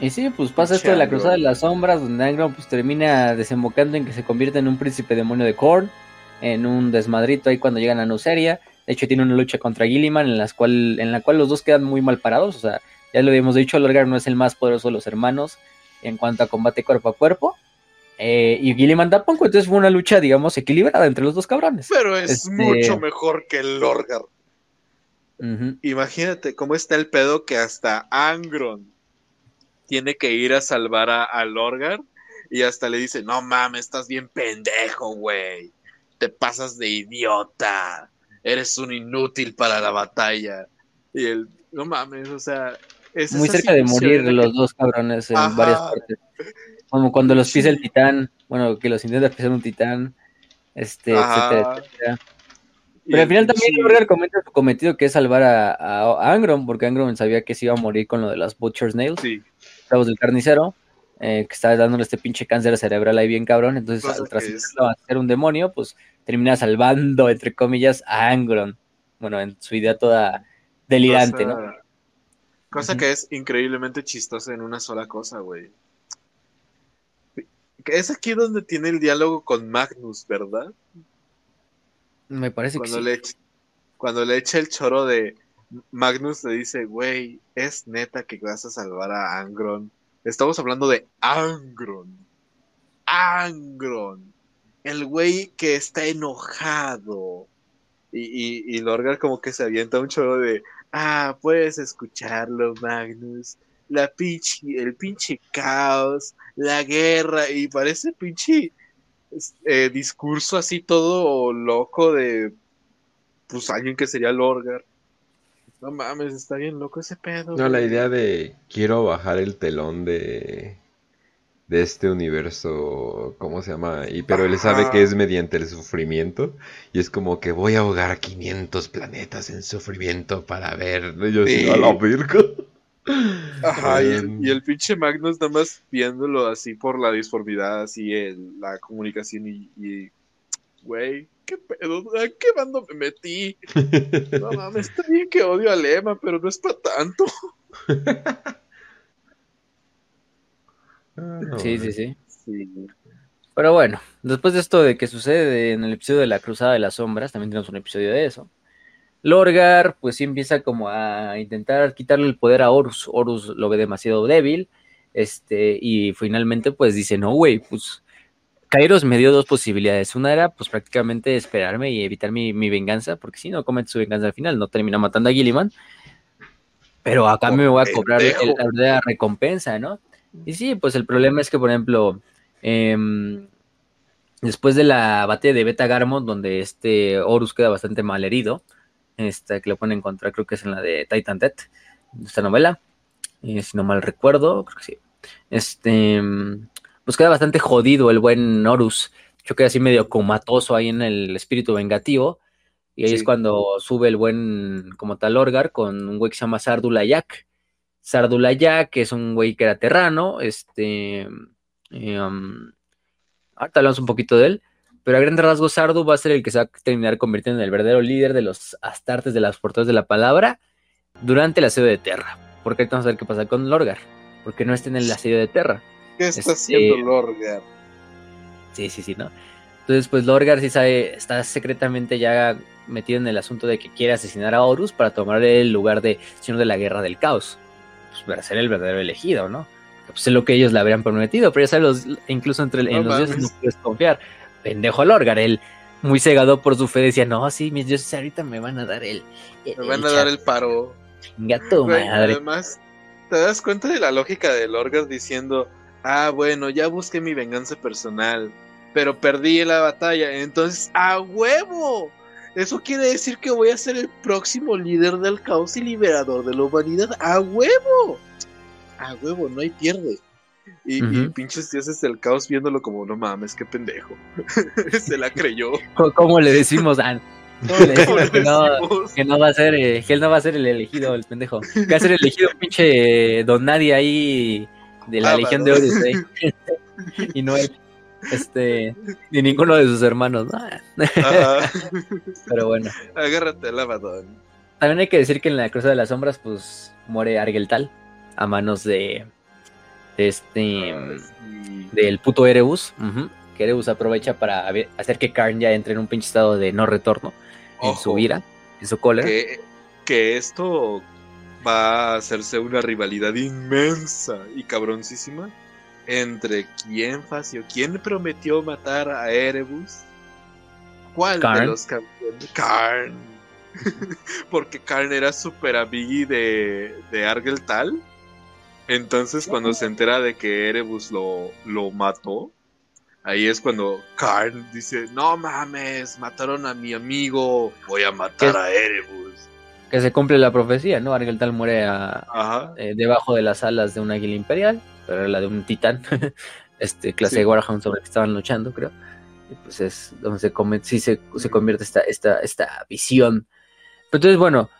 Y sí, pues pasa esto de la Cruzada de las Sombras, donde Angron pues termina desembocando en que se convierte en un príncipe demonio de Korn, en un desmadrito ahí cuando llegan a Nuceria. De hecho tiene una lucha contra Gilliman en, las cual, en la cual los dos quedan muy mal parados, o sea, ya lo habíamos dicho, Lorgar no es el más poderoso de los hermanos en cuanto a combate cuerpo a cuerpo, eh, y Gilliman tampoco, entonces fue una lucha, digamos, equilibrada entre los dos cabrones. Pero es este, mucho mejor que el Lorgar. Imagínate cómo está el pedo que hasta Angron tiene que ir a salvar a, Lorgar y hasta le dice, no mames, estás bien pendejo, güey. Te pasas de idiota. Eres un inútil para la batalla. Y él, no mames, o sea... Es Muy cerca de morir los dos cabrones en varias partes. Como cuando los pisa el titán, bueno, que los intenta pisar un titán, este, etcétera, etcétera. Pero al final también sí. comenta su cometido que es salvar a, Angron, porque Angron sabía que se iba a morir con lo de las Butcher's Nails, sí. del carnicero, eh, que estaba dándole este pinche cáncer cerebral ahí bien cabrón, entonces al trascenderlo a ser un demonio, pues termina salvando, entre comillas, a Angron, bueno, en su idea toda delirante, cosa, ¿no? Cosa que es increíblemente chistosa en una sola cosa, güey. Es aquí donde tiene el diálogo con Magnus, ¿verdad? Me parece cuando que le sí. cuando le echa el choro de Magnus le dice, güey, es neta que vas a salvar a Angron Estamos hablando de Angron. Angron. El güey que está enojado. Y, y, y Lorgar como que se avienta un chorro de, ah, puedes escucharlo, Magnus. La pinche, el pinche caos, la guerra, y parece pinche eh, discurso así todo loco de, pues alguien que sería Lorgar. No mames, está bien loco ese pedo. No, la idea de quiero bajar el telón de de este universo, ¿cómo se llama? Y pero él sabe que es mediante el sufrimiento y es como que voy a ahogar a 500 planetas en sufrimiento para ver, Y yo Sí. a la verga. Ajá, y el, y el pinche Magnus nada más viéndolo así por la disformidad, así el, la comunicación y, y, güey, qué pedo, ¿a qué bando me metí? No mames, está bien que odio a Lema, pero no es para tanto. Ah, Sí, sí, sí. Sí. Pero bueno, después de esto de que sucede en el episodio de la Cruzada de las Sombras, también tenemos un episodio de eso. Lorgar, pues sí empieza como a intentar quitarle el poder a Horus. Horus lo ve demasiado débil. Este, y finalmente, pues dice: No, güey, pues Kairos me dio dos posibilidades. Una era, pues prácticamente esperarme y evitar mi, mi venganza, porque si no comete su venganza al final, no termina matando a Gilliman. Pero acá me voy a cobrar el- la verdadera recompensa, ¿no? Y sí, pues el problema es que, por ejemplo, em, después de la batalla de Beta Garmon, donde este Horus queda bastante mal herido, esta que lo pueden encontrar, creo que es en la de Titan Death, esta novela, eh, si no mal recuerdo, creo que sí. Este, pues queda bastante jodido el buen Horus, yo queda así medio comatoso ahí en el espíritu vengativo, y ahí Sí. es cuando sube el buen, como tal, Orgar, con un güey que se llama Sardulayak. Sardulayak, es un güey que era terrano, este, eh, um, ahorita hablamos un poquito de él, pero a grandes rasgos Sardu va a ser el que se va a terminar convirtiendo en el verdadero líder de los astartes de las portadas de la palabra durante el asedio de Terra. Porque ahorita vamos a ver qué pasa con Lorgar, porque no está en el asedio de Terra. ¿Qué está Este- haciendo Lorgar? Sí, sí, sí, ¿no? Entonces, pues Lorgar sí sabe, está secretamente ya metido en el asunto de que quiere asesinar a Horus para tomar el lugar de Señor de la Guerra del Caos. Pues para ser el verdadero elegido, ¿no? Pues es lo que ellos le habrían prometido, pero ya sabes, los- incluso entre No en los dioses no puedes confiar. Pendejo Lorgar, él muy cegado por su fe decía, no, sí, mis dioses ahorita me van a dar el... Me van a dar el paro. Tu Güey, madre. además, ¿te das cuenta de la lógica de Lorgar diciendo, ah, bueno, ya busqué mi venganza personal, pero perdí la batalla, entonces, ¡a huevo! Eso quiere decir que voy a ser el próximo líder del caos y liberador de la humanidad. ¡A huevo! ¡A huevo! No hay pierde. Y, y Ujú. pinches dioses del caos viéndolo como, no mames, qué pendejo. Se la creyó. ¿Cómo- ¿Cómo le decimos a... ¿Cómo le ¿Cómo decimos le que no, decimos? que no va a ser, eh, que él no va a ser el elegido, el pendejo. Que va a ser el elegido pinche Don Nadie ahí de la Ah, Legión de Horus, eh. y no él. Este, ni ninguno de sus hermanos. Pero bueno. Agárrate al abadón. También hay que decir que en la Cruzada de las Sombras, pues, muere Argeltal a manos de, de este, Sí. del puto Erebus, que Erebus aprovecha para hacer que Karn ya entre en un pinche estado de no retorno en su ira, en su cólera. que, que esto va a hacerse una rivalidad inmensa y cabroncísima entre quién fació, quién prometió matar a Erebus, cuál de los campeones, Karn, porque Karn era super amigui de, de Argeltal, entonces cuando se entera de que Erebus lo, lo mató, Ahí es cuando Karn dice, no mames, mataron a mi amigo, voy a matar a Erebus. Que se cumple la profecía, ¿no? Argeltal muere a, eh, debajo de las alas de un águila imperial, pero era la de un titán, este clase Sí. de Warhound sobre el que estaban luchando, creo. Y pues es donde se, come, sí se, se convierte esta, esta, esta visión. Pero entonces, bueno,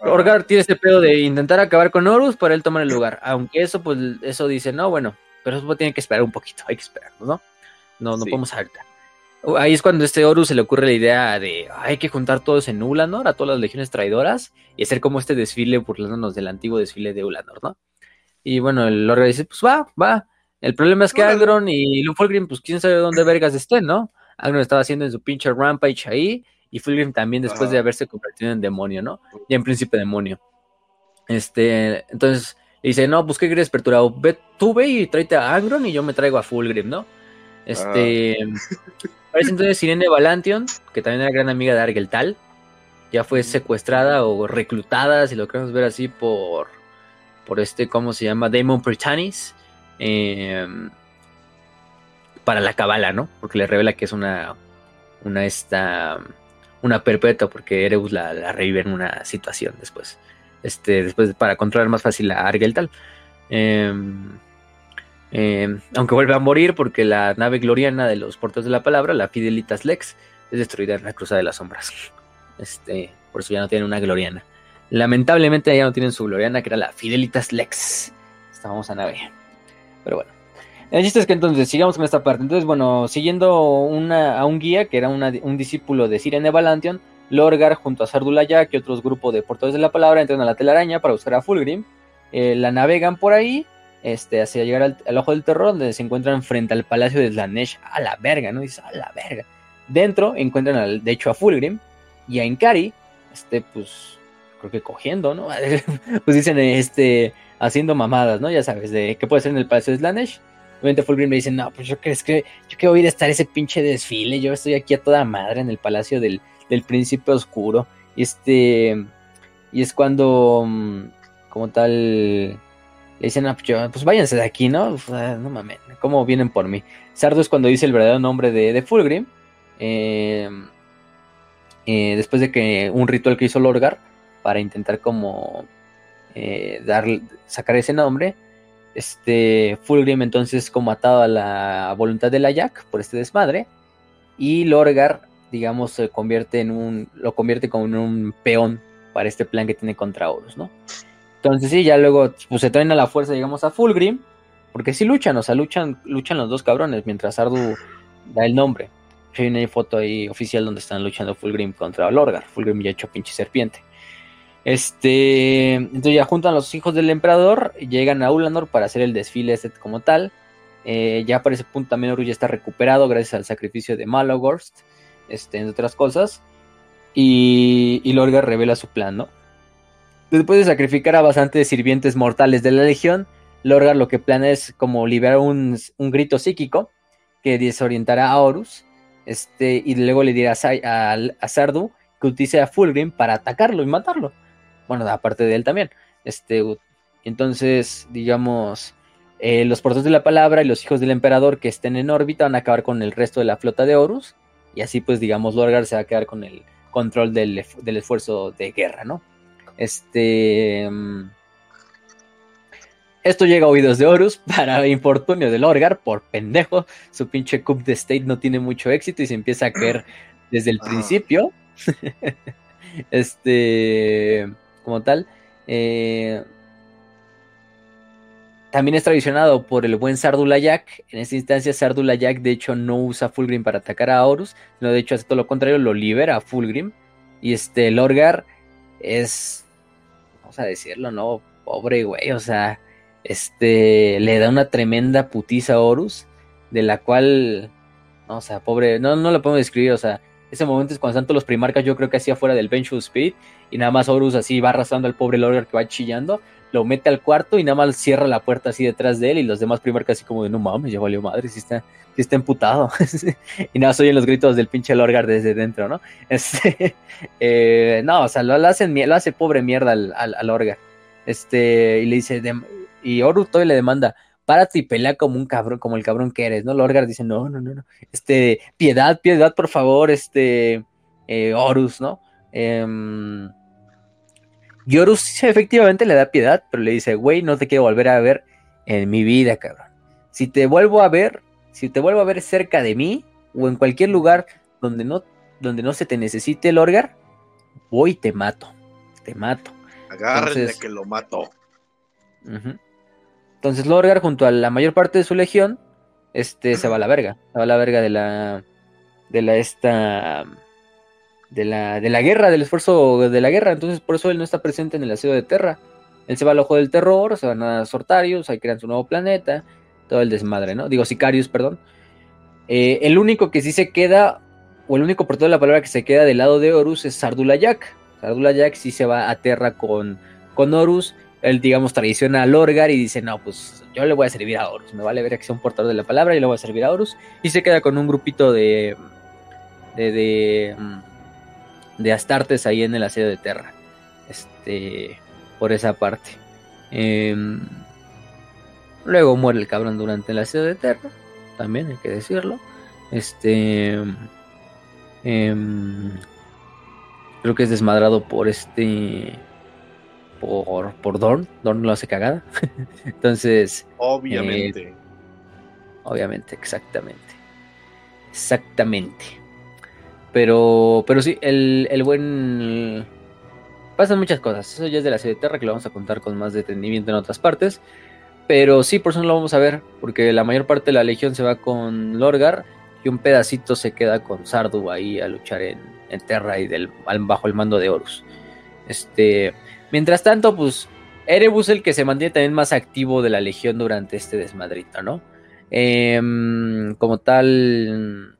Orgar tiene este pedo de intentar acabar con Horus para él tomar el lugar. Aunque eso, pues, eso dice, no, bueno, pero eso tiene que esperar un poquito, hay que esperarnos, ¿no? No, no Sí. podemos ahorita. Ahí es cuando a este Horus se le ocurre la idea de hay que juntar todos en Ulanor, a todas las legiones traidoras, y hacer como este desfile burlándonos del antiguo desfile de Ulanor, ¿no? Y bueno, el Orgar dice, pues va, va. El problema es que. Agron y Lufulgrim, pues quién sabe dónde vergas estén, ¿no? Agron estaba haciendo en su pinche rampage ahí, y Fulgrim también después Ajá. de haberse convertido en demonio, ¿no? Ya en príncipe demonio. Este, entonces, Y dice, no, pues qué quieres perturbado. Ve, tú ve y tráete a Angron y yo me traigo a Fulgrim, ¿no? Este. Parece entonces Sirene Valantion, que también era gran amiga de Argeltal. Ya fue secuestrada o reclutada, si lo queremos ver así, por. Por este, ¿cómo se llama? Damon Britannis. em, para la cabala, ¿no? Porque le revela que es una. Una esta. Una perpetua, porque Erebus la, la revive en una situación después. Este, después para controlar más fácil a Argeltal. Em, em, aunque vuelve a morir porque la nave gloriana de los portos de la palabra, la Fidelitas Lex, es destruida en la Cruzada de las Sombras. Este, por eso ya no tienen una gloriana. Lamentablemente ya no tienen su gloriana, que era la Fidelitas Lex. Esta famosa nave. Pero bueno. El chiste es que entonces sigamos con esta parte. Entonces, bueno, siguiendo una, a un guía que era un discípulo de Sirene Valantion, Lorgar junto a Sardula Jack y otros grupos de portadores de la palabra entran a la telaraña para buscar a Fulgrim. Eh, la navegan por ahí este, hacia llegar al, ojo del terror, donde se encuentran frente al palacio de Slanesh. A la verga, ¿no? Dices, a la verga. Dentro encuentran, al, de hecho, a Fulgrim y a Inkari, este, pues, creo que cogiendo, ¿no? pues dicen, este, haciendo mamadas, ¿no? Ya sabes, de qué puede ser en el palacio de Slanesh. Obviamente Fulgrim le dice, no, pues yo crees que yo quiero ir a estar ese pinche desfile, yo estoy aquí a toda madre en el palacio del, del príncipe oscuro. Y este, y es cuando, mm, como tal, le dicen, "Ah, pues, pues váyanse de aquí, ¿no? No mames, ¿cómo vienen por mí? Sardo es cuando dice el verdadero nombre de, de Fulgrim. eh, eh, después de que un ritual que hizo Lorgar para intentar como eh, dar, sacar ese nombre. Este Fulgrim entonces como atado a la voluntad de la Jack por este desmadre. Y Lorgar, digamos, se convierte en un. lo convierte como en un peón para este plan que tiene contra Horus, ¿no? Entonces sí, ya luego pues, se traen a la fuerza, digamos, a Fulgrim. Porque sí luchan, o sea, luchan, luchan los dos cabrones, mientras Ardu da el nombre. Hay una foto ahí oficial donde están luchando Fulgrim contra Lorgar. Fulgrim ya hecho pinche serpiente. Este, entonces ya juntan los hijos del emperador, llegan a Ulanor para hacer el desfile este como tal. Eh, ya para ese punto también Horus ya está recuperado gracias al sacrificio de Malagorst, este, entre otras cosas. Y, y Lorgar revela su plan, ¿no? Después de sacrificar a bastantes sirvientes mortales de la legión, Lorgar lo que planea es como liberar un, grito psíquico que desorientará a Horus. Este, y luego le dirá a, a, a Sardu que utilice a Fulgrim para atacarlo y matarlo. Bueno, aparte de él también. Este, entonces, digamos, eh, los portadores de la palabra y los hijos del emperador que estén en órbita van a acabar con el resto de la flota de Horus. Y así, pues, digamos, Lorgar se va a quedar con el control del, del esfuerzo de guerra, ¿no? Este. mm, Esto llega a oídos de Horus para infortunio de Lorgar, por pendejo. Su pinche coup de state no tiene mucho éxito y se empieza a caer desde el Ah. principio. este. Como tal. eh, también es traicionado por el buen Sardulayak. En esta instancia, Sardulayak de hecho no usa Fulgrim para atacar a Horus, sino de hecho hace todo lo contrario, lo libera a Fulgrim. Y este Lorgar es, vamos a decirlo, ¿no? Pobre güey, o sea, este le da una tremenda putiza a Horus, de la cual, no, o sea, pobre, no, no lo podemos describir, o sea, ese momento es cuando están todos los primarcas, yo creo que así afuera del Bench of Spirit, y nada más Horus así va arrastrando al pobre Lorgar que va chillando, lo mete al cuarto y nada más cierra la puerta así detrás de él, y los demás primarcas así como de no mames, ya valió madre, si está, sí está emputado. y nada más oyen los gritos del pinche Lorgar desde dentro, ¿no? Este, eh, no, o sea, lo, hacen, lo hace pobre mierda al, al, al Lorgar. Este, y le dice, y Horus todavía le demanda, párate y pelea como un cabrón, como el cabrón que eres, ¿no? Lorgar dice, no, no, no, no, este, piedad, piedad, por favor, este, eh, Horus, ¿no? Em, y Horus efectivamente le da piedad, pero le dice, güey, no te quiero volver a ver en mi vida, cabrón. Si te vuelvo a ver, si te vuelvo a ver cerca de mí, o en cualquier lugar donde no, donde no se te necesite, Lorgar, voy y te mato, te mato. Agárrenle Entonces- que lo mato. Ujú. Entonces Lorgar junto a la mayor parte de su legión, este, se va a la verga, se va a la verga de la, de la esta, de la, de la guerra, del esfuerzo de la guerra. Entonces por eso él no está presente en el asedio de Terra. Él se va al ojo del terror, se van a Sortarius, ahí crean su nuevo planeta, todo el desmadre, ¿no? Digo Sicarius, perdón. Eh, el único que sí se queda, o el único portador de la palabra que se queda del lado de Horus es Sardulayak. Sardulayak sí se va a Terra con, con Horus. Él, digamos, traiciona a Lorgar y dice, no, pues yo le voy a servir a Horus, me vale ver que sea un portador de la palabra y le voy a servir a Horus. Y se queda con un grupito de, de, de, mm, de Astartes ahí en el asedio de Terra. Este, por esa parte. Em, luego muere el cabrón durante el asedio de Terra, también hay que decirlo. Este, em, creo que es desmadrado por este por, por Dorn. Dorn lo hace cagada. Entonces. Obviamente. Eh, obviamente, exactamente. Exactamente. Pero, pero sí, el, el buen. Pasan muchas cosas. Eso ya es de la serie de Terra que lo vamos a contar con más detenimiento en otras partes. Pero sí, por eso no lo vamos a ver. Porque la mayor parte de la legión se va con Lorgar. Y un pedacito se queda con Sardu ahí a luchar en, en Terra y del, bajo el mando de Horus. Este. Mientras tanto, pues Erebus es el que se mantiene también más activo de la legión durante este desmadrito, ¿no? Em, como tal,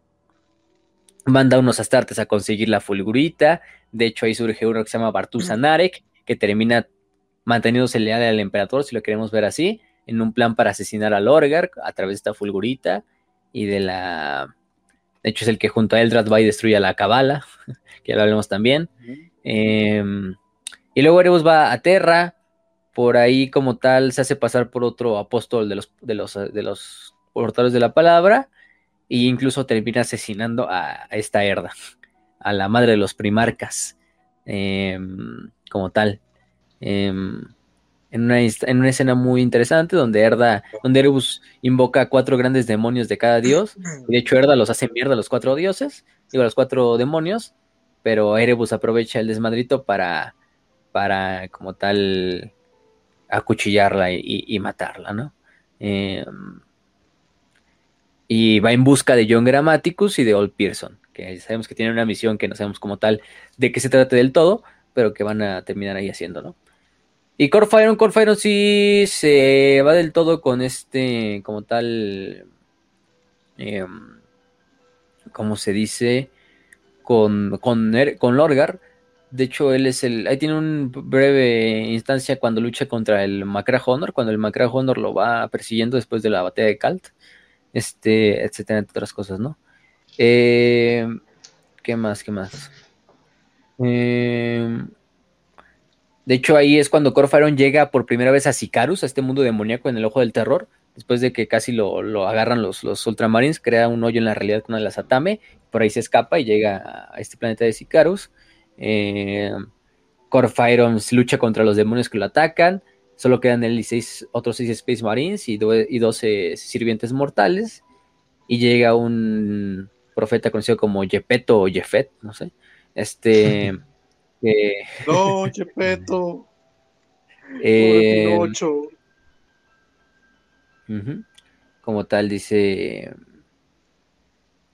manda unos astartes a conseguir la fulgurita. De hecho, ahí surge uno que se llama Bartusa Narek, que termina manteniéndose leal al emperador, si lo queremos ver así, en un plan para asesinar a Lorgar a través de esta fulgurita y de la... De hecho, es el que junto a Eldrad va y destruye a la Cabala, que ya lo hablamos también. Eh, y luego Erebus va a Terra, por ahí como tal se hace pasar por otro apóstol de los, de los, de los portadores de la palabra, e incluso termina asesinando a, esta herda, a la madre de los primarcas, em, como tal. Em, en, una, en, una, escena muy interesante donde Erda, donde Erebus invoca a cuatro grandes demonios de cada dios, y de hecho Erda los hace mierda a los cuatro dioses, digo a los cuatro demonios, pero Erebus aprovecha el desmadrito para para como tal acuchillarla y, matarla, ¿no? Em, y va en busca de John Grammaticus y de Old Pearson, que sabemos que tienen una misión que no sabemos como tal de qué se trata del todo, pero que van a terminar ahí haciendo, ¿no? Y Corfiron, Corfiron sí se va del todo con este, como tal, em, ¿cómo se dice? Con, con, con Lorgar, de hecho, él es el. Ahí tiene una breve instancia cuando lucha contra el Macra Honor, cuando el Macra Honor lo va persiguiendo después de la batalla de Kalt, este, etcétera, otras cosas, ¿no? Eh, ¿Qué más? ¿Qué más? Eh, de hecho, ahí es cuando Corfaron llega por primera vez a Sicarus, a este mundo demoníaco en el ojo del terror. Después de que casi lo, lo agarran los, los, Ultramarines, crea un hoyo en la realidad con una de las Atame. Por ahí se escapa y llega a este planeta de Sicarus. Eh, lucha contra los demonios que lo atacan. Solo quedan él y otros 6 Space Marines y, 12 sirvientes mortales. Y llega un profeta conocido como Yepeto o Jefet, no sé. Este. no, Yepeto. Eh, como tal, dice.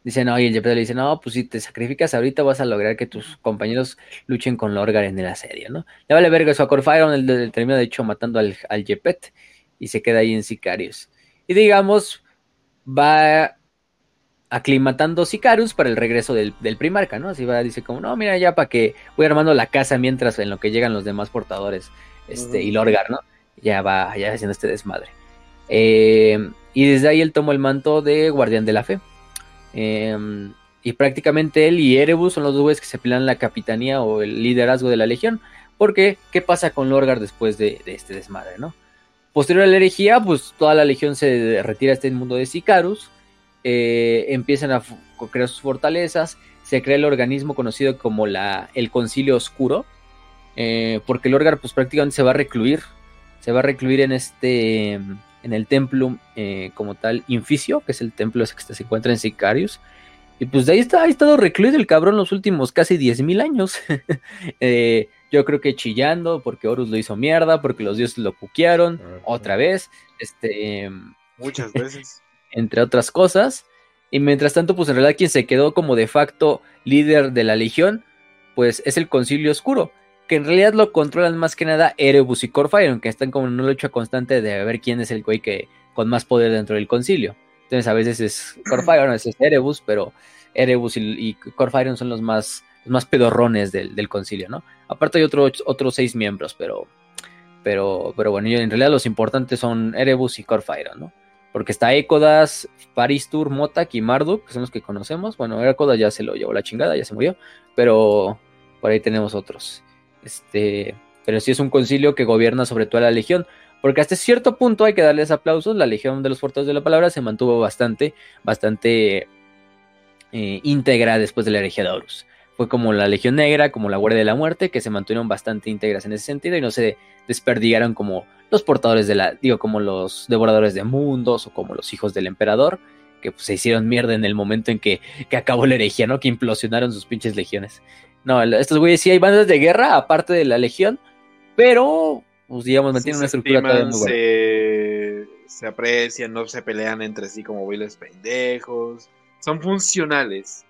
Dice, no, y el Jepeto le dice, no, pues si te sacrificas ahorita vas a lograr que tus compañeros luchen con Lorgar en el asedio, ¿no? Le vale verga eso a Corfiron, el, termina de hecho matando al, al Jepet y se queda ahí en Sicarius. Y digamos, va aclimatando Sicarius para el regreso del, primarca, ¿no? Así va, dice como, no, mira, ya para que voy armando la casa mientras en lo que llegan los demás portadores, este, y Lorgar, ¿no? Ya va, ya haciendo este desmadre. Eh, y desde ahí él tomó el manto de Guardián de la Fe. Em, y prácticamente él y Erebus son los dos que se pelean la capitanía o el liderazgo de la legión. Porque, ¿qué pasa con Lorgar después de, este desmadre, no? Posterior a la herejía, pues toda la legión se retira a este mundo de Sicarus. Eh, empiezan a crear sus fortalezas. Se crea el organismo conocido como la, el Concilio Oscuro. Eh, porque Lorgar, pues prácticamente se va a recluir. Se va a recluir en este en el templo eh, como tal Inficio, que es el templo ese que se encuentra en Sicarius. Y pues de ahí está, ha estado recluido el cabrón los últimos casi 10.000 años. Eh, yo creo que chillando porque Horus lo hizo mierda, porque los dioses lo puquearon otra vez. Este, Muchas veces. entre otras cosas. Y mientras tanto, pues en realidad quien se quedó como de facto líder de la legión, pues es el concilio oscuro que en realidad lo controlan más que nada Erebus y Corfire, que están como en una lucha constante de ver quién es el güey que con más poder dentro del concilio. Entonces a veces es Corfire, a veces es Erebus, pero Erebus y, y son los más, los más pedorrones del, concilio, ¿no? Aparte hay otros seis miembros, pero Pero, pero bueno, en realidad los importantes son Erebus y Corfire, ¿no? Porque está Ekodas, Paristur, Motak y Marduk, que son los que conocemos. Bueno, Ekodas ya se lo llevó la chingada, ya se murió. Pero por ahí tenemos otros. Este, pero sí es un concilio que gobierna sobre toda la legión. Porque hasta cierto punto hay que darles aplausos. La legión de los Fortalezas de la Palabra se mantuvo bastante, bastante eh, íntegra después de la herejía de Horus. Fue como la Legión Negra, como la Guardia de la Muerte, que se mantuvieron bastante íntegras en ese sentido y no se desperdigaron como los portadores de la, digo, como los devoradores de mundos o como los hijos del emperador, que pues, se hicieron mierda en el momento en que, que acabó la herejía, ¿no? Que implosionaron sus pinches legiones. No, estos güeyes sí hay bandas de guerra, aparte de la legión, pero, pues digamos, mantienen una estructura todavía muy buena. Se, se aprecian, no se pelean entre sí como güeyes pendejos. Son funcionales.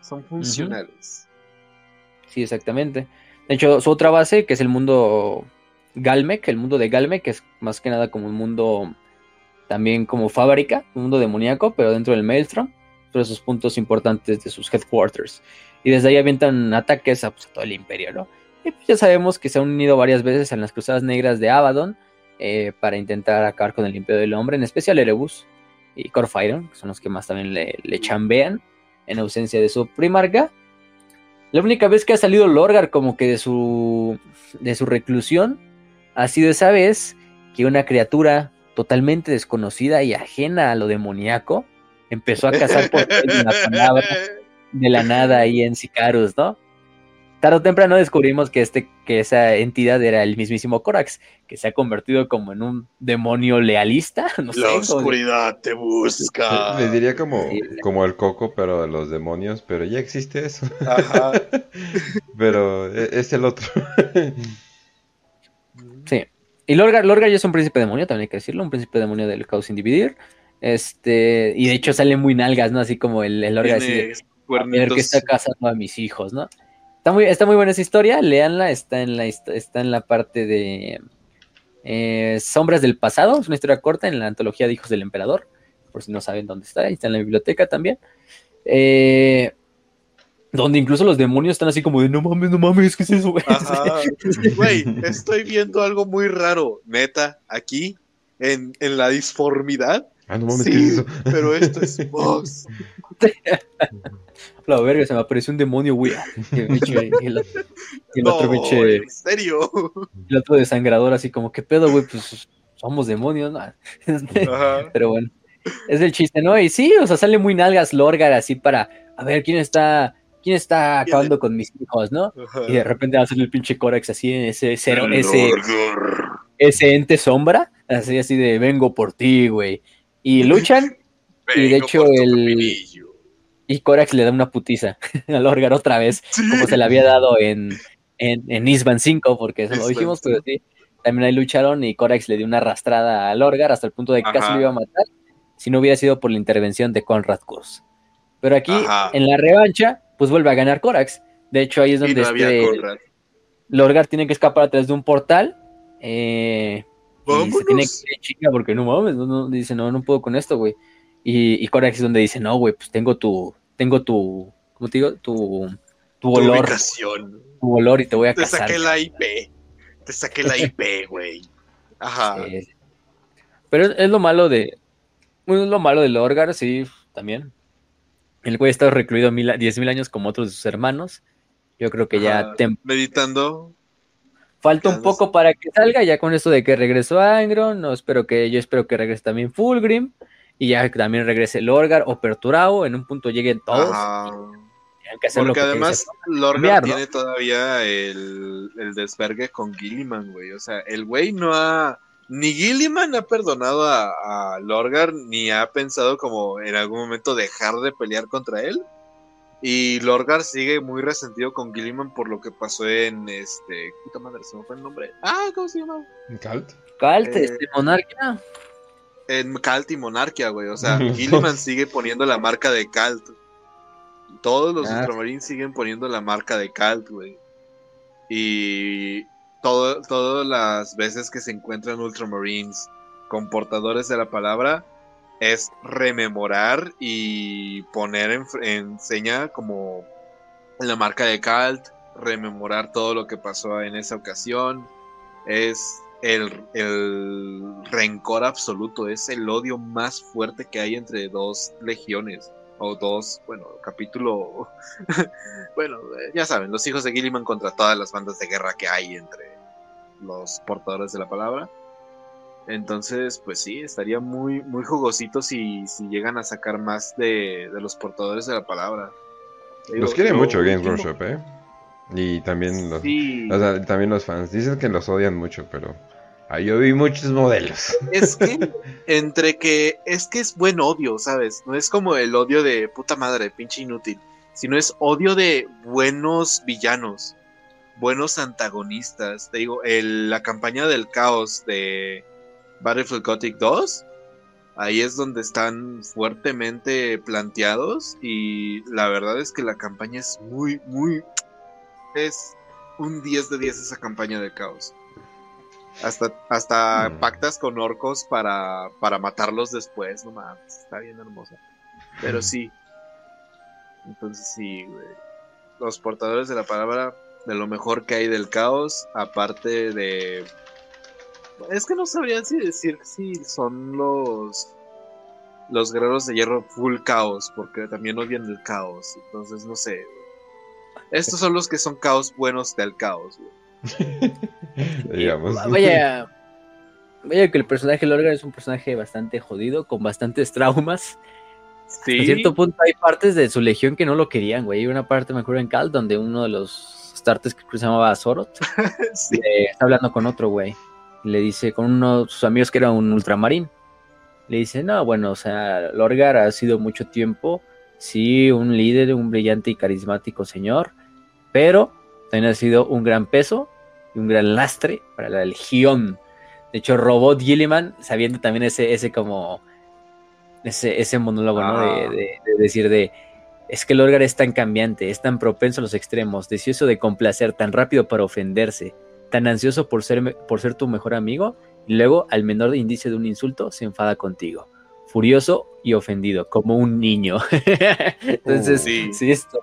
Son funcionales. Sí, exactamente. De hecho, su otra base, que es el mundo Galmec, el mundo de Galmec, que es más que nada como un mundo también como fábrica, un mundo demoníaco, pero dentro del Maelstrom, son esos puntos importantes de sus headquarters. Y desde ahí avientan ataques a, pues, todo el imperio, ¿no? Y pues ya sabemos que se han unido varias veces en las Cruzadas Negras de Abaddon eh, para intentar acabar con el imperio del hombre, en especial Erebus y Corfiron, que son los que más también le, le chambean en ausencia de su primarca. La única vez que ha salido Lorgar como que de su, de su reclusión ha sido esa vez que una criatura totalmente desconocida y ajena a lo demoníaco empezó a cazar por la palabra de la nada ahí en Sicarus, ¿no? tarde o temprano descubrimos que, este, que esa entidad era el mismísimo Corax, que se ha convertido como en un demonio lealista. No la oscuridad te busca. Le diría como, como el coco, pero de los demonios, pero ya existe eso. Ajá. pero e, es el otro. sí. Y Lorgar, Lorgar ya es un príncipe demonio, también hay que decirlo, un príncipe demonio del caos sin dividir. Este, y de hecho sale muy nalgas, ¿no? Así como el, el Lorgar así de, ver que está casando a mis hijos, ¿no? Está muy, está muy buena esa historia, leanla, está en la, está en la parte de eh, Sombras del Pasado, es una historia corta en la antología de Hijos del Emperador, por si no saben dónde está, está en la biblioteca también. Eh, donde incluso los demonios están así como de no mames, no mames, ¿qué es eso, güey? Güey, estoy viendo algo muy raro, neta, aquí, en, en la disformidad. Ah, no mames, ¿qué es eso? Pero esto es vos. La verga, se me apareció un demonio, güey. Y el, otro biche. ¿En serio? El otro desangrador, así como, ¿qué pedo, güey? Pues somos demonios, ¿no? Pero bueno, es el chiste, ¿no? Y sí, o sea, sale muy nalgas Lorgar así para, a ver, ¿quién está, quién está acabando con mis hijos, ¿no? Y de repente va a salir el pinche Corax así, en ese, ese, ese, ese ente sombra, así, así de, vengo por ti, güey. Y luchan, y de hecho el y Corax le da una putiza al Lorgar otra vez, como se le había dado en, en, en Isban 5, porque eso lo dijimos, pero sí. También ahí lucharon y Corax le dio una arrastrada al Lorgar hasta el punto de que casi lo iba a matar si no hubiera sido por la intervención de Conrad Kurz. Pero aquí, en la revancha, pues vuelve a ganar Corax. De hecho, ahí es donde este Lorgar tiene que escapar a través de un portal. Eh, y se tiene que ir chica porque no mames, no, dice, no, no puedo con esto, güey. Y, y Corax es donde dice, no, güey, pues tengo tu, tengo tu, ¿cómo te digo? Tu, tu, olor. Tu olor y te voy a casar. Te saqué la IP. Te saqué la IP, güey. Ajá. Pero es, lo malo de. Es lo malo del Orgar, sí, también. El güey está recluido mil, 10.000 años como otros de sus hermanos. Yo creo que ya. Meditando. Falta un poco para que salga, ya con esto de que regresó Angron. No espero que, yo espero que regrese también Fulgrim y ya también regrese Lorgar o Perturao, en un punto lleguen todos. Porque además Lorgar tiene todavía el, el desvergue con Gilliman, güey. O sea, el güey no ha... Ni Gilliman ha perdonado a, a, Lorgar, ni ha pensado como en algún momento dejar de pelear contra él. Y Lorgar sigue muy resentido con Gilliman por lo que pasó en este. Puta madre, se me fue el nombre. Ah, ¿cómo se llama? Calt. Calt, eh, este, Monarquía en Calt y Monarquia, güey. O sea, Gilliman sigue poniendo la marca de Calt. Todos los ah. Ultramarines siguen poniendo la marca de Calt, güey. Y todo, todas las veces que se encuentran Ultramarines con portadores de la palabra, es rememorar y poner en, en seña como la marca de Calt, rememorar todo lo que pasó en esa ocasión. Es el, el rencor absoluto, es el odio más fuerte que hay entre dos legiones o dos, bueno, capítulo, bueno, eh, ya saben, los hijos de Gilliman contra todas las bandas de guerra que hay entre los portadores de la palabra. Entonces, pues sí, estaría muy, muy jugosito si, si llegan a sacar más de, de los portadores de la palabra. Los quiere mucho Games Workshop, ¿eh? Y también los, Sí. o sea, también los fans. Dicen que los odian mucho, pero ahí yo vi muchos modelos. Es que, entre que, es que es buen odio, ¿sabes? No es como el odio de puta madre, pinche inútil, sino es odio de buenos villanos, buenos antagonistas. Te digo, el- la campaña del caos de Battlefield Gothic 2, ahí es donde están fuertemente planteados y la verdad es que la campaña es muy, muy, es un 10 de 10 esa campaña del caos. Hasta, hasta Mm. pactas con orcos para, para matarlos después, no mames, está bien hermosa. Pero sí. Entonces sí, güey. Los portadores de la palabra, de lo mejor que hay del caos, aparte de... Es que no sabría si decir si son los... Los guerreros de hierro full caos, porque también odian el caos. Entonces, no sé. güey. Estos son los que son caos buenos del caos, güey. Digamos. Vaya, vaya que el personaje Lorgar es un personaje bastante jodido, con bastantes traumas. Sí. A cierto punto hay partes de su legión que no lo querían, güey. Hay una parte, me acuerdo en Cal, donde uno de los starters que se llamaba Zorot, sí. le está hablando con otro güey. Le dice, con uno de sus amigos que era un ultramarín. Le dice, no, bueno, o sea, Lorgar ha sido mucho tiempo, sí, un líder, un brillante y carismático señor, pero también ha sido un gran peso y un gran lastre para la legión. De hecho, Robot Gilliman, sabiendo también ese, ese como, ese, ese monólogo, ¿no? De, Ah. de- de decir de, es que Lorgar es tan cambiante, es tan propenso a los extremos, deseoso de complacer, tan rápido para ofenderse, tan ansioso por ser, por ser tu mejor amigo, y luego, al menor indicio de un insulto, se enfada contigo. Furioso y ofendido, como un niño. entonces, Uh, sí. sí, esto.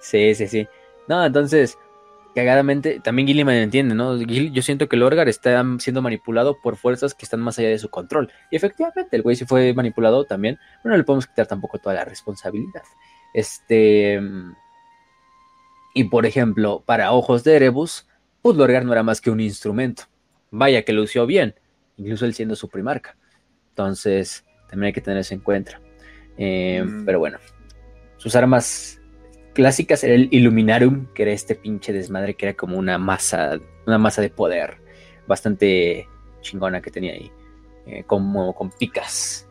Sí, sí, sí. No, entonces, cagadamente, también Gilliman entiende, ¿no? Yo siento que Lorgar está siendo manipulado por fuerzas que están más allá de su control. Y efectivamente, el güey sí fue manipulado también. Pero no le podemos quitar tampoco toda la responsabilidad. Este. mm, Y por ejemplo, para ojos de Erebus, pues Lorgar no era más que un instrumento. Vaya que lució bien, incluso él siendo su primarca. Entonces, también hay que tener eso en cuenta. Eh, Mm. Pero bueno, sus armas clásicas era el Illuminarum, que era este pinche desmadre que era como una masa, una masa de poder bastante chingona que tenía ahí, eh, como con picas.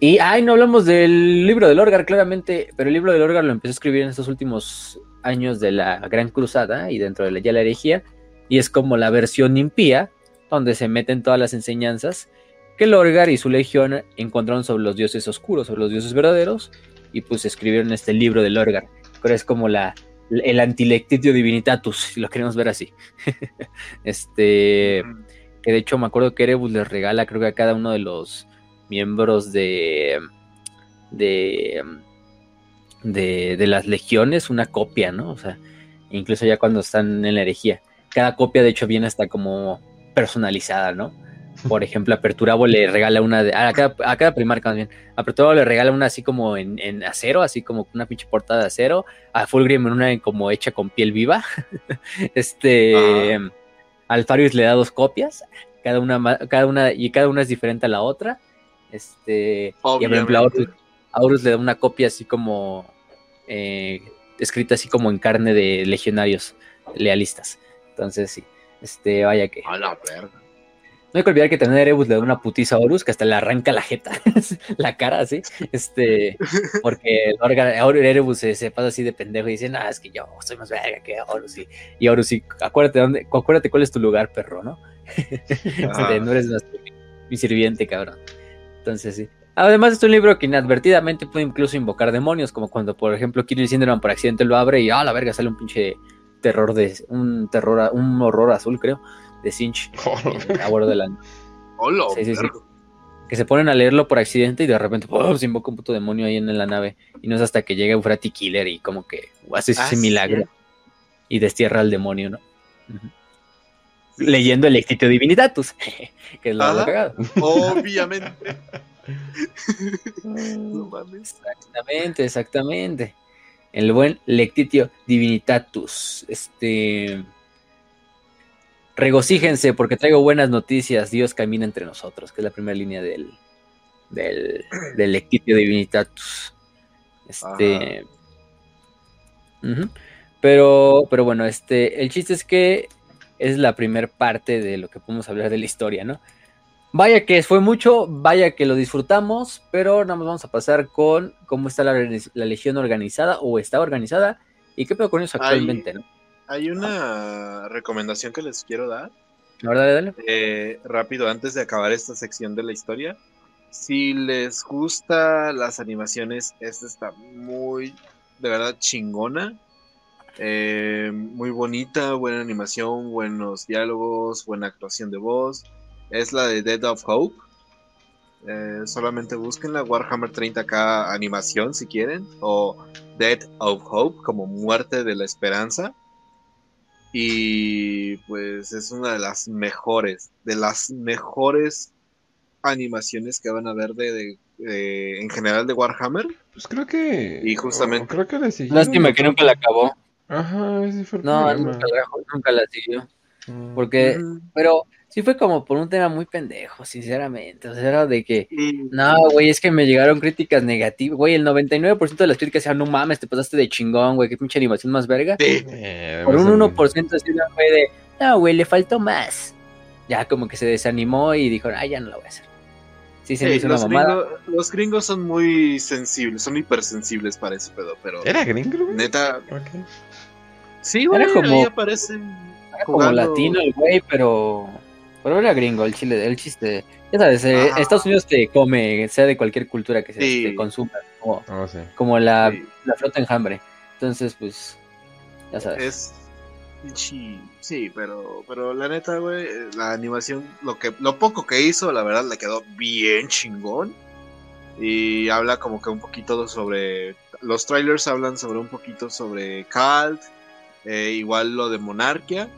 Y, ay, no hablamos del libro del Orgar, claramente, pero el libro del Orgar lo empezó a escribir en estos últimos años de la Gran Cruzada y dentro de la, ya la herejía, y es como la versión impía, donde se meten todas las enseñanzas que el Orgar y su legión encontraron sobre los dioses oscuros, sobre los dioses verdaderos, y pues escribieron este libro del Orgar, pero es como la, el antilectitio divinitatus, si lo queremos ver así. este, que de hecho me acuerdo que Erebus les regala, creo que a cada uno de los miembros de, de, de, de las legiones una copia, ¿no? O sea, incluso ya cuando están en la herejía. Cada copia, de hecho, viene hasta como personalizada, ¿no? Por ejemplo, a Perturabo le regala una de. A cada, a cada primarca, más bien. A Perturabo le regala una así como en, en acero, así como una pinche portada de acero. A Fulgrim en una como hecha con piel viva. este. Ajá. Alfarius le da dos copias. Cada una, cada una, y cada una es diferente a la otra. Este. Y por ejemplo, a Horus, Obviamente. a Horus le da una copia así como. eh, escrita así como en carne de legionarios lealistas. Entonces, sí. Este, vaya que. A la verga. No hay que olvidar que también Erebus le da una putiza a Horus que hasta le arranca la jeta, la cara así, este, porque Erebus se, se pasa así de pendejo y dice, no, es que yo soy más verga que Horus, y, y Horus sí, acuérdate, dónde, acuérdate cuál es tu lugar, perro, ¿no? Ajá. no eres más mi sirviente, cabrón. Entonces, sí. Además, es un libro que inadvertidamente puede incluso invocar demonios, como cuando, por ejemplo, Kirill Sinderman por accidente lo abre y, ah, la verga, sale un pinche terror de, un terror, a- un horror azul, creo, de Sinch eh, a bordo de la Hola, Sí, sí, sí. verga. que se ponen a leerlo por accidente y de repente ¡pum! se invoca un puto demonio ahí en la nave y no es hasta que llega Eufrati Killer y como que hace ese Ah, sí. milagro y destierra al demonio, ¿no? Leyendo el Lectitio Divinitatus, que es lo Ajá. cagado. Obviamente. No mames. Exactamente, exactamente. El buen Lectitio Divinitatus. Este. Regocíjense porque traigo buenas noticias. Dios camina entre nosotros, que es la primera línea del, del, del Lectitio Divinitatus. Este. Pero, pero bueno, este. El chiste es que es la primera parte de lo que podemos hablar de la historia, ¿no? Vaya que fue mucho, vaya que lo disfrutamos, pero nada más vamos a pasar con cómo está la, la legión organizada o está organizada y qué pedo con ellos Ay. actualmente, ¿no? Hay una recomendación que les quiero dar. A ver, dale, dale. eh, rápido, antes de acabar esta sección de la historia. Si les gusta las animaciones, esta está muy, de verdad, chingona. Eh, muy bonita, buena animación, buenos diálogos, buena actuación de voz. Es la de Dead of Hope. Eh, solamente busquen la Warhammer 30k animación si quieren. O Dead of Hope como muerte de la esperanza. Y pues es una de las mejores, de las mejores animaciones que van a ver de, de- de- en general de Warhammer. Pues creo que. Y justamente- creo que le siguió. Lástima que nunca la acabó. Ajá, ese fue el No, problema. nunca la, nunca la siguió. Mm. Porque, pero sí fue como por un tema muy pendejo, sinceramente. O sea, era de que, no, güey, es que me llegaron críticas negativas. Güey, el 99% de las críticas eran, no mames, te pasaste de chingón, güey, qué pinche animación más verga. Sí, Eh, Por un el- 1% así una fue de, no, güey, le faltó más. Ya como que se desanimó y dijo, ay, ya no lo voy a hacer. Sí, se me sí, hizo una los, mamada. gringos, los gringos son muy sensibles, son hipersensibles para ese pedo, pero ¿Era gringo? güey? neta, sí, güey, Era como- ahí aparecen Era como jugando- latino el güey, pero. Pero era gringo, el chile, el chiste. Ya sabes, eh. Estados Unidos te come, sea de cualquier cultura que se Sí. te consuma, como, Oh, sí. como la, Sí. la flota enjambre. Entonces, pues, ya sabes. Es sí, sí, pero pero la neta, güey, eh, la animación lo que lo poco que hizo, la verdad le quedó bien chingón. Y habla como que un poquito sobre los trailers hablan sobre un poquito sobre Cult, eh, igual lo de Monarquia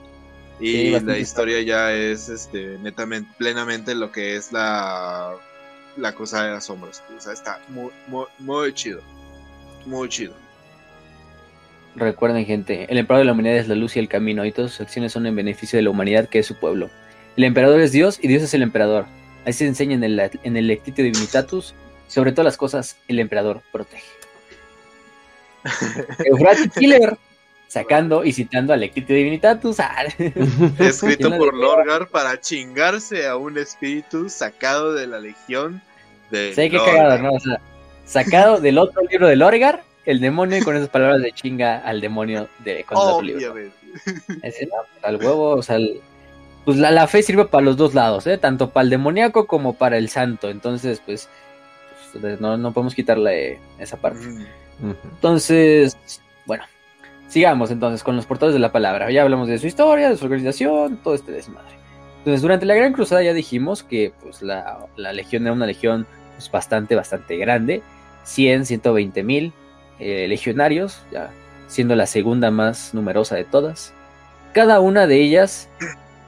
y Sí, la historia ya es este netamente plenamente lo que es la la cosa de las sombras. O sea, está muy muy muy chido. Muy chido. Recuerden, gente, el emperador de la humanidad es la luz y el camino, y todas sus acciones son en beneficio de la humanidad, que es su pueblo. El emperador es Dios y Dios es el emperador. Así se enseña en el, en el Lectitio Divinitatus. Sobre todas las cosas, el emperador protege. Killer, sacando y citando al Lectitio Divinitatus. Ah, Escrito por. Lorgar para chingarse a un espíritu sacado de la legión de Sí, qué cagado, ¿no? O sea, sacado del otro libro de Lorgar, el demonio, y con esas palabras de chinga al demonio de con el otro libro. Obviamente. Ese, no, al huevo, o sea, el- pues la, la fe sirve para los dos lados, ¿eh? Tanto para el demoníaco como para el santo. Entonces, pues, pues, no, no podemos quitarle esa parte. Mm. Entonces, bueno, sigamos entonces con los portadores de la palabra. Ya hablamos de su historia, de su organización, todo este desmadre. Entonces, durante la Gran Cruzada ya dijimos que pues, la, la legión era una legión pues, bastante, bastante grande. 100, 120 mil eh, legionarios, ya siendo la segunda más numerosa de todas. Cada una de ellas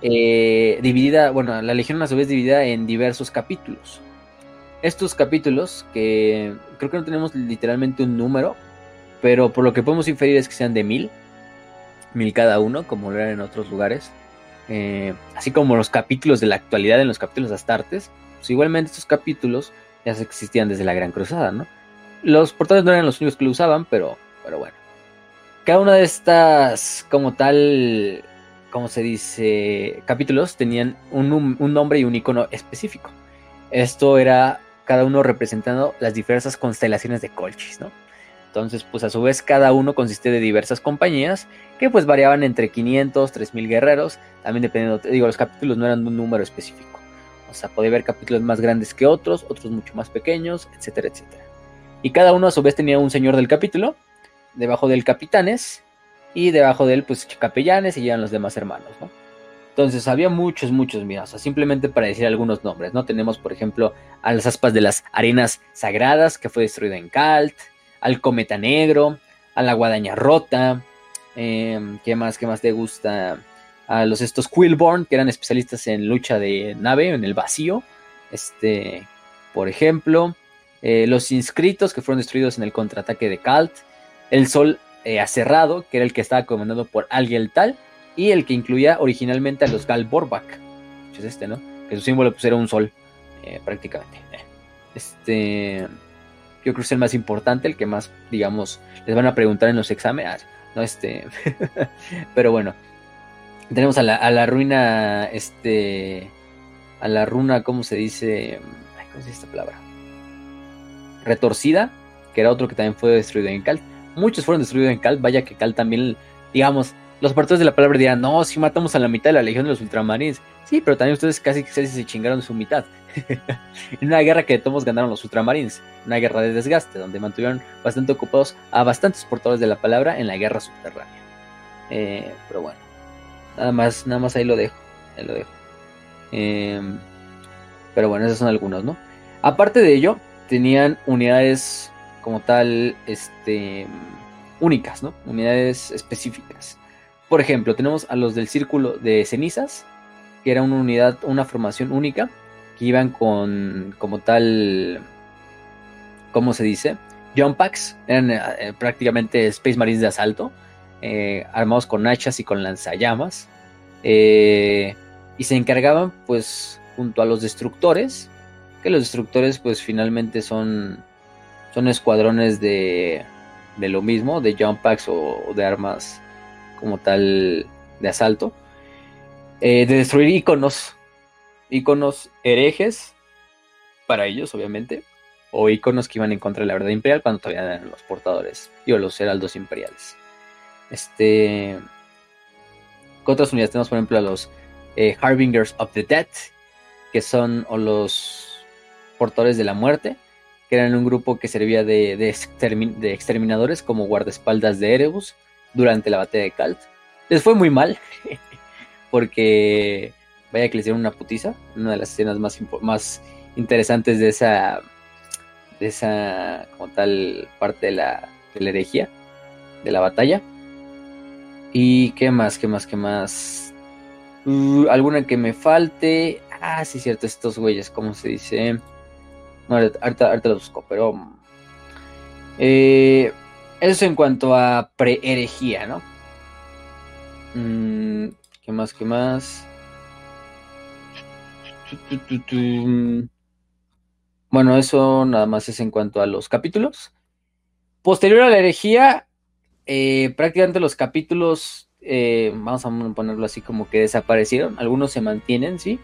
eh, dividida, bueno, la legión a su vez dividida en diversos capítulos. Estos capítulos, que creo que no tenemos literalmente un número, pero por lo que podemos inferir es que sean de mil, mil cada uno, como lo eran en otros lugares. Eh, así como los capítulos de la actualidad en los capítulos Astartes, pues igualmente estos capítulos ya existían desde la Gran Cruzada, ¿no? Los portales no eran los únicos que lo usaban, pero, pero bueno. Cada una de estas, como tal, como se dice, capítulos tenían un, un nombre y un icono específico. Esto era cada uno representando las diversas constelaciones de Colchis, ¿no? Entonces, pues a su vez cada uno consiste de diversas compañías que pues variaban entre 500, 3000 guerreros, también dependiendo, digo, los capítulos no eran de un número específico. O sea, podía haber capítulos más grandes que otros, otros mucho más pequeños, etcétera, etcétera. Y cada uno a su vez tenía un señor del capítulo, debajo del capitanes, y debajo de él pues capellanes y llegan los demás hermanos, ¿no? Entonces había muchos, muchos, mira, o sea, simplemente para decir algunos nombres, ¿no? Tenemos, por ejemplo, a las aspas de las arenas sagradas, que fue destruida en Calt, al cometa negro, a la guadaña rota, eh, ¿qué más, qué más te gusta? a los estos Quillborn, que eran especialistas en lucha de nave, en el vacío, este, por ejemplo, eh, los inscritos que fueron destruidos en el contraataque de Kalt, el Sol eh, aserrado, que era el que estaba comandado por Alguel Tal, y el que incluía originalmente a los Gal Borbak, es este, ¿no? Que su símbolo pues, era un sol, eh, prácticamente. Este, yo creo que es el más importante, el que más, digamos, les van a preguntar en los exámenes, ¿no? Este, pero bueno, tenemos a la, a la ruina, este, a la runa, ¿cómo se dice? ¿Cómo se dice esta palabra? Retorcida, que era otro que también fue destruido en Cal. Muchos fueron destruidos en Cal, vaya que Cal también, digamos, los partidarios de la palabra dirán, no, si matamos a la mitad de la legión de los ultramarines. Sí, pero también ustedes casi, se chingaron su mitad. En una guerra que todos ganaron los ultramarines, una guerra de desgaste, donde mantuvieron bastante ocupados a bastantes portadores de la palabra en la guerra subterránea. Eh, pero bueno, nada más, nada más ahí lo dejo, ahí lo dejo. Em, pero bueno, esos son algunos, ¿no? Aparte de ello, tenían unidades como tal, este, únicas, ¿no? Unidades específicas. Por ejemplo, tenemos a los del Círculo de Cenizas, que era una unidad, una formación única, que iban con, como tal, ¿cómo se dice? Jump packs, eran eh, prácticamente Space Marines de asalto, eh, armados con hachas y con lanzallamas. Eh, y se encargaban pues junto a los destructores, que los destructores pues finalmente son, son escuadrones de, de lo mismo, de jump packs o, de armas como tal de asalto, eh, de destruir iconos, iconos herejes para ellos obviamente, o iconos que iban en contra de la verdad imperial cuando todavía eran los portadores, y los heraldos imperiales. Este... ¿Qué otras unidades tenemos? Por ejemplo, a los eh, Harbingers of the Dead, que son los portadores de la muerte, que eran un grupo que servía de, de, exterminadores como guardaespaldas de Erebus durante la batalla de Kalt. Les fue muy mal, porque vaya que les dieron una putiza, una de las escenas más, más interesantes de esa, de esa, como tal, parte de la, de la herejía, de la batalla. ¿Y qué más, qué más, qué más? Uh, alguna que me falte. Ah, sí, cierto, estos güeyes, ¿cómo se dice? No, ahorita, ahorita, lo busco, pero. Eh, eso en cuanto a pre-herejía, ¿no? Mm, ¿Qué más? ¿Qué más? Bueno, eso nada más es en cuanto a los capítulos. Posterior a la herejía, eh, prácticamente los capítulos eh, vamos a ponerlo así como que desaparecieron. Algunos se mantienen, sí,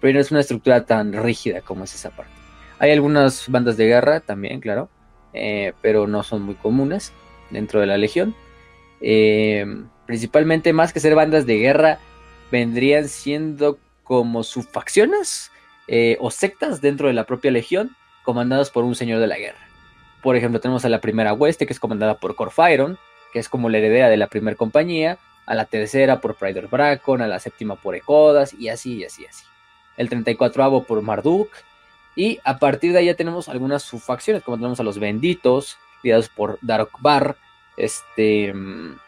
pero no es una estructura tan rígida como es esa parte. Hay algunas bandas de guerra también, claro, eh, pero no son muy comunes dentro de la legión. Principalmente, más que ser bandas de guerra, vendrían siendo como subfacciones o sectas dentro de la propia legión, comandadas por un señor de la guerra. Por ejemplo, tenemos a la primera hueste, que es comandada por Corfairon, que es como la heredera de la primera compañía, a la tercera por Prider Bracon, a la séptima por Ecodas, y así, y así, así. El 34 por Marduk, y a partir de ahí ya tenemos algunas subfacciones, como tenemos a los benditos, liderados por Darok Bar, este, mm,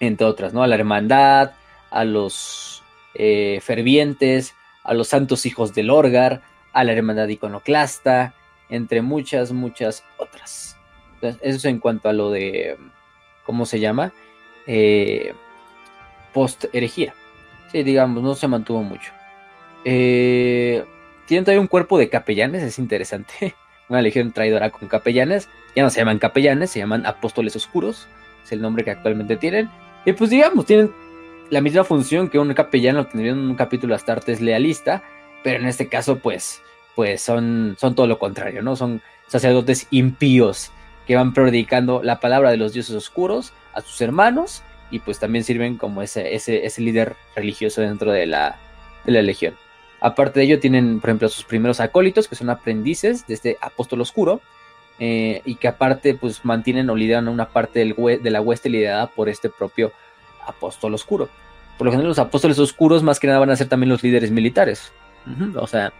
entre otras, ¿no? A la hermandad, a los eh, fervientes, a los santos hijos del Orgar, a la hermandad iconoclasta, entre muchas, muchas otras. Entonces, eso es en cuanto a lo de, ¿cómo se llama? eh, post-herejía. Sí, digamos, no se mantuvo mucho. Eh, tienen todavía un cuerpo de capellanes, es interesante. Una legión traidora con capellanes. Ya no se llaman capellanes, se llaman apóstoles oscuros. Es el nombre que actualmente tienen. Y pues digamos, tienen la misma función que un capellano tendría en un capítulo Astartes lealista. Pero en este caso, pues, pues son, son todo lo contrario, ¿no? Son sacerdotes impíos que van predicando la palabra de los dioses oscuros a sus hermanos y pues también sirven como ese, ese, ese líder religioso dentro de la, de la legión. Aparte de ello tienen, por ejemplo, sus primeros acólitos, que son aprendices de este apóstol oscuro, eh, y que aparte pues mantienen o lideran una parte del de la hueste liderada por este propio apóstol oscuro. Por lo general los apóstoles oscuros más que nada van a ser también los líderes militares. O sea,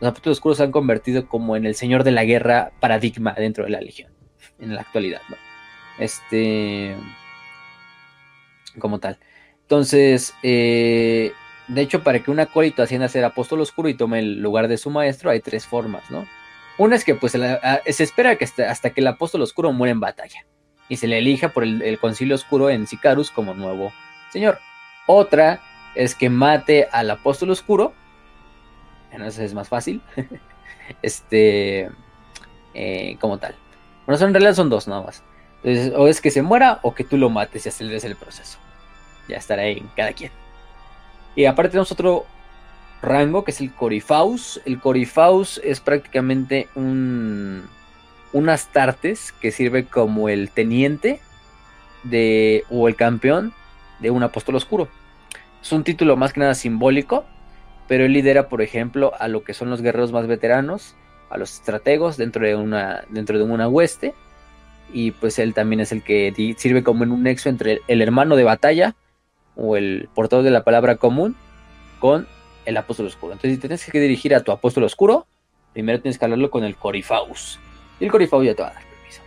los apóstoles oscuros se han convertido como en el señor de la guerra paradigma dentro de la legión, en la actualidad, ¿no? Este. Como tal. Entonces, eh, de hecho, para que un acólito ascienda a ser apóstol oscuro y tome el lugar de su maestro, hay tres formas, ¿no? Una es que pues se espera que hasta, que el apóstol oscuro muera en batalla y se le elija por el, concilio oscuro en Sicarus como nuevo señor. Otra es que mate al apóstol oscuro, eso es más fácil, este, eh, como tal. Bueno, son, en realidad son dos nada más. Entonces, o es que se muera o que tú lo mates y aceleres el proceso. Ya estará en cada quien. Y aparte tenemos otro rango que es el Corifaus. El Corifaus es prácticamente un, un Astartes que sirve como el teniente de, o el campeón de un apóstol oscuro. Es un título más que nada simbólico, pero él lidera, por ejemplo, a lo que son los guerreros más veteranos, a los estrategos dentro de una, dentro de hueste. Y pues él también es el que sirve como en un nexo entre el hermano de batalla o el portador de la palabra común con el apóstol oscuro. Entonces, si tienes que dirigir a tu apóstol oscuro, primero tienes que hablarlo con el Corifaus. Y el Corifaus ya te va a dar permiso.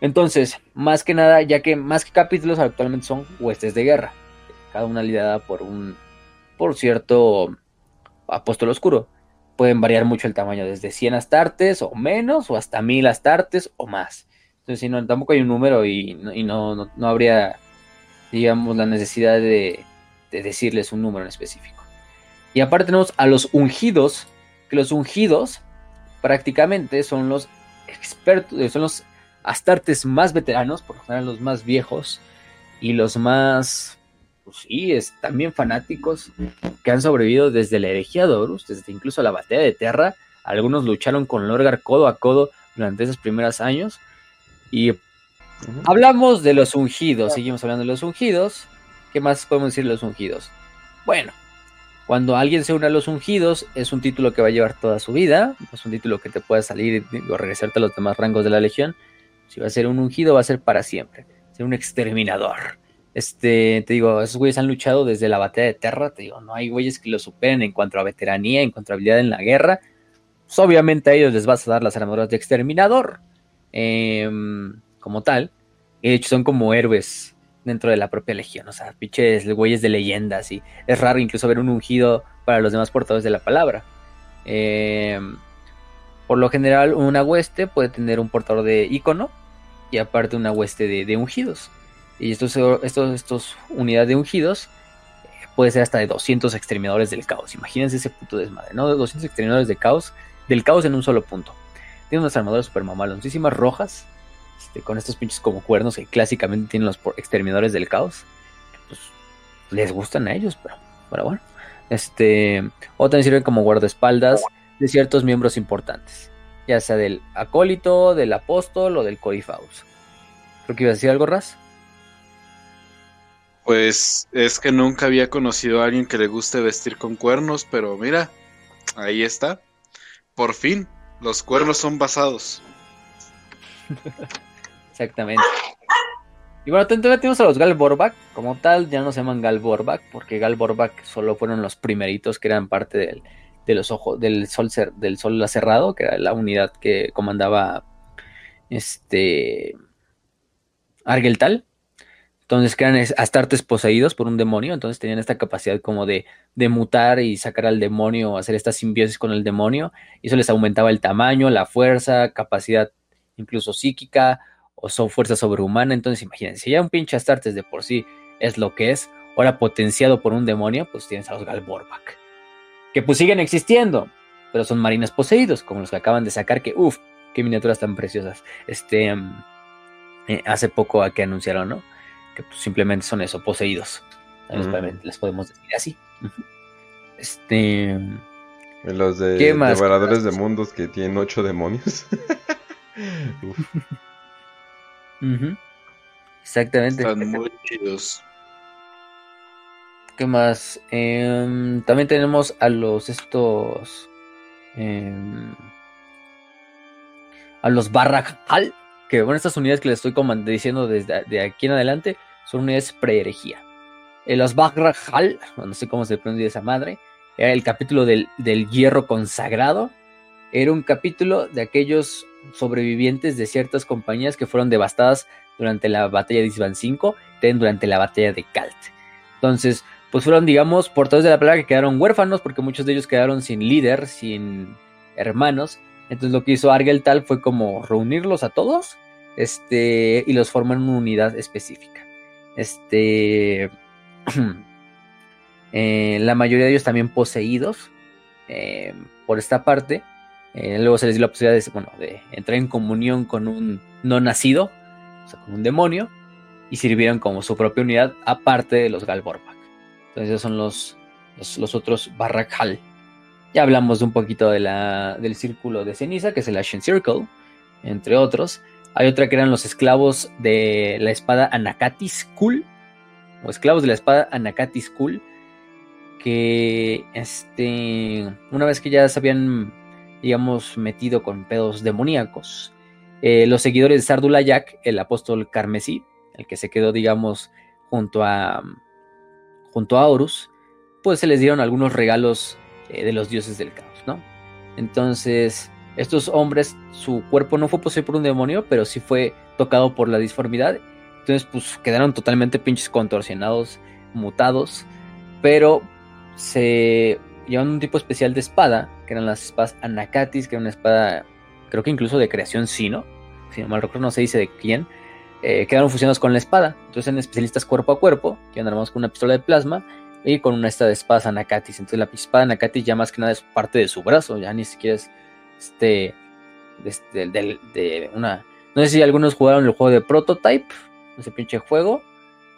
Entonces, más que nada, ya que más que capítulos actualmente son huestes de guerra, cada una liderada por un, por cierto, apóstol oscuro. Pueden variar mucho el tamaño, desde 100 astartes o menos, o hasta 1000 astartes o más. Entonces, si no, tampoco hay un número y, no, no habría digamos, la necesidad de, decirles un número en específico. Y aparte tenemos a los ungidos, que los ungidos prácticamente son los expertos, eh, son los astartes más veteranos, por lo general los más viejos y los más, pues sí, es, también fanáticos que han sobrevivido desde la herejía de Horus, desde incluso la batalla de Terra. Algunos lucharon con Lorgar codo a codo durante esos primeros años y Hablamos de los ungidos, seguimos hablando de los ungidos. ¿Qué más podemos decir de los ungidos? Bueno, cuando alguien se une a los ungidos, es un título que va a llevar toda su vida. Es un título que te puede salir o regresarte a los demás rangos de la legión. Si va a ser un ungido, va a ser para siempre. Ser un exterminador. Este, te digo, esos güeyes han luchado desde la batalla de Terra. Te digo, no hay güeyes que lo superen en cuanto a veteranía, en cuanto a habilidad en la guerra. Pues obviamente a ellos les vas a dar las armaduras de exterminador. Eh, como tal. De hecho son como héroes dentro de la propia legión, o sea, pinches güeyes de leyendas y es raro incluso ver un ungido para los demás portadores de la palabra. Em, por lo general, una hueste puede tener un portador de icono y aparte una hueste de, ungidos. Y estos, estos, estos unidades de ungidos eh, puede ser hasta de 200 exterminadores del caos. Imagínense ese puto desmadre, ¿no? De 200 exterminadores de caos, del caos en un solo punto. Tiene unas armaduras super mamaloncísimas rojas este, con estos pinches como cuernos que clásicamente tienen los exterminadores del caos. Pues les gustan a ellos, pero, bueno. Este, o también sirven como guardaespaldas de ciertos miembros importantes, ya sea del acólito, del apóstol o del corifaus. Creo que iba a decir algo, Raz. Pues es que nunca había conocido a alguien que le guste vestir con cuernos, pero mira, ahí está. Por fin, los cuernos son basados. Exactamente. Y bueno, todavía tenemos a los Galborback. Como tal, ya no se llaman Galborback, porque Galborback solo fueron los primeritos que eran parte del, de los ojos, del sol, del sol cerrado, que era la unidad que comandaba este Argeltal. Entonces que eran astartes poseídos por un demonio, entonces tenían esta capacidad como de, de, mutar y sacar al demonio, hacer esta simbiosis con el demonio, y eso les aumentaba el tamaño, la fuerza, capacidad incluso psíquica, o son fuerza sobrehumana. Entonces, imagínense, si ya un pinche Astartes de por sí es lo que es, ahora potenciado por un demonio, pues tienes a los Galborbak. Que pues siguen existiendo, pero son marines poseídos, como los que acaban de sacar, que uff, qué miniaturas tan preciosas. Este, mm, eh, hace poco a que anunciaron, ¿no? Que pues, simplemente son eso, poseídos. Les podemos decir así. Este. Los de devoradores de mundos que tienen ocho demonios. Uf. Exactamente. Están muy chidos. ¿Qué más? Em, también tenemos a los estos. Em, a los Barrajal. Que bueno, estas unidades que les estoy diciendo desde de aquí en adelante son unidades pre-herejía. Eh, los Barrajal, no sé cómo se pronuncia esa madre, era el capítulo del, del hierro consagrado. Era un capítulo de aquellos sobrevivientes de ciertas compañías que fueron devastadas durante la batalla de Isban 5, también durante la batalla de Kalt. Entonces, pues fueron, digamos, portadores de la palabra que quedaron huérfanos porque muchos de ellos quedaron sin líder, sin hermanos. Entonces lo que hizo Argeltal fue como reunirlos a todos este, y los formó en una unidad específica. Este, eh, la mayoría de ellos también poseídos eh, por esta parte. Eh, luego se les dio la posibilidad de, bueno, de entrar en comunión con un no nacido, o sea, con un demonio, y sirvieron como su propia unidad aparte de los Galborbak. Entonces esos son los, los, otros Barrakhal. Ya hablamos un poquito de la, del círculo de ceniza, que es el Ashen Circle, entre otros. Hay otra que eran los esclavos de la espada Anakatis Kul, o esclavos de la espada Anakatis Kul, que este, una vez que ya se habían, digamos, metido con pedos demoníacos, eh, los seguidores de Sardulayak, el apóstol carmesí, el que se quedó, digamos, junto a, junto a Horus, pues se les dieron algunos regalos eh, de los dioses del caos, ¿no? Entonces, estos hombres, su cuerpo no fue poseído por un demonio, pero sí fue tocado por la disformidad. Entonces, pues quedaron totalmente pinches contorsionados, mutados, pero se llevan un tipo especial de espada, que eran las espadas Anakatis, que era una espada, creo que incluso de creación sino, si no mal recuerdo, no se dice de quién, eh, quedaron fusionados con la espada. Entonces eran especialistas cuerpo a cuerpo, que andan armados con una pistola de plasma y con una esta de espadas Anakatis. Entonces la espada Anakatis ya más que nada es parte de su brazo, ya ni siquiera es este, de, una... No sé si algunos jugaron el juego de Prototype, ese pinche juego,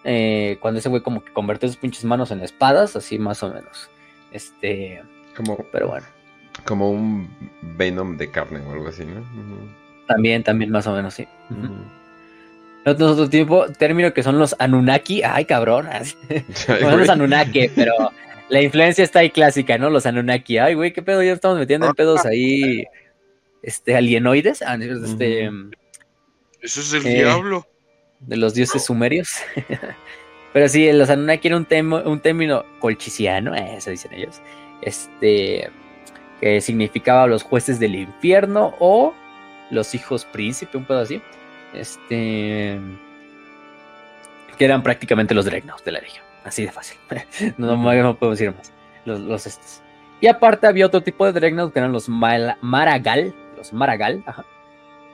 eh, cuando ese güey como que convirtió sus pinches manos en espadas, así más o menos. Este... Como, pero bueno. Como un Venom de carne o algo así, ¿no? También, también más o menos, sí. Otro tiempo, término que son los Anunnaki. Ay, cabrón. son los Anunnaki, pero la influencia está ahí clásica, ¿no? Los Anunnaki. Ay, güey, qué pedo, ya estamos metiendo en pedos ahí. Este, alienoides. Ah, este, Eso es el eh, diablo. De los dioses sumerios. pero sí, los Anunnaki era un, un término colchiciano, eso dicen ellos. Este, que significaba los jueces del infierno o los hijos príncipe, un pedo así. Este. Que eran prácticamente los Dreadnoughts de la región. Así de fácil. no, no, podemos decir más. Los, estos. Y aparte había otro tipo de Dreadnoughts que eran los Maragal. Los Maragal.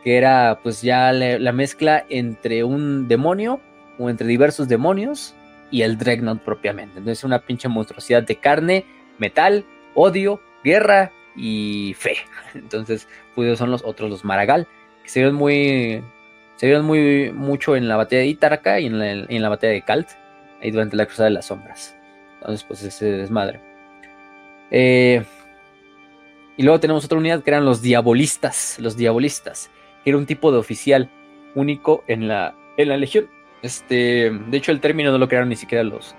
que era pues ya la, mezcla entre un demonio o entre diversos demonios y el Dreadnought propiamente. Entonces una pinche monstruosidad de carne, metal, odio, guerra y fe. Entonces, pues son los otros, los Maragal, que se ven muy se vieron muy mucho en la batalla de Itarca y en la, batalla de Kalt, ahí durante la Cruzada de las Sombras. Entonces, pues ese desmadre. Eh, y luego tenemos otra unidad que eran los diabolistas. Los diabolistas, que era un tipo de oficial único en la, en la legión. Este, de hecho, el término no lo crearon ni siquiera los,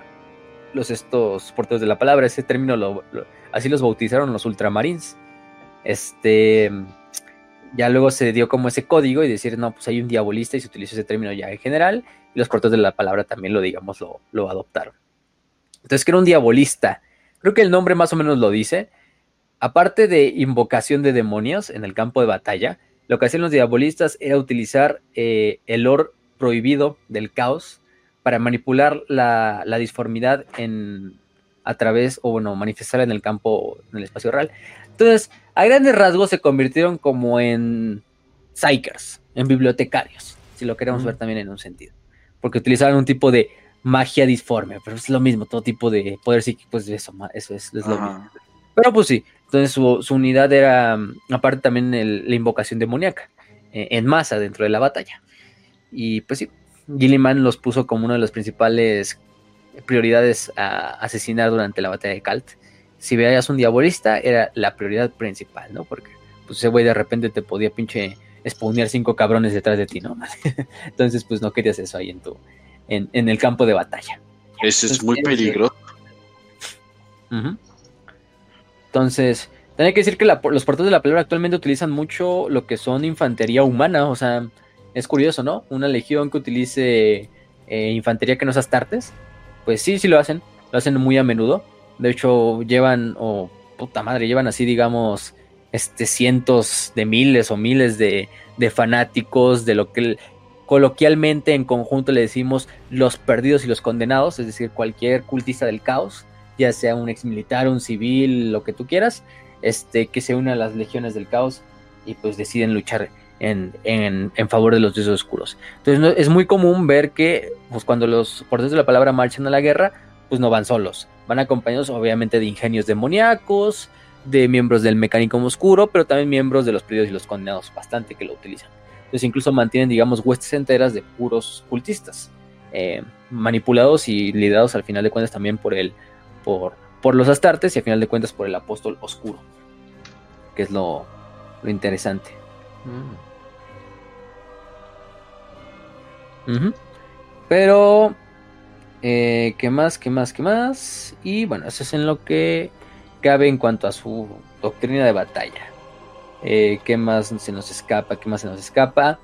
los estos portadores de la palabra. Ese término lo, así los bautizaron los ultramarines. Este ya luego se dio como ese código y decir, no, pues hay un diabolista y se utilizó ese término ya en general, y los portadores de la palabra también lo, digamos, lo, adoptaron. Entonces, que era un diabolista? Creo que el nombre más o menos lo dice. Aparte de invocación de demonios en el campo de batalla, lo que hacían los diabolistas era utilizar eh, el or prohibido del caos para manipular la, la disformidad en, a través, o bueno, manifestar en el campo, en el espacio real. Entonces, a grandes rasgos se convirtieron como en psychers, en bibliotecarios, si lo queremos ver también en un sentido. Porque utilizaban un tipo de magia disforme, pero es lo mismo, todo tipo de poder psíquico, pues eso, eso es, lo mismo. Pero pues sí, entonces su, unidad era, aparte también la invocación demoníaca, eh, en masa dentro de la batalla. Y pues sí, Gilliman los puso como una de las principales prioridades a asesinar durante la batalla de Kalt si veías un diabolista, era la prioridad principal, ¿no? Porque pues ese güey de repente te podía pinche spawnear cinco cabrones detrás de ti, ¿no? Entonces, pues no querías eso ahí en tu, en, el campo de batalla. Ese es muy peligroso. Entonces, tenía que decir que los portadores de la palabra actualmente utilizan mucho lo que son infantería humana, o sea, es curioso, ¿no? Una legión que utilice eh, infantería que no es astartes, pues sí, sí lo hacen, lo hacen muy a menudo. De hecho, llevan, o puta madre, llevan así, digamos, este, cientos de miles o miles de, fanáticos de lo que coloquialmente en conjunto le decimos los perdidos y los condenados, es decir, cualquier cultista del caos, ya sea un ex militar, un civil, lo que tú quieras, este, que se une a las legiones del caos y pues deciden luchar en, favor de los dioses oscuros. Entonces es muy común ver que pues, cuando los portadores de la palabra marchan a la guerra, pues no van solos, van acompañados obviamente de ingenios demoníacos, de miembros del mecánico oscuro, pero también miembros de los perdidos y los condenados, bastante que lo utilizan. Entonces incluso mantienen, digamos, huestes enteras de puros cultistas, eh, manipulados y liderados al final de cuentas también por el, por, por los astartes y al final de cuentas por el apóstol oscuro, que es lo, lo interesante. Mm. Pero, eh, ¿qué más? ¿Qué más? ¿Qué más? Y bueno, eso es en lo que cabe en cuanto a su doctrina de batalla. Eh, ¿Qué más se nos escapa? ¿Qué más se nos escapa?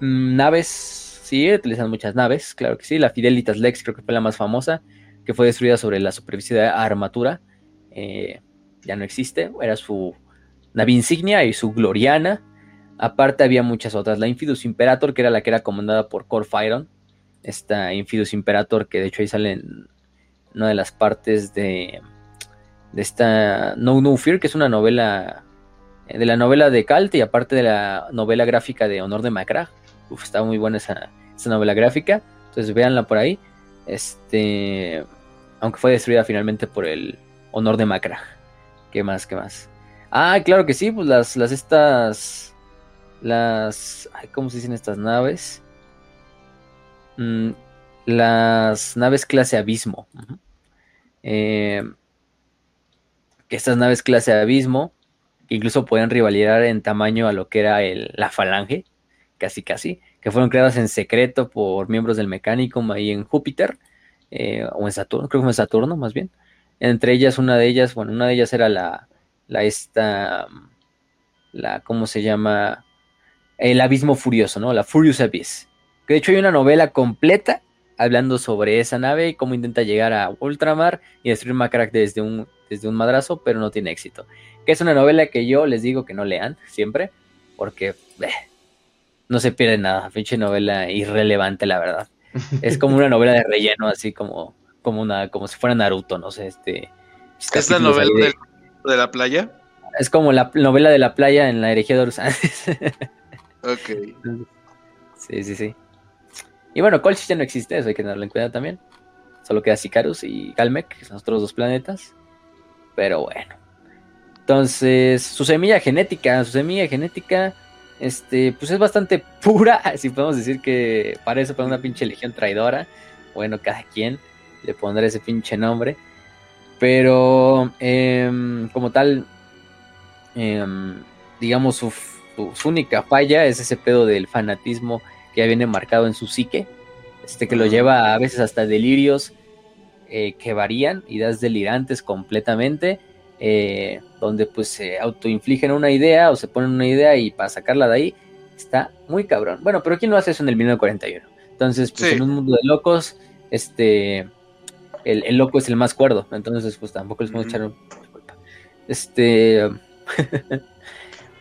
Mm, naves, sí, utilizan muchas naves, claro que sí. La Fidelitas Lex creo que fue la más famosa, que fue destruida sobre la superficie de armatura. Eh, ya no existe, era su nave insignia y su gloriana. Aparte había muchas otras. La Infidus Imperator, que era la que era comandada por Corfiron. Esta Infidus Imperator, que de hecho ahí sale en una de las partes de, de esta No No Fear, que es una novela eh, de la novela de Calt y aparte de la novela gráfica de Honor de Macra. Uf, está muy buena esa, esa novela gráfica. Entonces véanla por ahí. Este, aunque fue destruida finalmente por el Honor de Macra. ¿Qué más? ¿Qué más? Ah, claro que sí, pues las, las estas, las, ¿cómo se dicen estas naves? Mm, las naves clase Abismo. Eh, que estas naves clase Abismo, incluso pueden rivalizar en tamaño a lo que era el, la Falange, casi casi, que fueron creadas en secreto por miembros del Mecánico ahí en Júpiter, eh, o en Saturno, creo que fue en Saturno más bien. Entre ellas, una de ellas, bueno, una de ellas era la, la esta, la, ¿cómo se llama? El abismo furioso, ¿no? La Furious Abyss. Que de hecho hay una novela completa hablando sobre esa nave y cómo intenta llegar a Ultramar y destruir Macrack desde un, desde un madrazo, pero no tiene éxito. Que es una novela que yo les digo que no lean siempre, porque no se pierde nada. Pinche novela irrelevante, la verdad. Es como una novela de relleno, así como, como una, como si fuera Naruto, no sé, este. ¿Es la novela de la playa? Es como la novela de la playa en la herejía de ok. Sí, sí, sí. Y bueno, Colchis ya no existe, eso hay que tenerlo en cuenta también. Solo queda Sicarus y Calmec, que son otros dos planetas. Pero bueno. Entonces, su semilla genética, su semilla genética, este, pues es bastante pura, si podemos decir que parece para una pinche legión traidora. Bueno, cada quien le pondrá ese pinche nombre. Pero em, como tal, em, digamos, su, única falla es ese pedo del fanatismo que ya viene marcado en su psique, este que lo lleva a veces hasta delirios eh, que varían, ideas delirantes completamente, eh, donde pues se autoinfligen una idea o se ponen una idea y para sacarla de ahí está muy cabrón. Bueno, pero ¿quién no hace eso en el 1941? Entonces, pues en un mundo de locos, este el, loco es el más cuerdo, entonces pues tampoco les podemos echar un... Este...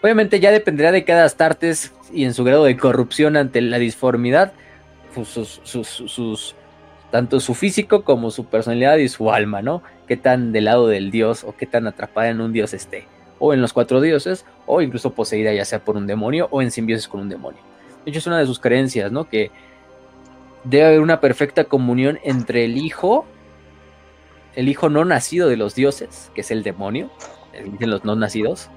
Obviamente ya dependerá de cada Astartes y en su grado de corrupción ante la disformidad, pues, sus, sus, tanto su físico como su personalidad y su alma, ¿no? Qué tan del lado del dios o qué tan atrapada en un dios esté, o en los cuatro dioses, o incluso poseída ya sea por un demonio o en simbiosis con un demonio. De hecho es una de sus creencias, ¿no? Que debe haber una perfecta comunión entre el hijo el hijo no nacido de los dioses, que es el demonio, dicen los no nacidos,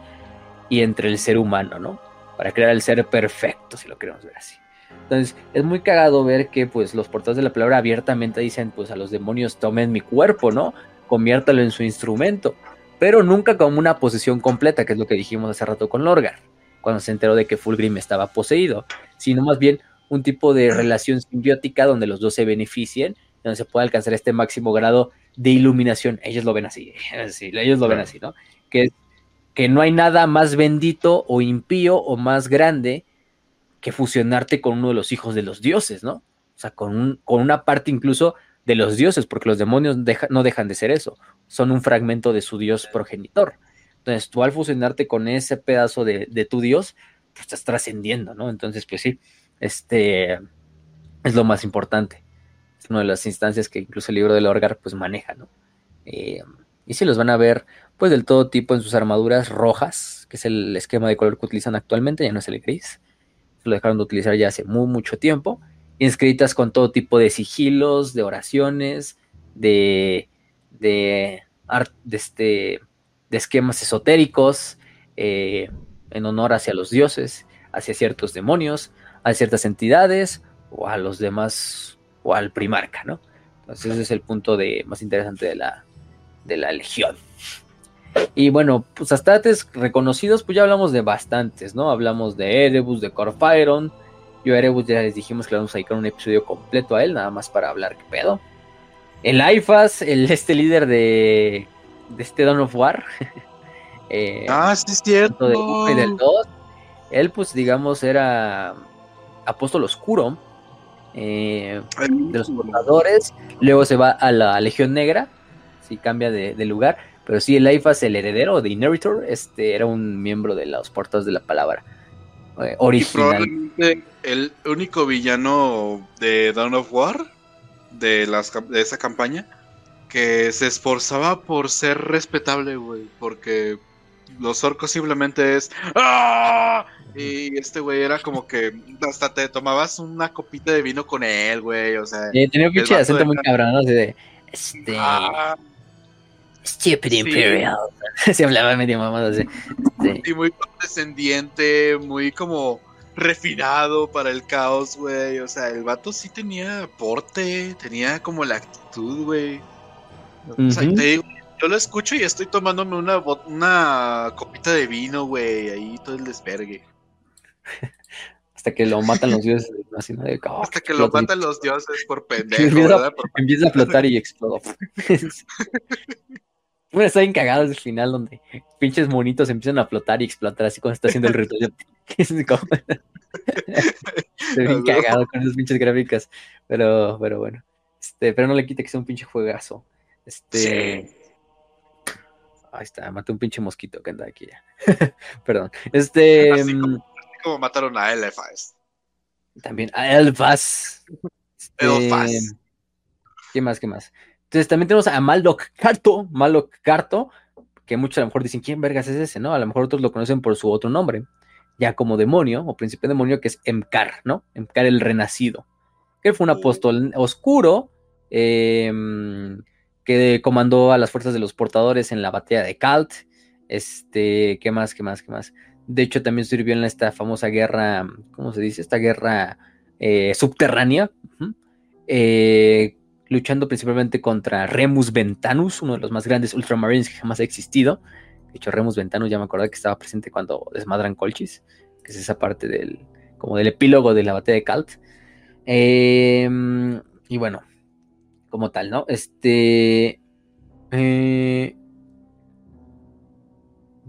y entre el ser humano, ¿no? Para crear el ser perfecto, si lo queremos ver así. Entonces, es muy cagado ver que pues los portadores de la palabra abiertamente dicen pues a los demonios tomen mi cuerpo, ¿no? Conviértalo en su instrumento, pero nunca como una posesión completa, que es lo que dijimos hace rato con Lorgar, cuando se enteró de que Fulgrim estaba poseído, sino más bien un tipo de relación simbiótica donde los dos se beneficien, donde se puede alcanzar este máximo grado de iluminación. Ellos lo ven así, ellos lo ven así, ¿no? Que, que no hay nada más bendito o impío o más grande que fusionarte con uno de los hijos de los dioses, ¿no? O sea, con, con una parte incluso de los dioses, porque los demonios no dejan de ser eso, son un fragmento de su dios progenitor. Entonces, tú al fusionarte con ese pedazo de, tu dios, pues estás trascendiendo, ¿no? Entonces, pues sí, este, es lo más importante. Es una de las instancias que incluso el libro del Orgar pues maneja, ¿no? Eh, y si los van a ver pues del todo tipo en sus armaduras rojas, que es el esquema de color que utilizan actualmente, ya no es el gris. Lo dejaron de utilizar ya hace muy mucho tiempo. Inscritas con todo tipo de sigilos, de oraciones, de, de, de, este, de esquemas esotéricos, eh, en honor hacia los dioses, hacia ciertos demonios, a ciertas entidades o a los demás o al primarca, ¿no? Entonces ese es el punto de, más interesante de la, de la legión. Y bueno, pues hasta antes reconocidos, pues ya hablamos de bastantes, ¿no? Hablamos de Erebus, de Corfairon. Yo a Erebus ya les dijimos que le vamos a dedicar un episodio completo a él, nada más para hablar qué pedo. El Aifas, el, este líder de, de este Dawn of War. eh, ah, sí es cierto. Del 1 y del 2. Él, pues, digamos, era apóstol oscuro eh, de los portadores. Luego se va a la Legión Negra, si cambia de, de lugar. Pero sí, el Aifas, el heredero de Inheritor, este, era un miembro de los portados de la palabra. Eh, original. probablemente el único villano de Dawn of War, de, las, de esa campaña, que se esforzaba por ser respetable, güey. Porque los orcos simplemente es. ¡Ah! Y este güey era como que hasta te tomabas una copita de vino con él, güey. O sea. tenía un pinche acento muy cabrón, ¿no? Así de. Este. Ah, Stupid Imperial. Se hablaba medio mamado así. Sí. Y muy condescendiente, muy como refinado para el caos, güey. O sea, el vato sí tenía porte, tenía como la actitud, güey. O sea, te digo, yo lo escucho y estoy tomándome una, una copita de vino, güey. Ahí todo el desvergue. Hasta que lo matan los dioses. Así, ¿no? oh, Hasta que lo matan los dioses por pendejo. Empieza, ¿verdad? Por... empieza a flotar y explota. Bueno, está bien cagado el final donde pinches monitos empiezan a flotar y explotar así cuando está haciendo el ritual. Estoy bien cagado con esas pinches gráficas. Pero, pero bueno. Este, pero no le quita que sea un pinche juegazo. Este. Ahí está, maté un pinche mosquito que anda aquí ya. Perdón. Este. Así como, así como, mataron a Elfas. También a Elfas. Este, Elfas. ¿Qué más? ¿Qué más? Entonces también tenemos a Maldoc Carto, Maldoc Carto, que muchos a lo mejor dicen, ¿quién vergas es ese? ¿No? A lo mejor otros lo conocen por su otro nombre, ya como demonio o príncipe demonio, que es Emkar, ¿no? Emkar el renacido. Que fue un apóstol oscuro em, que comandó a las fuerzas de los portadores en la batalla de Kalt. Este, ¿qué más? ¿Qué más? ¿Qué más? De hecho, también sirvió en esta famosa guerra, ¿cómo se dice? Esta guerra eh, subterránea. eh, luchando principalmente contra Remus Ventanus, uno de los más grandes Ultramarines que jamás ha existido. De hecho, Remus Ventanus ya me acordé que estaba presente cuando desmadran Colchis, que es esa parte del, como del epílogo de la batalla de Kalt. Em, y bueno, como tal, ¿no? Este. Eh,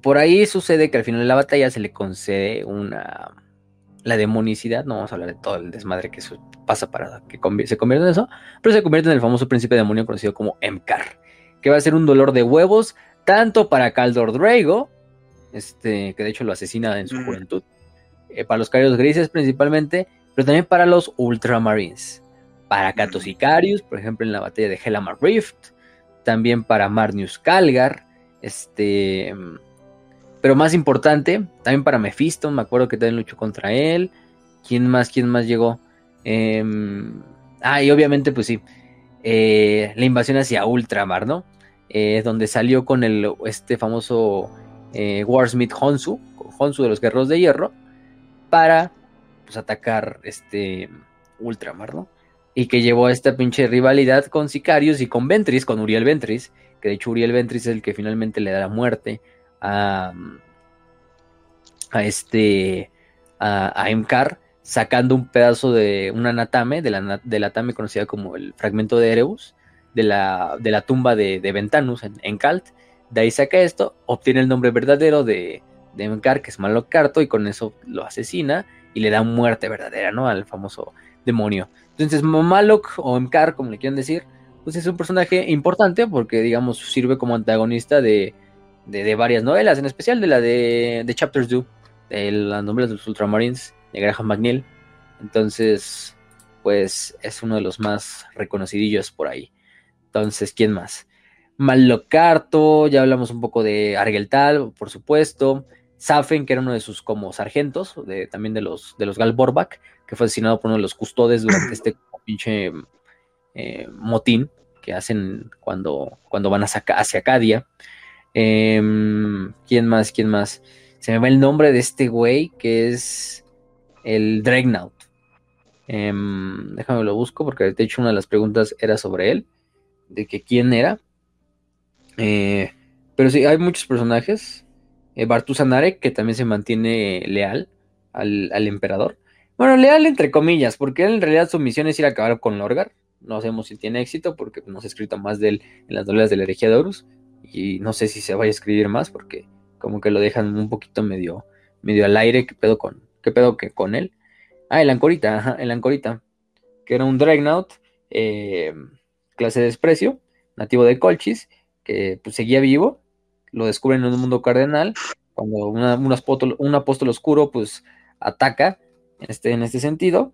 por ahí sucede que al final de la batalla se le concede una la demonicidad, no vamos a hablar de todo el desmadre que pasa para que se convierta en eso, pero se convierte en el famoso príncipe demonio conocido como Emkar, que va a ser un dolor de huevos tanto para Caldor Drago, este, que de hecho lo asesina en su juventud, eh, para los Carios Grises principalmente, pero también para los Ultramarines, para Katos Icarius, por ejemplo en la batalla de Helamar Rift, también para Marnius Calgar, este pero más importante, también para Mephisto, me acuerdo que también luchó contra él. ¿Quién más? ¿Quién más llegó? Em, ah, y obviamente, pues sí, eh, la invasión hacia Ultramar, ¿no? Eh, donde salió con el, este famoso eh, Warsmith Honsu, Honsu de los Guerreros de Hierro, para pues, atacar este Ultramar, ¿no? Y que llevó a esta pinche rivalidad con Sicarius y con Ventris, con Uriel Ventris, que de hecho Uriel Ventris es el que finalmente le da la muerte a, este a, a Emkar sacando un pedazo de una Natame, de la, de la Natame conocida como el fragmento de Erebus, de la, de la tumba de, Ventanus en, en, Kalt. De ahí saca esto, obtiene el nombre verdadero de, de Emkar, que es Malok Carto, y con eso lo asesina y le da muerte verdadera, ¿no? Al famoso demonio. Entonces, Malok o Emkar, como le quieran decir, pues es un personaje importante porque, digamos, sirve como antagonista de, de, varias novelas, en especial de la de, de Chapters Do, de las novelas de los Ultramarines, de Graham McNeil. Entonces, pues es uno de los más reconocidillos por ahí. Entonces, ¿quién más? Malocarto, ya hablamos un poco de Argeltal, por supuesto. Safen, que era uno de sus como sargentos, de, también de los, de los Galborbak, que fue asesinado por uno de los custodes durante este pinche eh, motín que hacen cuando, cuando van hacia, hacia Acadia. Em, ¿Quién más? ¿Quién más? Se me va el nombre de este güey que es el Dreadnought. Em, déjame lo busco porque de hecho una de las preguntas era sobre él, de que quién era. Eh, pero sí, hay muchos personajes. Eh, Bartusanare, que también se mantiene leal al, al, emperador. Bueno, leal entre comillas, porque en realidad su misión es ir a acabar con Lorgar. No sabemos si tiene éxito, porque no se ha escrito más de él en las novelas de la herejía de Horus. Y no sé si se vaya a escribir más, porque como que lo dejan un poquito medio, medio al aire. ¿Qué pedo con, qué pedo que con él? Ah, el Ancorita, ajá, el Ancorita, que era un Dreadnought, eh, clase de desprecio, nativo de Colchis, que pues, seguía vivo, lo descubren en un mundo cardenal, cuando un, apóstol, un, apóstol, oscuro pues ataca en este, en este sentido,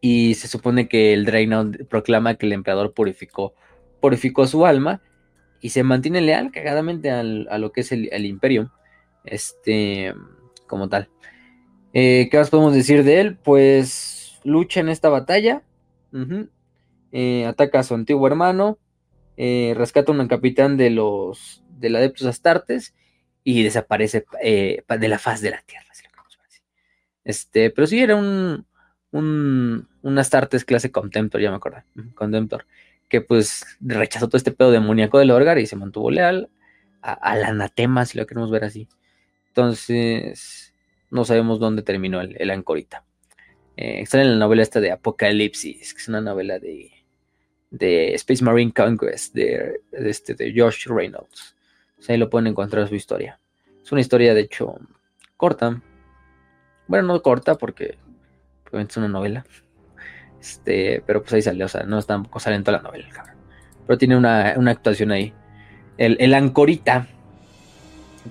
y se supone que el Dreadnought proclama que el emperador purificó, purificó su alma, y se mantiene leal cagadamente al, a lo que es el, el imperio, este, como tal. Eh, ¿Qué más podemos decir de él? Pues lucha en esta batalla, eh, ataca a su antiguo hermano, eh, rescata a un capitán de los del Adeptus Astartes y desaparece de la faz de la tierra. Este, pero sí era un, un, un Astartes clase Contemptor, ya me acuerdo, Contemptor, que pues rechazó todo este pedo demoníaco del Orgar y se mantuvo leal al anatema, si lo queremos ver así. Entonces, no sabemos dónde terminó el, Ancorita. Eh, está en la novela esta de Apocalipsis, que es una novela de, de Space Marine Conquest de, este, de Josh Reynolds. ahí lo pueden encontrar su historia. Es una historia, de hecho, corta. Bueno, no corta porque es una novela. Este, pero pues ahí sale, o sea, no está tampoco sale en toda la novela, cabrón. Pero tiene una, actuación ahí. El, el Ancorita.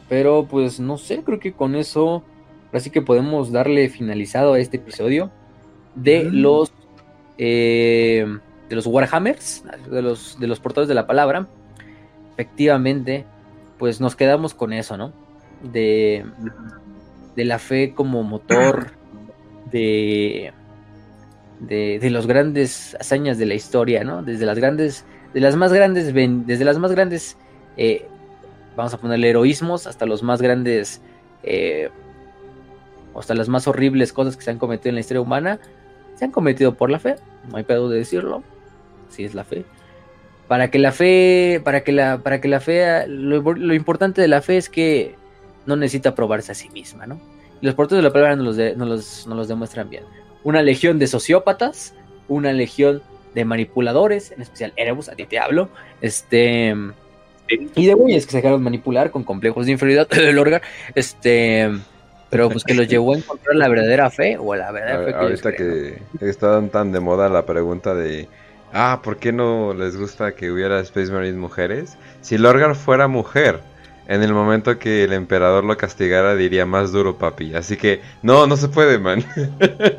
Pero pues no sé, creo que con eso Así que podemos darle finalizado a este episodio de mm. los eh, de los Warhammers, de los, de los portadores de la palabra. Efectivamente, pues nos quedamos con eso, ¿no? De, de la fe como motor de, de, de los grandes hazañas de la historia, ¿no? Desde las grandes, de las más grandes, desde las más grandes, eh, vamos a ponerle heroísmos, hasta los más grandes eh, hasta las más horribles cosas que se han cometido en la historia humana, se han cometido por la fe, no hay pedo de decirlo, si es la fe. Para que la fe, para que la, para que la fe, lo, importante de la fe es que no necesita probarse a sí misma, ¿no? Y los portales de la palabra nos los, los, demuestran bien. Una legión de sociópatas, una legión de manipuladores, en especial Erebus, a ti te hablo, este, y de güeyes que se dejaron manipular con complejos de inferioridad del órgano, este, pero pues que los llevó a encontrar la verdadera fe o la verdadera fe que Ahorita que estaban tan de moda la pregunta de, ah, ¿por qué no les gusta que hubiera Space Marines mujeres? Si Lorgar fuera mujer, en el momento que el emperador lo castigara diría más duro papi. Así que no, no se puede, man.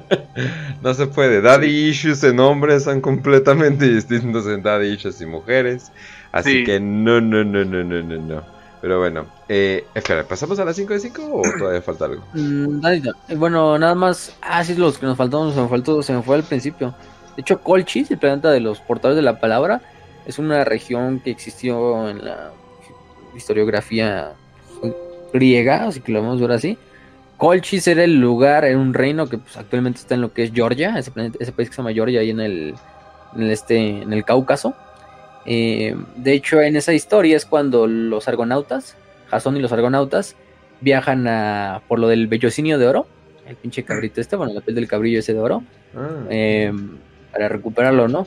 no se puede. Daddy issues en hombres son completamente distintos en daddy issues y mujeres. Así que no, no, no, no, no, no, no. Pero bueno, eh, espera, ¿pasamos a las 5 de 5 o todavía falta algo? Mm, eh, bueno, nada más. Ah, sí, los que nos faltaron, se me faltó, se me fue al principio. De hecho, Colchis, el planeta de los portadores de la palabra, es una región que existió en la historiografía griega, así que lo vamos a ver así. Colchis era el lugar, era un reino que pues, actualmente está en lo que es Georgia, ese, ese país que se llama Georgia, ahí en el, en el, este, en el Cáucaso. Eh, de hecho, en esa historia es cuando los argonautas, Jason y los argonautas, viajan a, por lo del bellocinio de oro, el pinche cabrito este, bueno, la piel del cabrillo ese de oro, ah. eh, para recuperarlo, ¿no?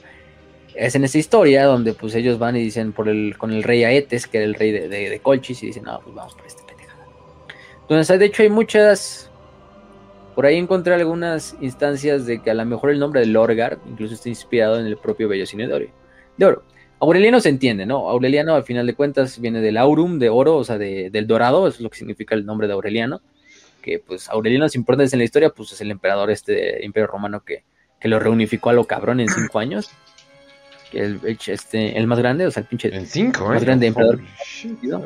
Es en esa historia donde pues ellos van y dicen por el, con el rey Aetes, que era el rey de, Colchis, y dicen, no, pues vamos por este pendejada. Entonces, de hecho hay muchas, por ahí encontré algunas instancias de que a lo mejor el nombre de Lorgar incluso está inspirado en el propio bellocinio de oro. De oro. Aureliano se entiende, ¿no? Aureliano, al final de cuentas, viene del aurum, de oro, o sea, del dorado, es lo que significa el nombre de Aureliano. que pues Aureliano importantes en la historia, pues es el emperador este Imperio Romano que, que lo reunificó a lo cabrón en cinco años. El, este, el más grande, o sea, el pinche En 5, más ¿eh? grande emperador. ¿no?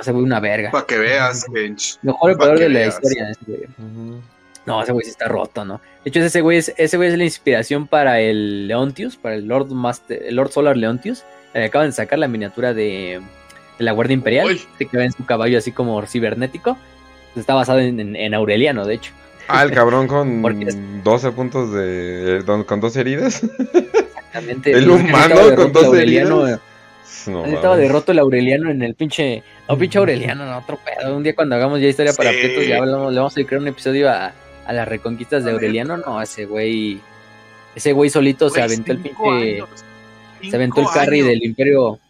ese güey una verga. Para que veas, Kench. Mejor emperador de la historia. ese güey. Ujú. No, ese güey sí está roto, ¿no? De hecho, ese güey es, ese güey es la inspiración para el Leontius, para el Lord Master, el Lord Solar Leontius. Le acaban de sacar la miniatura de, de la Guardia Imperial, Uy. que va en su caballo así como cibernético. Está basado en, en- en Aureliano, de hecho. Ah, el cabrón con es- 12 puntos de. eh, con 12 heridas. Exactamente. El Pues humano con derroto el 12 Aureliano, heridas. No, Estaba derroto el Aureliano en el pinche. No, pinche Aureliano, no, otro pedo. Un día cuando hagamos ya historia para. Prietos, ya hablamos, le vamos a dedicar un episodio a, a las reconquistas de Aureliano. No, ese güey. Ese güey solito se aventó el pinche. años. Se aventó el carry años. del imperio.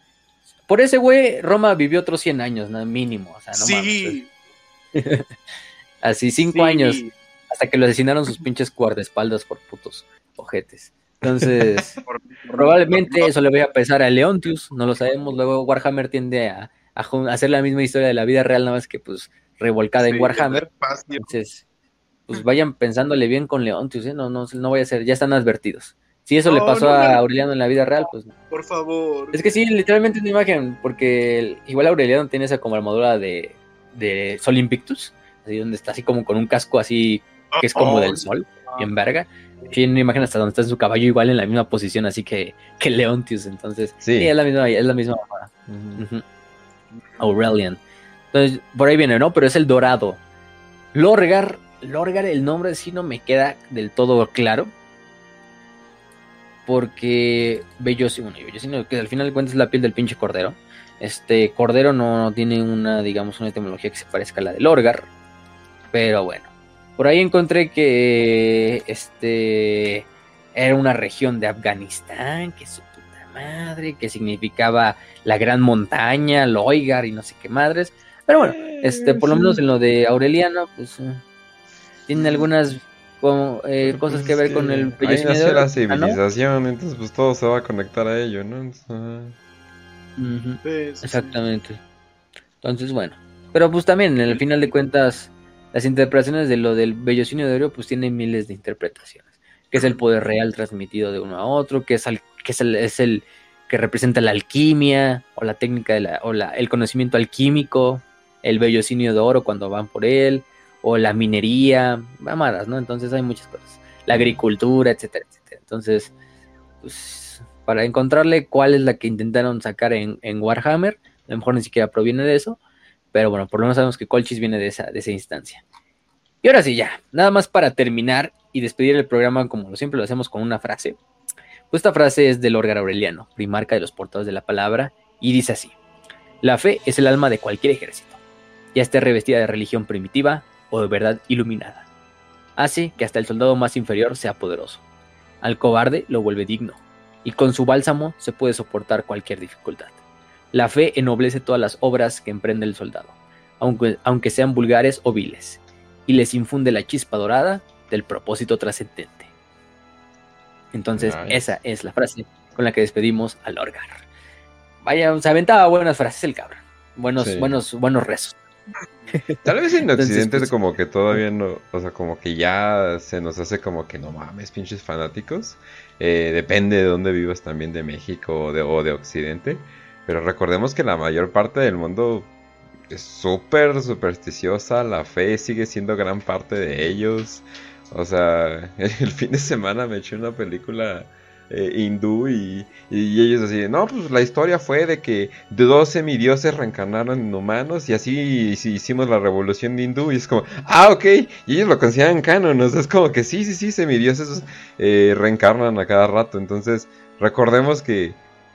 Por ese güey, Roma vivió otros 100 años, ¿no? mínimo. O sea, no mames. Sí. Así, 5 sí. años. Hasta que lo asesinaron sus pinches guardaespaldas por putos ojetes. Entonces, probablemente eso le vaya a pesar a Leontius, no lo sabemos. Luego Warhammer tiende a, hacer la misma historia de la vida real, nada más que pues revolcada en Warhammer. Entonces, pues vayan pensándole bien con Leontius, ¿eh? No, no, no vaya a ser, ya están advertidos. Si eso le pasó no, a no. Aureliano en la vida real, pues Por favor. es que sí, literalmente una imagen, porque igual Aureliano tiene esa como armadura de, de Sol Invictus, así donde está así como con un casco así que es como Oh, del sol, bien verga. Tiene una imagen hasta donde está en su caballo igual en la misma posición, así que, que Leontius, entonces Sí. sí, es la misma, es la misma. Aurelian. Entonces, por ahí viene, ¿no? Pero es el dorado. Lorgar, Lorgar, el nombre sí no me queda del todo claro. Porque Bellosino, bueno, Bellosino, que al final de cuentas es la piel del pinche cordero. Este cordero no tiene una, digamos, una etimología que se parezca a la de Lorgar. Pero bueno. Por ahí encontré que este era una región de Afganistán, que su puta madre, que significaba la gran montaña, Loigar y no sé qué madres. Pero bueno, este, por lo menos en lo de Aureliano, pues eh, tiene algunas como, eh, Pero, cosas pues, que ver con el Ahí nació la Ah, ¿no? civilización, entonces pues todo se va a conectar a ello, ¿no? Entonces. Ujú. Sí, sí, sí. Exactamente. Entonces, bueno. Pero pues también, en el final de cuentas, las interpretaciones de lo del Bellocino de Oro, pues tienen miles de interpretaciones. Que es el poder real transmitido de uno a otro, que es, el, es el que representa la alquimia, o la técnica de la, o la, el conocimiento alquímico, el Bellocinio de Oro cuando van por él, o la minería, mamadas, ¿no? Entonces hay muchas cosas. La agricultura, etcétera, etcétera. Entonces, pues, para encontrarle cuál es la que intentaron sacar en, en Warhammer, a lo mejor ni siquiera proviene de eso, pero bueno, por lo menos sabemos que Colchis viene de esa, de esa instancia. Y ahora sí, ya, nada más para terminar y despedir el programa como lo siempre lo hacemos con una frase. Pues esta frase es del Orgar Aureliano, primarca de los portadores de la palabra, y dice así: La fe es el alma de cualquier ejército, ya esté revestida de religión primitiva o de verdad iluminada. Hace que hasta el soldado más inferior sea poderoso. Al cobarde lo vuelve digno, y con su bálsamo se puede soportar cualquier dificultad. La fe ennoblece todas las obras que emprende el soldado, aunque, aunque sean vulgares o viles, y les infunde la chispa dorada del propósito trascendente. Entonces, Nice. esa es la frase con la que despedimos al Orgar. Vaya, se aventaba buenas frases el cabrón. Buenos, Sí. buenos, buenos rezos. Tal vez en Occidente pues- como que todavía no, o sea, como que ya se nos hace como que no mames, pinches fanáticos. Eh, depende de dónde vivas también, de México o de, o de Occidente. Pero recordemos que la mayor parte del mundo es súper supersticiosa, la fe sigue siendo gran parte de ellos. O sea, el fin de semana me eché una película eh, hindú y, y ellos así, no, pues la historia fue de que 12 semidioses reencarnaron en humanos y así sí hicimos la revolución hindú y es como, ah, ok, y ellos lo consideran canon, o sea, es como que sí, sí, sí, semidioses eh, reencarnan a cada rato, entonces recordemos que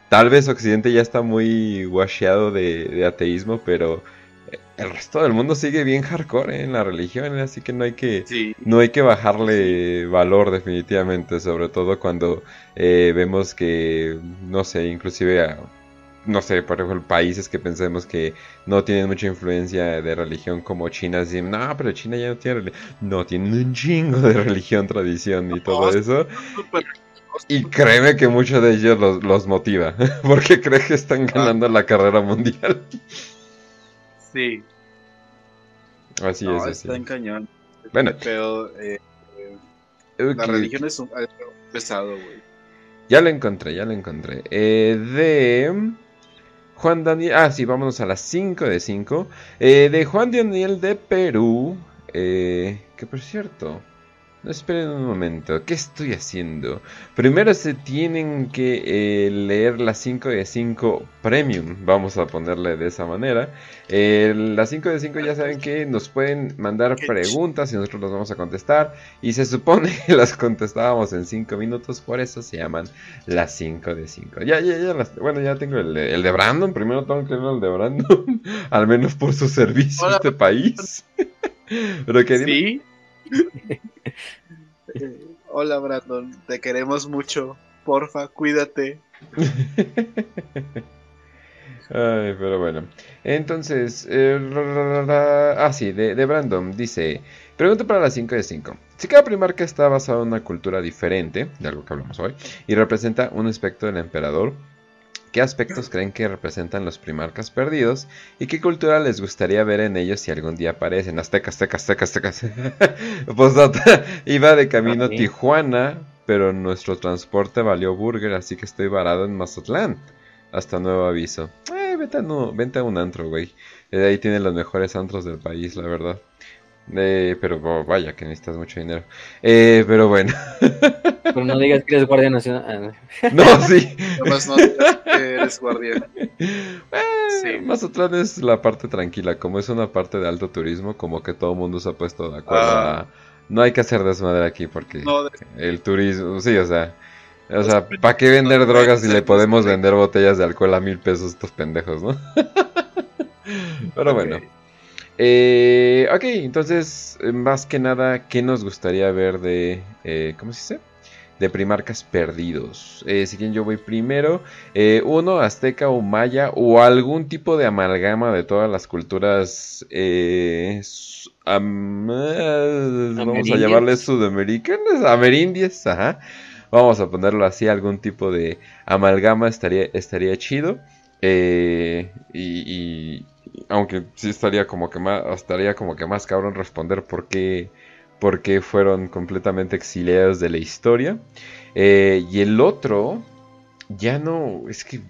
tal vez Occidente ya está muy washeado de, de ateísmo, pero eh, el resto del mundo sigue bien hardcore eh, en la religión, así que no hay que... Sí. No hay que bajarle valor definitivamente, sobre todo cuando eh, vemos que, no sé, inclusive, a- no sé, por ejemplo, países que pensemos que no tienen mucha influencia de religión como China, dicen, no, pero China ya no tiene religión. No, tienen un chingo de religión, tradición y todo eso. Y créeme que muchos de ellos los, los motiva, porque creen que están ganando la carrera mundial. Sí. Así No, es, así está en es. cañón. Bueno. Pero eh, la religión es un pesado, güey. Ya lo encontré, ya lo encontré. Eh, de Juan Daniel. Ah, sí, vámonos a las 5 de 5. Eh, de Juan Daniel de Perú. Eh, que por cierto. No esperen un momento. ¿Qué estoy haciendo? Primero se tienen que eh, leer la 5 de 5 Premium. Vamos a ponerle de esa manera. Eh, la 5 de 5 ya saben que nos pueden mandar preguntas y nosotros las vamos a contestar. Y se supone que las contestábamos en 5 minutos. Por eso se llaman las 5 de 5. Ya, ya, ya. las- bueno, ya tengo el, de- el de Brandon. Primero tengo que leer el de Brandon. Al menos por su servicio a este país. Pero que Sí. Hola, Brandon. Te queremos mucho. Porfa, cuídate. Ay, pero bueno. Entonces, eh, ah, sí, de, de Brandon dice: Pregunta para las 5 de 5. Si cada primarca está basado en una cultura diferente, de algo que hablamos hoy, y representa un aspecto del emperador, ¿qué aspectos creen que representan los primarcas perdidos? ¿Y qué cultura les gustaría ver en ellos si algún día aparecen? Aztecas, aztecas, aztecas, aztecas. Postdata, iba de camino a. Tijuana, pero nuestro transporte valió burger, así que estoy varado en Mazatlán. Hasta nuevo aviso. Eh, vete a, no, vente a un antro, güey. Eh, ahí tienen los mejores antros del país, la verdad. Eh, pero oh, vaya que necesitas mucho dinero. Eh, pero bueno. Pero no digas que eres guardia nacional. Ah, no, sí. Nomás no digas que eres guardián. Eh, Sí. Mazatlán es la parte tranquila. Como es una parte de alto turismo, como que todo el mundo se ha puesto de acuerdo Ah. a... No hay que hacer desmadre aquí porque No, de- el turismo... Sí, o sea... O sea, Pues, ¿para qué vender no drogas si le podemos vender botellas de alcohol a mil pesos a estos pendejos, no? Pero bueno. Eh, ok, entonces, eh, más que nada, ¿qué nos gustaría ver de... eh, ¿Cómo se dice? De primarcas perdidos. Eh, si quieren, yo voy primero. Eh, uno, azteca o maya o algún tipo de amalgama de todas las culturas... eh, am- vamos a llamarles sudamericanas, amerindias, ajá. Vamos a ponerlo así, algún tipo de amalgama estaría, estaría chido. Eh, y, y- aunque sí estaría como que más, estaría como que más cabrón responder por qué, por qué fueron completamente exiliados de la historia. Eh, y el otro, ya no, es que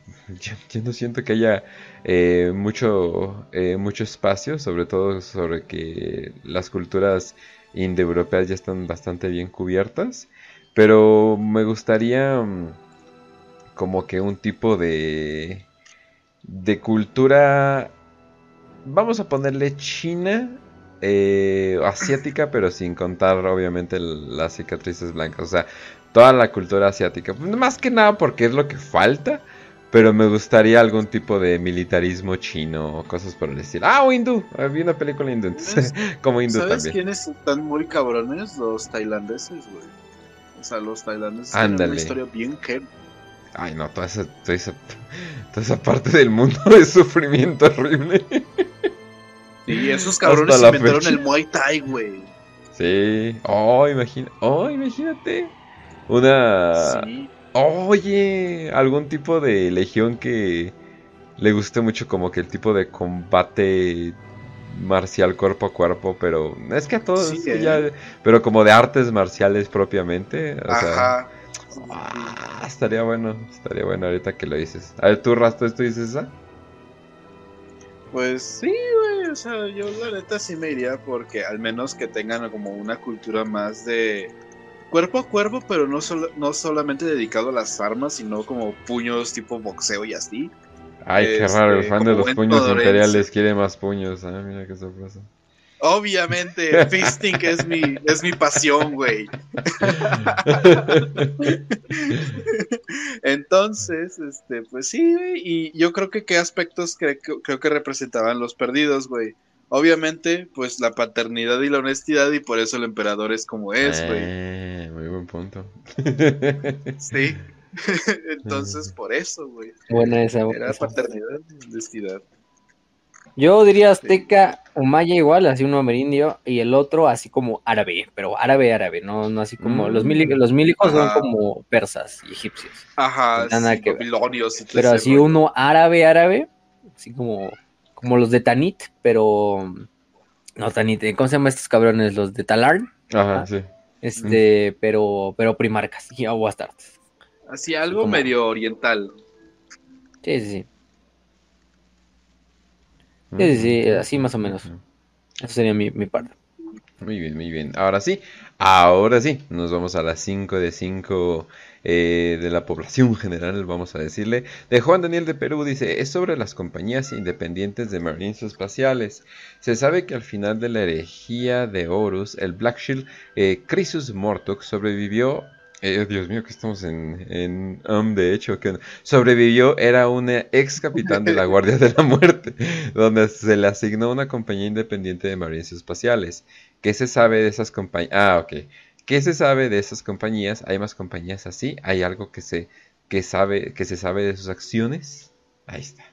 ya, no siento que haya eh, mucho, eh, mucho espacio, sobre todo sobre que las culturas indoeuropeas ya están bastante bien cubiertas. Pero me gustaría mm, como que un tipo de de cultura vamos a ponerle china eh, asiática pero sin contar obviamente el- las cicatrices blancas. O sea toda la cultura asiática. Más que nada porque es lo que falta pero me gustaría algún tipo de militarismo chino o cosas por el estilo. Ah o hindú. Había una película hindú entonces, como hindú ¿Sabes también. quiénes están muy cabrones? Los tailandeses, güey. O sea, los tailandeses tienen una historia bien que ay no toda esa, toda esa toda esa parte del mundo es sufrimiento horrible Y esos cabrones Hasta inventaron fecha. el Muay Thai, güey. Sí. Oh, imagina. Oh, imagínate. Una. Sí. Oye, algún tipo de legión que le guste mucho como que el tipo de combate marcial cuerpo a cuerpo, pero es que a todos Sí, eh. ya- pero como de artes marciales propiamente, o sea, Ajá. ah, estaría bueno, estaría bueno ahorita que lo dices. A ver, tú Rastro, ¿tú dices esa? Pues sí, güey. O sea, yo la neta sí me iría porque al menos que tengan como una cultura más de cuerpo a cuerpo, pero no, solo, no solamente dedicado a las armas, sino como puños tipo boxeo y así. Ay, qué Este, raro, el fan de los puños imperiales quiere más puños. Ah, mira qué sorpresa. Obviamente, fisting es mi, es mi pasión, güey. Entonces, este, pues sí, güey. Y yo creo que qué aspectos cre- creo que representaban los perdidos, güey. Obviamente, pues la paternidad y la honestidad, y por eso el emperador es como es, güey. Eh, muy buen punto. Sí. Entonces, por eso, güey. Buena esa. Era esa. paternidad y honestidad. Yo diría azteca o maya igual, así uno amerindio, y el otro así como árabe, pero árabe, árabe, no, no así como Mm. los mil, los milicos son como persas y egipcios. Ajá, No, nada sí, que y Pero así rollo. uno árabe, árabe, así como, como los de Tanit, pero No, Tanite. ¿Cómo se llaman estos cabrones? Los de Talarn. Ajá, Ajá. sí. Este, pero, pero primarcas. Y o Astartes. Así algo como- medio oriental. Sí, sí, sí. Sí, sí, sí, así más o menos. Esa sería mi, mi parte. Muy bien, muy bien. Ahora sí, ahora sí, nos vamos a las 5 de 5 de la población general, vamos a decirle. De Juan Daniel de Perú dice, es sobre las compañías independientes de marines espaciales. Se sabe que al final de la herejía de Horus, el Black Shield, eh, Crisus Mortok, sobrevivió... eh, Dios mío, que estamos en, en um, de hecho, que sobrevivió, era un ex capitán de la Guardia de la Muerte, donde se le asignó una compañía independiente de marines espaciales. ¿Qué se sabe de esas compañías? Ah, ok. ¿Qué se sabe de esas compañías? ¿Hay más compañías así? ¿Hay algo que se, que sabe, que se sabe de sus acciones? Ahí está.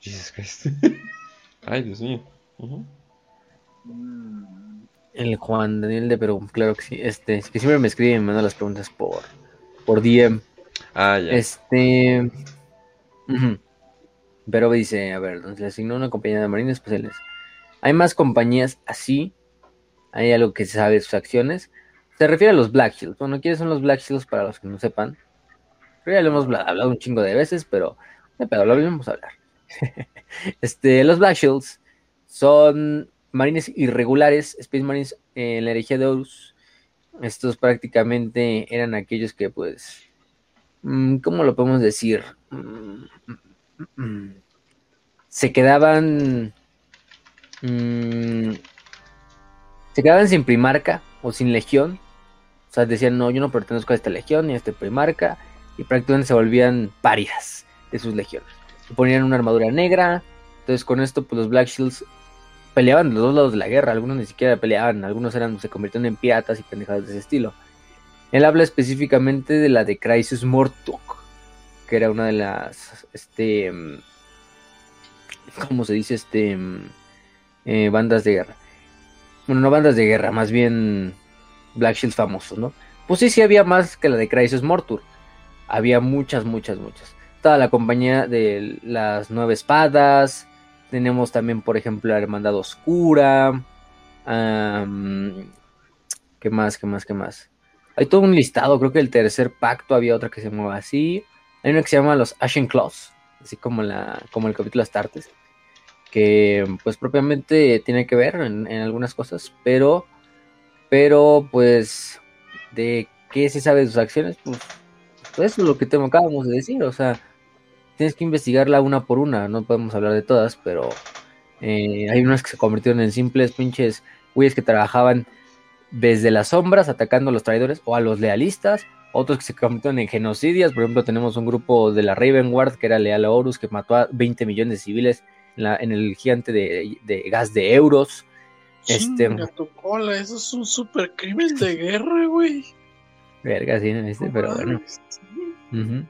Jesus Christ. Ay, Dios mío. Ujú. El Juan Daniel de Perú, claro que sí. Este, es que siempre me escriben y me mandan las preguntas por, por DM. Ah, ya. Este. Pero dice, a ver, entonces le asignó una compañía de marines especiales. Hay más compañías así. Hay algo que se sabe de sus acciones. Se refiere a los Black Shields. Bueno, ¿quiénes son los Black Shields para los que no sepan? Creo que ya lo hemos bla- hablado un chingo de veces, pero de pedo, lo vamos a hablar. este, los Black Shields son marines irregulares, Space Marines en la herejía de Horus. Estos prácticamente eran aquellos que, pues, mm, ¿cómo lo podemos decir? Mm, mm, Se quedaban, se quedaban sin primarca o sin legión. O sea, decían, no, yo no pertenezco a esta legión ni a esta primarca. Y prácticamente se volvían parias de sus legiones. Se ponían una armadura negra. Entonces con esto, pues los Black Shields peleaban los dos lados de la guerra. Algunos ni siquiera peleaban. Algunos eran, se convirtieron en piratas y pendejadas de ese estilo. Él habla específicamente de la de Crisis Mortuk. Que era una de las, este, mm, ¿cómo se dice? Este, mm, eh, bandas de guerra. Bueno, no bandas de guerra, más bien Black Shields famosos, ¿no? Pues sí, sí había más que la de Crisis Mortur. Había muchas, muchas, muchas. Estaba la compañía de las nueve espadas. Tenemos también, por ejemplo, la Hermandad Oscura. ¿Qué más? ¿Qué más? ¿Qué más? Hay todo un listado. Creo que el tercer pacto había otra que se llamaba así. Hay una que se llama los Ashen Claws. Así como, la, como el capítulo Astartes. Que pues propiamente tiene que ver en, en algunas cosas. Pero, pero pues de qué se sabe de sus acciones, pues, pues eso es lo que te acabamos de decir. O sea, tienes que investigarla una por una. No podemos hablar de todas, pero eh, hay unas que se convirtieron en simples pinches güeyes que trabajaban desde las sombras atacando a los traidores o a los lealistas. Otros que se convirtieron en genocidias. Por ejemplo, tenemos un grupo de la Raven Guard que era leal a Horus que mató a 20 millones de civiles en, la- en el gigante de, de gas de euros. Este- tu cola, eso es un super crimen de guerra, güey. Verga, sí, ¿no viste? Pero bueno. mames. Ujú.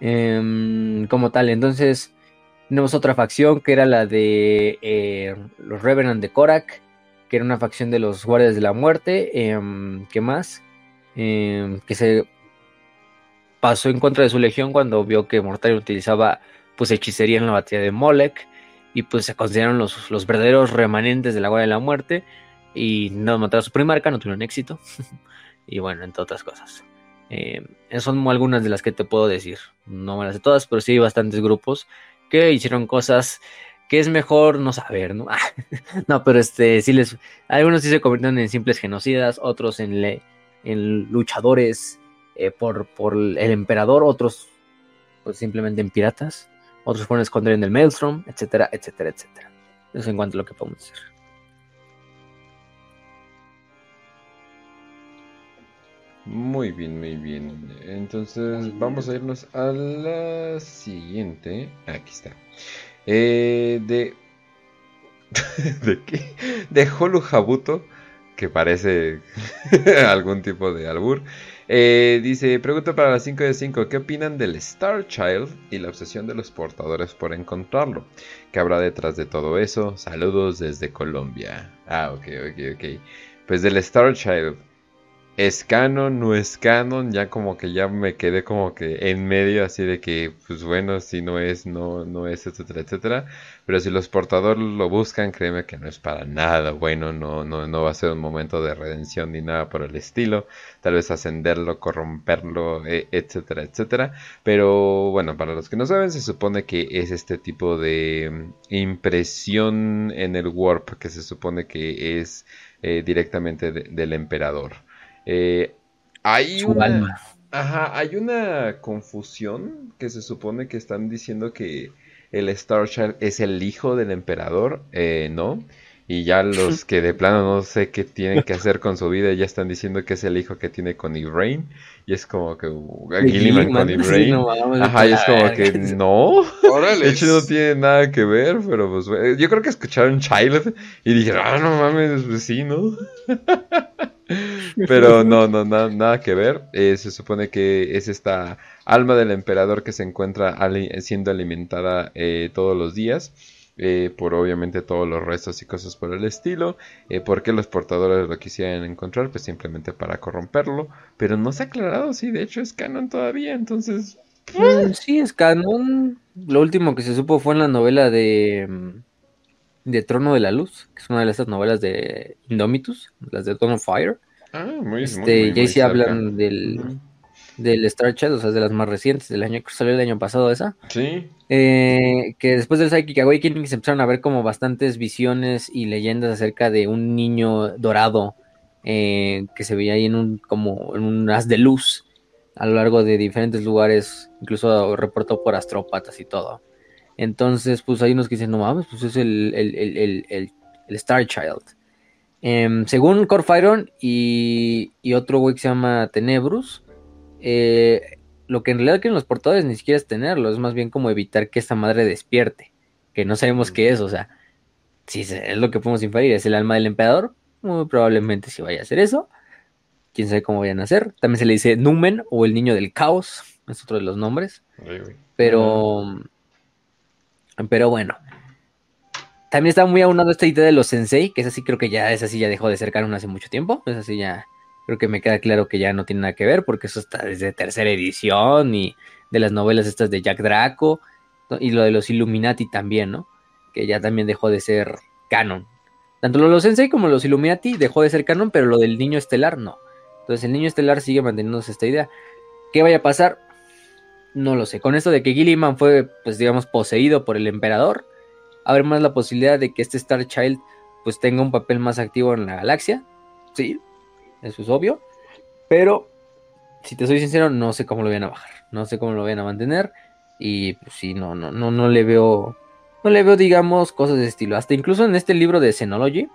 Em, como tal, entonces tenemos otra facción que era la de eh, los Revenant de Korak, que era una facción de los Guardias de la Muerte. em, ¿Qué más? Em, que se pasó en contra de su legión cuando vio que Mortarion utilizaba pues hechicería en la batalla de Molech y pues se consideraron los, los verdaderos remanentes de la Guardia de la Muerte y no mataron a su primarca, no tuvieron éxito y bueno, entre otras cosas. Eh, son algunas de las que te puedo decir. No me las sé todas, pero sí hay bastantes grupos que hicieron cosas que es mejor no saber, ¿no? no, pero este, sí les. Algunos sí se convirtieron en simples genocidas, otros en, le- en luchadores eh, por, por el emperador, otros pues simplemente en piratas, otros fueron a esconder en el Maelstrom, etcétera, etcétera, etcétera. Eso en cuanto a lo que podemos decir. Muy bien, muy bien. Entonces vamos a irnos a la siguiente. Aquí está. Eh, de... ¿De qué? De Holu Habuto, que parece algún tipo de albur. Eh, dice, pregunta para las 5 de 5, ¿qué opinan del Star Child y la obsesión de los portadores por encontrarlo? ¿Qué habrá detrás de todo eso? Saludos desde Colombia. Ah, ok, ok, ok. Pues del Star Child. Es canon, no es canon, ya como que ya me quedé como que en medio así de que, pues bueno, si no es, no, no es, etcétera, etcétera. Pero si los portadores lo buscan, créeme que no es para nada bueno, no, no, no va a ser un momento de redención ni nada por el estilo. Tal vez ascenderlo, corromperlo, e- etcétera, etcétera. Pero bueno, para los que no saben, se supone que es este tipo de mm, impresión en el warp que se supone que es eh, directamente de- del emperador. Eh, hay Su una, alma. ajá, hay una confusión que se supone que están diciendo que el Star Child es el hijo del emperador, eh, ¿no? Y ya los que de plano no sé qué tienen que hacer con su vida ya están diciendo que es el hijo que tiene con Ibrain. Y es como que uh, Gilliman con Sí, Ibrain. no mames, Ajá, y es como que no. Órale. De hecho, no tiene nada que ver, pero pues bueno, yo creo que escucharon Child y dijeron, ah, no mames, pues sí, ¿no? pero no, no, na- nada que ver. Eh, se supone que es esta alma del emperador que se encuentra ali- siendo alimentada eh, todos los días. eh, por obviamente todos los restos y cosas por el estilo. Eh, ¿Por qué los portadores lo quisieran encontrar? Pues simplemente para corromperlo. Pero no se ha aclarado si de hecho es canon todavía. Entonces, Mm, Sí, es canon. Lo último que se supo fue en la novela de, mm, de Trono de la Luz, que es una de esas novelas de Indomitus, las de Dawn of Fire. ah, muy, Este, muy, muy sí cerca. hablan del, Ujú. del Star Child, o sea, de las más recientes, del año que salió el año pasado esa. Sí. Eh, que después del Psychic Awakening se empezaron a ver como bastantes visiones y leyendas acerca de un niño dorado eh, que se veía ahí en un como en un haz de luz a lo largo de diferentes lugares, incluso reportó por astrópatas y todo. Entonces, pues hay unos que dicen, no mames, pues es el, el, el, el, el- el Star Child. Em, según Corfiron y, y otro güey que se llama Tenebrus, eh, lo que en realidad quieren los portadores ni siquiera es tenerlo, es más bien como evitar que esta madre despierte, que no sabemos qué es, o sea, si es lo que podemos inferir, es el alma del emperador, muy probablemente si vaya a ser eso, quién sabe cómo vayan a hacer, también se le dice Numen o el niño del caos, es otro de los nombres, pero, pero bueno, también está muy aunado esta idea de los sensei, que es así, creo que ya, es así, ya dejó de ser canon hace mucho tiempo, es así ya, creo que me queda claro que ya no tiene nada que ver, porque eso está desde tercera edición y de las novelas estas de Jack Draco, y lo de los Illuminati también, ¿no? Que ya también dejó de ser canon. Tanto lo de los Sensei como los Illuminati dejó de ser canon, pero lo del niño estelar no. Entonces el niño estelar sigue manteniéndose esta idea. ¿Qué vaya a pasar? No lo sé. Con esto de que Gilliman fue, pues digamos, poseído por el emperador, habrá más la posibilidad de que este Star Child pues tenga un papel más activo en la galaxia. Sí, eso es obvio. Pero, si te soy sincero, no sé cómo lo van a bajar. No sé cómo lo van a mantener. Y pues sí, no, no, no, no le veo. No le veo, digamos, cosas de estilo. Hasta incluso en este libro de Xenology,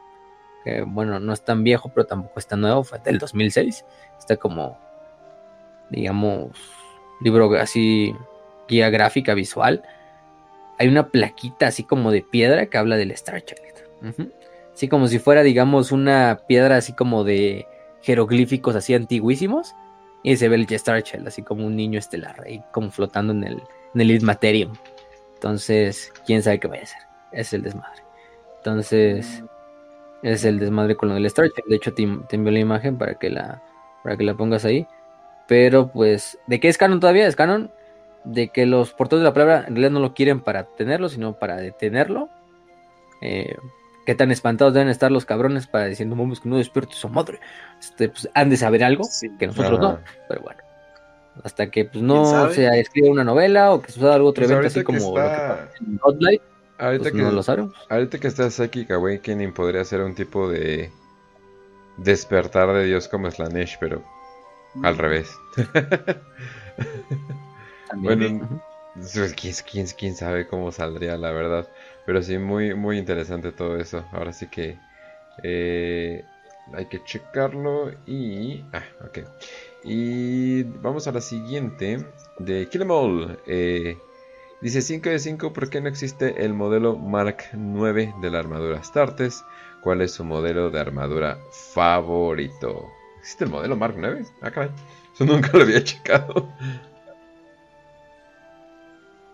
que bueno, no es tan viejo, pero tampoco es tan nuevo, fue del 2006. Está como, digamos, libro así, guía gráfica visual. Hay una plaquita así como de piedra que habla del Star Child. Ujú. Así como si fuera, digamos, una piedra así como de jeroglíficos así antiguísimos. Y se ve el Star Child, así como un niño estelar, ahí como flotando en el, en el. Entonces, quién sabe qué vaya a ser. Es el desmadre. Entonces, es el desmadre con lo del Star Child. De hecho, te, te envío la imagen para que la, para que la pongas ahí. Pero, pues, ¿de qué es canon todavía? Es canon de que los portadores de la palabra en realidad no lo quieren para tenerlo, sino para detenerlo. Eh, qué tan espantados deben estar los cabrones para diciendo, vamos que no despierte su madre. Este, pues han de saber algo Sí. que nosotros no, pero bueno. Hasta que pues ¿Quién no se escriba una novela o que se haga algo otro Pues evento así como lo que está- pasó en Ahorita pues que, no lo sabemos. ahorita que está Psychic Awakening podría ser un tipo de despertar de Dios como Slanesh, pero al revés. Bueno, Ujú. Pues, ¿Quién, quién, quién sabe cómo saldría, la verdad. Pero sí, muy, muy interesante todo eso. Ahora sí que eh, hay que checarlo. Y. Ah, ok. Y vamos a la siguiente de Kill 'Em All. Eh, dice 5 de 5. ¿Por qué no existe el modelo Mark 9 de la armadura Astartes? ¿Cuál es su modelo de armadura favorito? ¿Existe el modelo Mark 9? Ah, caray. Eso nunca lo había checado.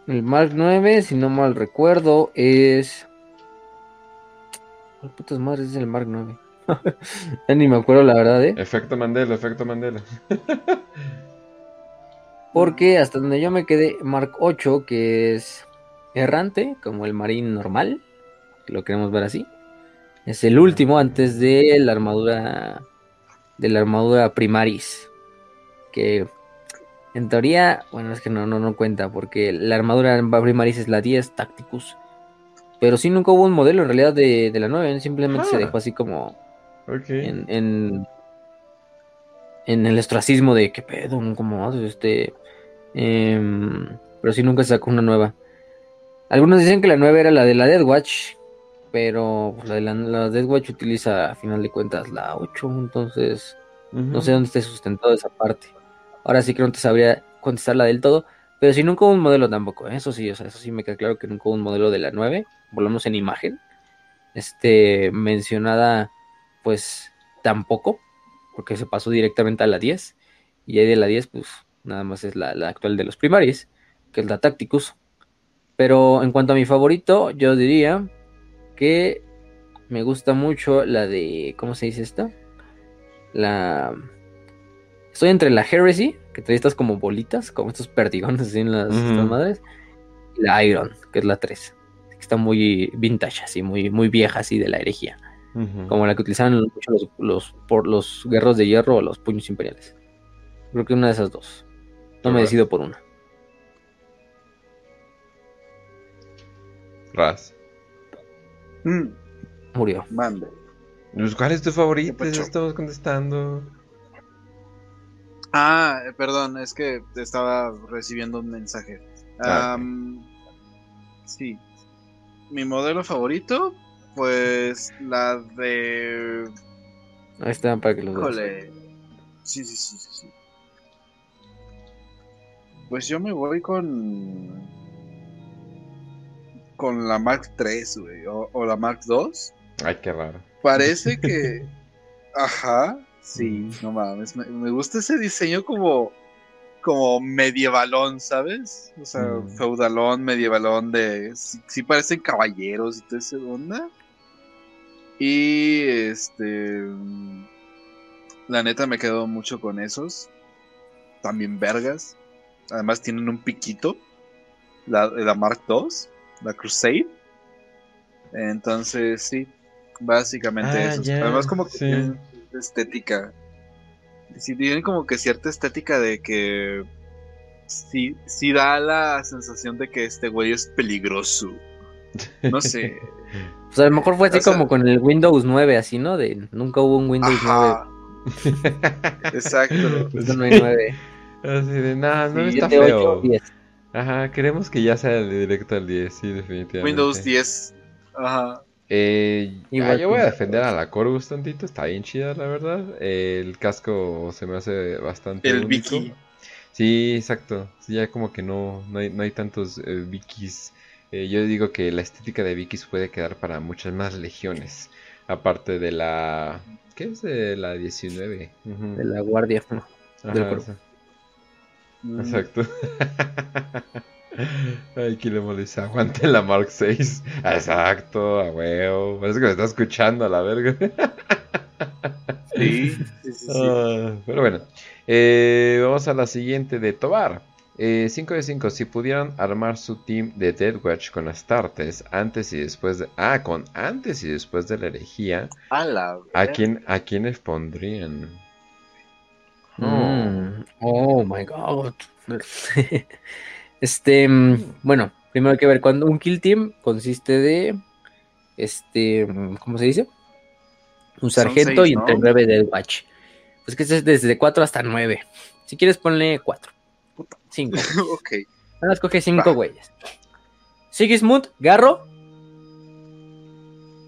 El Mark 9, si no mal recuerdo, es. ¿Cuál putas madres es el Mark 9? ya ni me acuerdo la verdad, ¿eh? Efecto Mandela, efecto Mandela. Porque hasta donde yo me quedé, Mark 8, que es errante, como el marín normal, que lo queremos ver así. Es el último antes de la armadura de la armadura primaris. Que en teoría, bueno, es que no, no, no cuenta, porque la armadura primaris es la 10 Tacticus. Pero sí nunca hubo un modelo en realidad de, de la 9, simplemente se Ah. dejó así como Ok. en, en, en el ostracismo de qué pedo, como haces este. Em, pero sí nunca se sacó una nueva. Algunos dicen que la nueva era la de la Dead Watch, pero pues, la de la, la Dead Watch utiliza a final de cuentas la 8, entonces no sé dónde esté sustentado esa parte. Ahora sí que no te sabría contestarla del todo, pero si nunca hubo un modelo tampoco, ¿eh? eso sí, o sea, eso sí me queda claro que nunca hubo un modelo de la 9, por lo menos en imagen. Este, mencionada, pues tampoco, porque se pasó directamente a la 10, y ahí de la 10, pues nada más es la, la actual de los primaris, que es la Tacticus. Pero en cuanto a mi favorito, yo diría que me gusta mucho la de, ¿cómo se dice esta? La... Estoy entre la Heresy, que trae estas como bolitas, como estos perdigones así en las, estas madres, y la Iron, que es la 3. Que está muy vintage, así, muy, muy vieja, así de la herejía. Como la que utilizaban mucho los, los, por los guerros de hierro o los puños imperiales. Creo que una de esas dos. No me decido por una. Raz. Mm, Murió. mande. Pues, ¿Cuál es tu favorito? Estamos contestando. Ah, eh, perdón, es que estaba recibiendo un mensaje. Ah, sí. Mi modelo favorito, pues la de. Ahí está para que los veas. Híjole. Sí, sí, sí, sí, sí. Pues yo me voy con. Con la Mark 3, güey. O, o la Mark 2. Ay, qué raro. Parece que. Ajá. Sí, no mames. Me, me gusta ese diseño como. Como medievalón, ¿sabes? O sea, Mm. feudalón, medievalón de. Sí, sí parecen caballeros y todo ese onda. Y este. La neta me quedo mucho con esos. También vergas. Además tienen un piquito. La, la Mark II. La Crusade. Entonces, sí. Básicamente Ah, esos. ya, Además, como que sí. tienen estética. Sí, tienen como que cierta estética de que. Sí, sí da la sensación de que este güey es peligroso. No sé. Pues a lo mejor fue así O sea- como con el Windows 9, así, ¿no? De nunca hubo un Windows Ajá. Exacto. 9. Windows 9. Así de, nah, no Sí, está 7, feo. 8, 10. Ajá, queremos que ya sea el directo al 10, sí, definitivamente. Windows 10. Ajá. Eh, Igual ah, yo voy a defender a la Corvus tantito, está bien chida, la verdad. Eh, el casco se me hace bastante El único. Vicky. Sí, exacto. Sí, ya como que no, no, hay, no hay tantos eh, Vikis. Eh, yo digo que la estética de Vikis puede quedar para muchas más legiones. Aparte de la... ¿Qué es? De la 19. Ujú. De la guardia. ¿no? Ajá, del. Exacto. Ay, Kilemo dice, aguante la Mark 6. Exacto, a huevo. Parece que me está escuchando a la verga. Sí, sí, sí, sí. Pero bueno, eh, vamos a la siguiente de Tobar. 5 de 5, si pudieran armar su team de Deathwatch con Astartes antes y después de... Ah, con antes y después de la herejía, A la ¿a, quién, ¿a quiénes pondrían? Mm, Oh my god. este, mm, bueno, primero hay que ver cuando un kill team consiste de este, mm, ¿cómo se dice? Un sargento seis, y entre ¿no? nueve del watch. Pues que es desde 4 hasta 9. Si quieres ponle 4. 5. ok. Ahora escoge 5 Va. güeyes. Sigismund, Garro.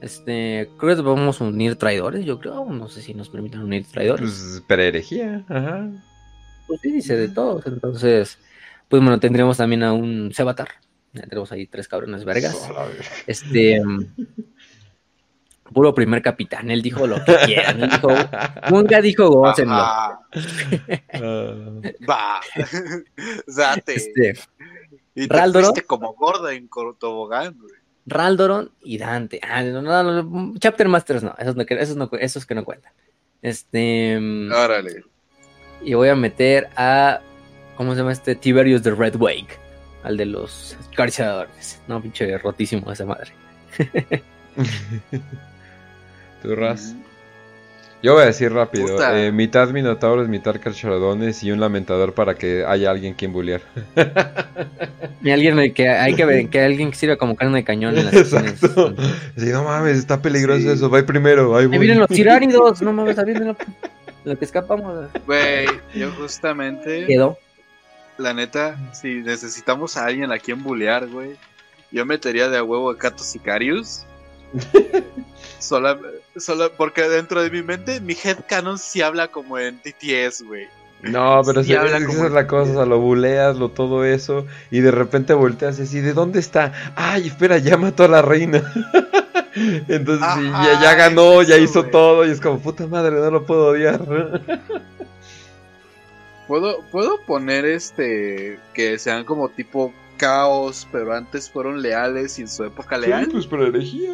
Este, creo que vamos a unir traidores, yo creo. No sé si nos permiten unir traidores. Pues, pero herejía, ajá. Pues sí, dice de todos. Entonces, pues bueno, tendremos también a un Sebatar. Ya tenemos ahí tres cabrones vergas. Verga. Este. mm, Puro primer capitán. Él dijo lo que quieran. Él dijo. Nunca dijo gócenlo. Va. Date. Este. y te como gorda en tobogán, güey. Raldoron y Dante. Ah, no, no, no, Chapter Masters no, esos, no, esos, no, esos que no cuentan. Este. mm, Órale. Y voy a meter a. ¿Cómo se llama este? Tiberius de Red Wake. Al de los escarciadores. No, pinche rotísimo esa madre. ¿Tú, Ras? Yo voy a decir rápido. Eh, mitad minotauros, mitad carcharadones y un lamentador para que haya alguien quien bullear. Y alguien que hay que ver, que alguien que sirva como carne de cañón en las sesiones. Exacto. Sí, no mames, está peligroso Sí. eso. Va primero. Ahí voy. vienen los tiránidos, no mames, ahí vienen lo, lo que escapamos. Güey, yo justamente, Quedó. la neta, si necesitamos a alguien a quien bullear, güey, yo metería de a huevo a Cato Sicarius. sola, sola, porque dentro de mi mente, mi headcanon sí habla como en TTS, güey. No, pero Sí, se- habla esa como es la cosa, o sea, lo buleas, lo todo eso, y de repente volteas y así, ¿de dónde está? Ay, espera, ya mató a la reina. Entonces, sí, ya, ganó, es ya hizo todo, y es como, puta madre, no lo puedo odiar. ¿Puedo, puedo poner este que sean como tipo caos, pero antes fueron leales y en su época leal? pues por herejía.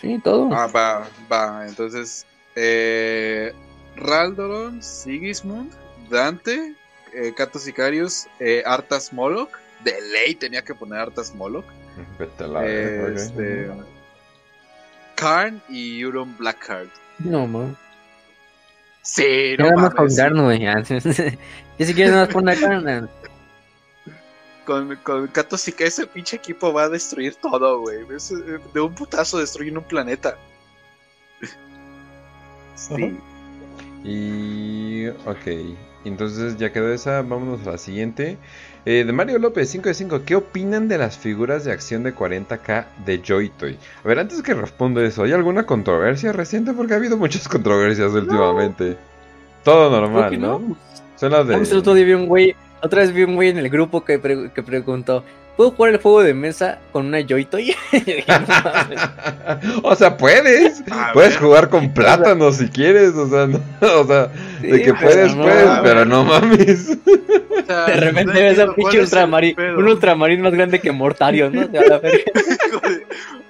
Sí, todo. Ah, va, va. Entonces, eh, Raldoron, Sigismund, Dante, eh, Sicarius, eh, Artas Moloch. De ley tenía que poner Artas Moloch. Vete a la verga, ok. Este, Karn y Euron Blackheart. No, man. Sí, no Nada más con mames. Ya si quieres nada más poner acá. Con, con Cato Sica- ese pinche equipo va a destruir todo, güey. Eh, De un putazo destruyen un planeta. Sí. Y. Ok. Entonces ya quedó esa. Vámonos a la siguiente. Eh, de Mario López, 5 de 5. ¿Qué opinan de las figuras de acción de 40k de Joy-Toy? A ver, antes que respondo eso, ¿hay alguna controversia reciente? Porque ha habido muchas controversias últimamente. Todo normal, que ¿no? no. Son las Vamos, el otro de. día vi un güey, otra vez vi un güey en el grupo que, pre- que preguntó, ¿puedo jugar el juego de mesa con una Joy-Toy? O sea, puedes. A Puedes ver. jugar con plátano si quieres. O sea, no, o sea de que puedes, no, puedes, pero no mames. O sea, De repente no ves a entiendo pinche ultramarín, un ultramarín más grande que Mortario, ¿no? A la verga.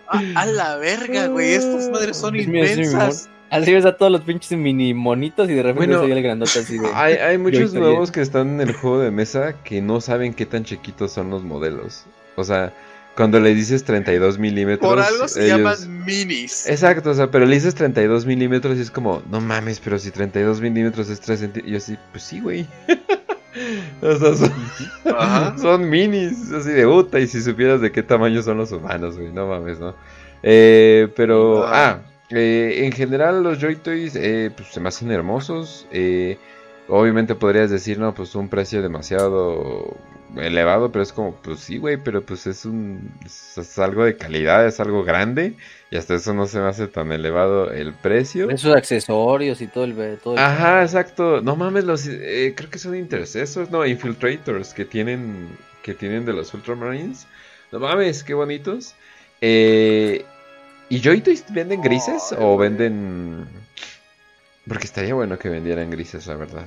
a, a la verga, güey. Estas madres son Es mío, inmensas. Así ves a todos los pinches mini monitos y de repente Bueno, el grandote así de... Hay, hay muchos nuevos que están en el juego de mesa que no saben qué tan chiquitos son los modelos. O sea, cuando le dices 32 milímetros. Por algo se ellos- llaman minis. Exacto, o sea, pero le dices 32 milímetros y es como, no mames, pero si 32 milímetros es 3 centímetros. Y yo así, pues sí, güey. o sea, son, Ajá. son minis, así de puta. Y si supieras de qué tamaño son los humanos, güey, no mames, ¿no? Eh, pero, Ah. ah, eh, en general los Joy Toys eh, pues, se me hacen hermosos. Eh, obviamente podrías decir, no, pues un precio demasiado elevado, pero es como, pues sí, güey, pero pues es un es, algo de calidad, es algo grande y hasta eso no se me hace tan elevado el precio. Esos accesorios y todo el... Todo el- Ajá, exacto. No mames, los eh, creo que son intercessos, no, infiltrators que tienen que tienen de los Ultramarines. No mames, qué bonitos. Eh, ¿Y Joy-Toys venden grises o venden porque estaría bueno que vendieran grises, la verdad.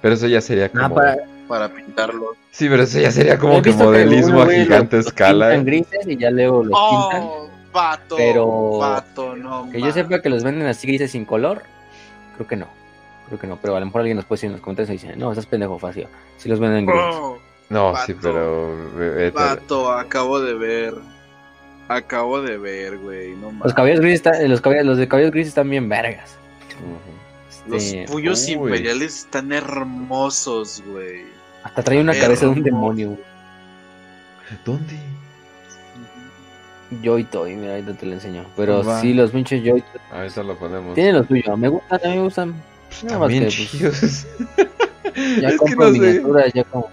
Pero eso ya sería como Ah, para... Para pintarlo. Sí, pero eso ya sería como que modelismo a los- gigante los escala. pintan grises y ya luego los pintan. Oh, vato. Pero- Vato, no. Que yo sepa que los venden así grises sin color. Creo que no. Creo que no, pero a lo mejor alguien nos puede decir en los comentarios y dice, no, estás pendejo fácil. Si los venden grises. Oh, No, Vato. sí, pero eh, vete- vato, acabo de ver. Acabo de ver, güey. No mames. Los caballos grises, están- los, caballos, los de caballos grises están bien vergas. Los Este, puyos uy. imperiales están hermosos, güey. hasta trae una cabeza de un demonio. ¿Dónde? Joy Toy, mira, ahorita te lo enseño. Pero Va. sí, los pinches Joy Toy Ahorita lo ponemos. tienen lo suyo. Me gustan, a mí me gustan. Nada más que, pues, ya es que no sé. miniaturas, ya como.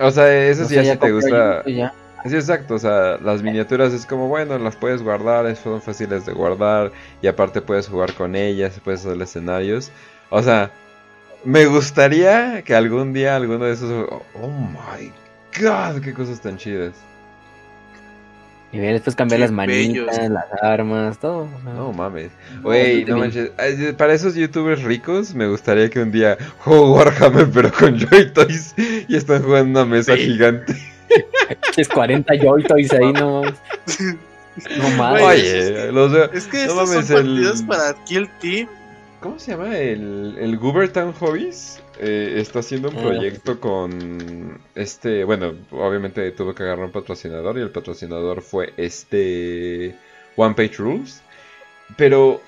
O sea, eso sí, sé, ya ya te gusta. ya. Sí, exacto, o sea, las miniaturas es como, bueno, las puedes guardar, son fáciles de guardar y aparte puedes jugar con ellas, puedes hacer escenarios. O sea, me gustaría que algún día alguno de esos... Oh, oh my god, qué cosas tan chidas. Y bien, después cambiar las manitas, bellos. las armas, todo. No mames. No, sí, no manches. Para esos youtubers ricos, me gustaría que un día juego Warhammer pero con Joy Toys y están jugando en una mesa Sí. gigante. Es 40 Joy Toys ahí, no. No mames. Oye, los Es que no estos mames, son el- partidos para Kill Team. ¿Cómo se llama? El, el Goobertown Hobbies eh, está haciendo un Ah. proyecto con este, bueno, obviamente tuvo que agarrar un patrocinador y el patrocinador fue este One Page Rules. Pero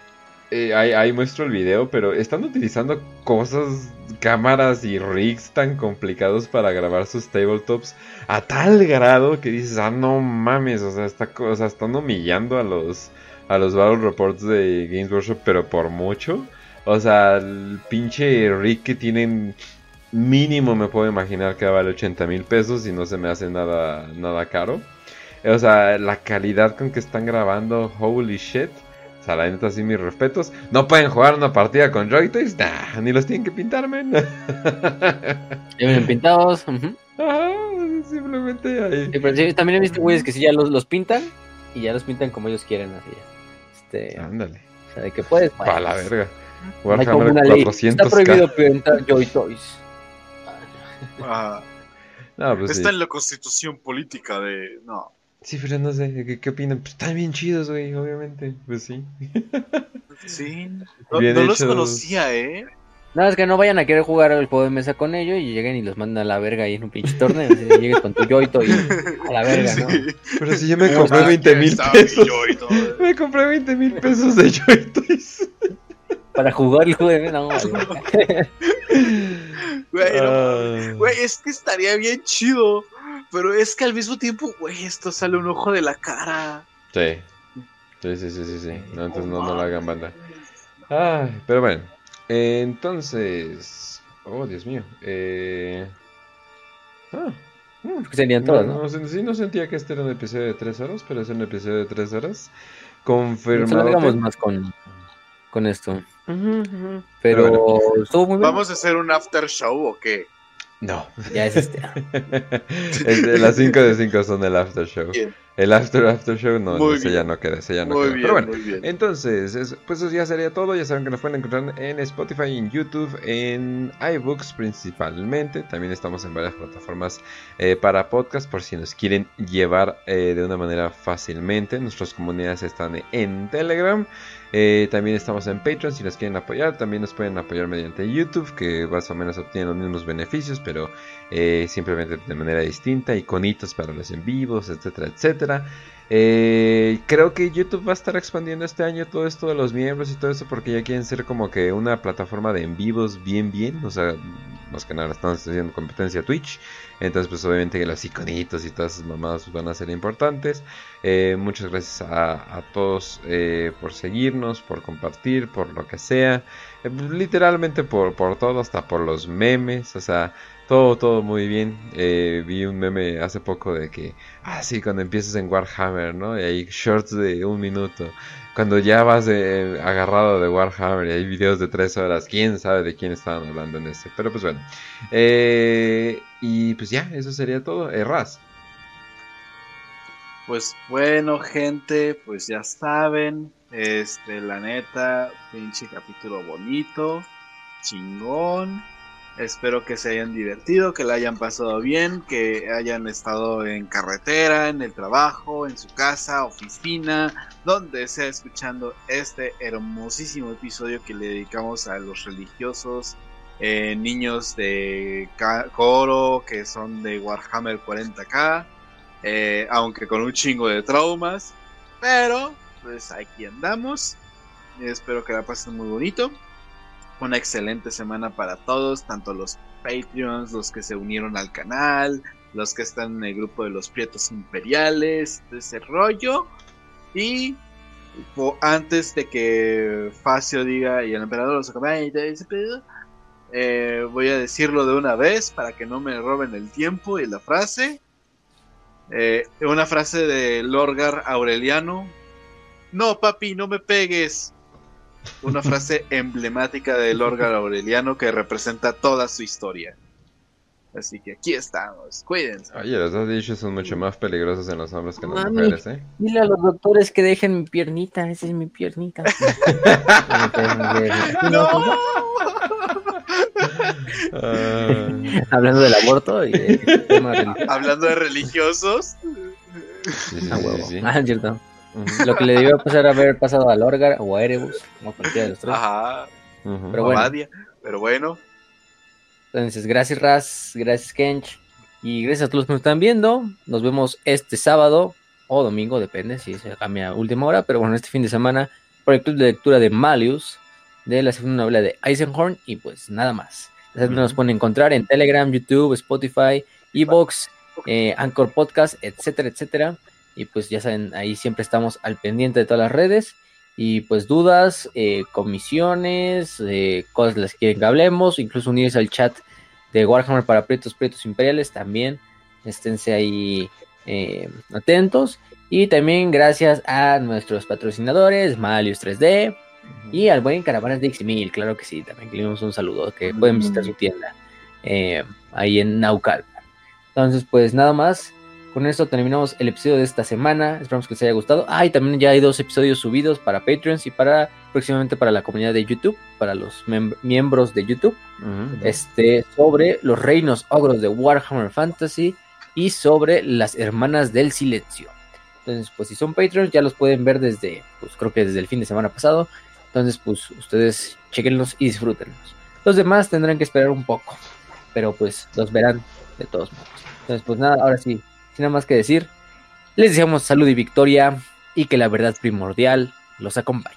eh, ahí, muestro el video, pero están utilizando cosas, cámaras y rigs tan complicados para grabar sus tabletops a tal grado que dices, ah, no mames, o sea, está, o están humillando a los a los Battle Reports de Games Workshop, pero por mucho. O sea, el pinche rig que tienen mínimo me puedo imaginar que vale 80 mil pesos y no se me hace nada, nada caro. O sea, la calidad con que están grabando, holy shit. Sea, la neta, sí, mis respetos. No pueden jugar una partida con Joy-Toys, nah, ni los tienen que pintar, men. Ya vienen pintados. ujú. Ajá, simplemente ahí. Sí, pero sí, también he visto güeyes que sí ya los, los pintan y ya los pintan como ellos quieren, así ya. Este, Ándale, o sea, de que puedes. para pues, la verga. no hay como Warhammer una ley. 400k. Está prohibido pintar Joy Toys. Ah, No, pues sí. está en la constitución política de. No. Sí, pero no sé, ¿qué, qué opinan? Pues están bien chidos, güey, obviamente. Pues sí. Sí. No, Bien no los hechos. conocía, ¿eh? Nada, es que no vayan a querer jugar el juego de mesa con ellos y lleguen y los mandan a la verga ahí en un pinche torneo. Así, llegues con tu Joy Toy a la verga, ¿no? Sí. Pero si yo me ¿Cómo compré está? 20 mil pesos. y. Me compré 20 mil pesos de Joy-Toys. Para jugar el juego de mesa, no. Güey, no Ah. Güey, es que estaría bien chido. Pero es que al mismo tiempo, güey, esto sale un ojo de la cara. Sí. Sí, sí, sí, sí, sí. No, entonces no, no lo hagan banda. Ay, pero bueno. Entonces. Oh, Dios mío. Eh... Ah. mm, Serían No, todos, ¿no? sí, no sentía que este era un episodio de 3 horas, pero es un episodio de 3 horas. Confirmado. alargamos más con, con esto. Pero Pero estuvo muy bien. ¿Vamos a hacer un after show o qué? No. Ya es este. Es de las 5 de 5 son el after show. Bien. El after after show no, Muy ese bien. ya no queda, ese ya no Muy queda. bien, Pero bueno, muy bien. entonces, es- pues eso ya sería todo. Ya saben que nos pueden encontrar en Spotify, en YouTube, en iBooks principalmente. También estamos en varias plataformas eh, para podcast por si nos quieren llevar eh, de una manera fácilmente. Nuestras comunidades están en Telegram. Eh, también estamos en Patreon si nos quieren apoyar. También nos pueden apoyar mediante YouTube, que más o menos obtienen los mismos beneficios, pero eh, simplemente de manera distinta. Iconitos para los en vivos, etcétera, etcétera. Eh, creo que YouTube va a estar expandiendo este año todo esto de los miembros y todo eso porque ya quieren ser como que una plataforma de en vivos bien bien, o sea, más que nada están haciendo competencia Twitch, entonces pues obviamente los iconitos y todas esas mamadas van a ser importantes. Eh, muchas gracias a, todos eh, por seguirnos, por compartir, por lo que sea, Eh, literalmente por, por todo, hasta por los memes, o sea, todo, todo muy bien. Eh, vi un meme hace poco de que, ah, sí, cuando empiezas en Warhammer, ¿no? Y hay shorts de un minuto. Cuando ya vas eh, agarrado de Warhammer y hay videos de tres horas, quién sabe de quién estaban hablando en este. Pero pues bueno. Eh, y pues ya, eso sería todo. Eh, Raz. Pues bueno, gente, pues ya saben, este, la neta, pinche capítulo bonito, chingón. Espero que se hayan divertido, que la hayan pasado bien, que hayan estado en carretera, en el trabajo, en su casa, oficina, donde sea escuchando este hermosísimo episodio que le dedicamos a los religiosos, eh, niños de coro que son de Warhammer 40k eh, aunque con un chingo de traumas, pero pues aquí andamos. Espero que la pasen muy bonito. Una excelente semana para todos, tanto los Patreons, los que se unieron al canal, los que están en el grupo de los Prietos Imperiales, de ese rollo. Y antes de que Facio diga y el emperador los acompañe eh, voy a decirlo de una vez para que no me roben el tiempo y la frase. Eh, una frase de Lorgar Aureliano. No, papi, no me pegues. Una frase emblemática de Lorgar Aureliano que representa toda su historia. Así que aquí estamos. Cuídense. Oye, los dos issues son mucho más peligrosos en los hombres que en las Mami. mujeres, ¿eh? Dile a los doctores que dejen mi piernita, esa es mi piernita. ¡No! Ah, Hablando del aborto y de religioso. Hablando de religiosos. sí, sí, Ah, sí, huevo. sí. Ah, es Lo que le debió pasar haber pasado a Lorgar o a Erebus, como cualquiera de los tres. Ajá. Pero bueno. Pero bueno. Entonces, gracias Raz, gracias Kench y gracias a todos los que nos están viendo. Nos vemos este sábado o domingo, depende si se cambia a última hora, pero bueno, este fin de semana por el club de lectura de Malius, de la segunda novela de Eisenhorn y pues nada más. Nos pueden encontrar en Telegram, YouTube, Spotify, Evox, eh, Anchor Podcast, etcétera, etcétera. Y pues ya saben, ahí siempre estamos al pendiente de todas las redes. Y pues dudas, eh, comisiones, eh, cosas que quieren que hablemos, incluso unirse al chat de Warhammer para Prietos, Prietos Imperiales también. Esténse ahí eh, atentos. Y también gracias a nuestros patrocinadores, Malius 3D y al buen Caravanas de Xmil, claro que sí, también le damos un saludo, que pueden visitar su tienda ahí en Naucalpan. Entonces, pues nada más. Con esto terminamos el episodio de esta semana. Esperamos que les haya gustado. Ah, y también ya hay dos episodios subidos para Patreons y para próximamente para la comunidad de YouTube, para los miembros de YouTube, este, sobre los reinos ogros de Warhammer Fantasy y sobre las hermanas del silencio. Entonces, pues si son Patreons ya los pueden ver desde, pues creo que desde el fin de semana pasado. Entonces, pues ustedes chequenlos y disfrútenlos. Los demás tendrán que esperar un poco, pero pues los verán de todos modos. Entonces, pues nada, ahora sí, sin nada más que decir, les deseamos salud y victoria y que la verdad primordial los acompañe.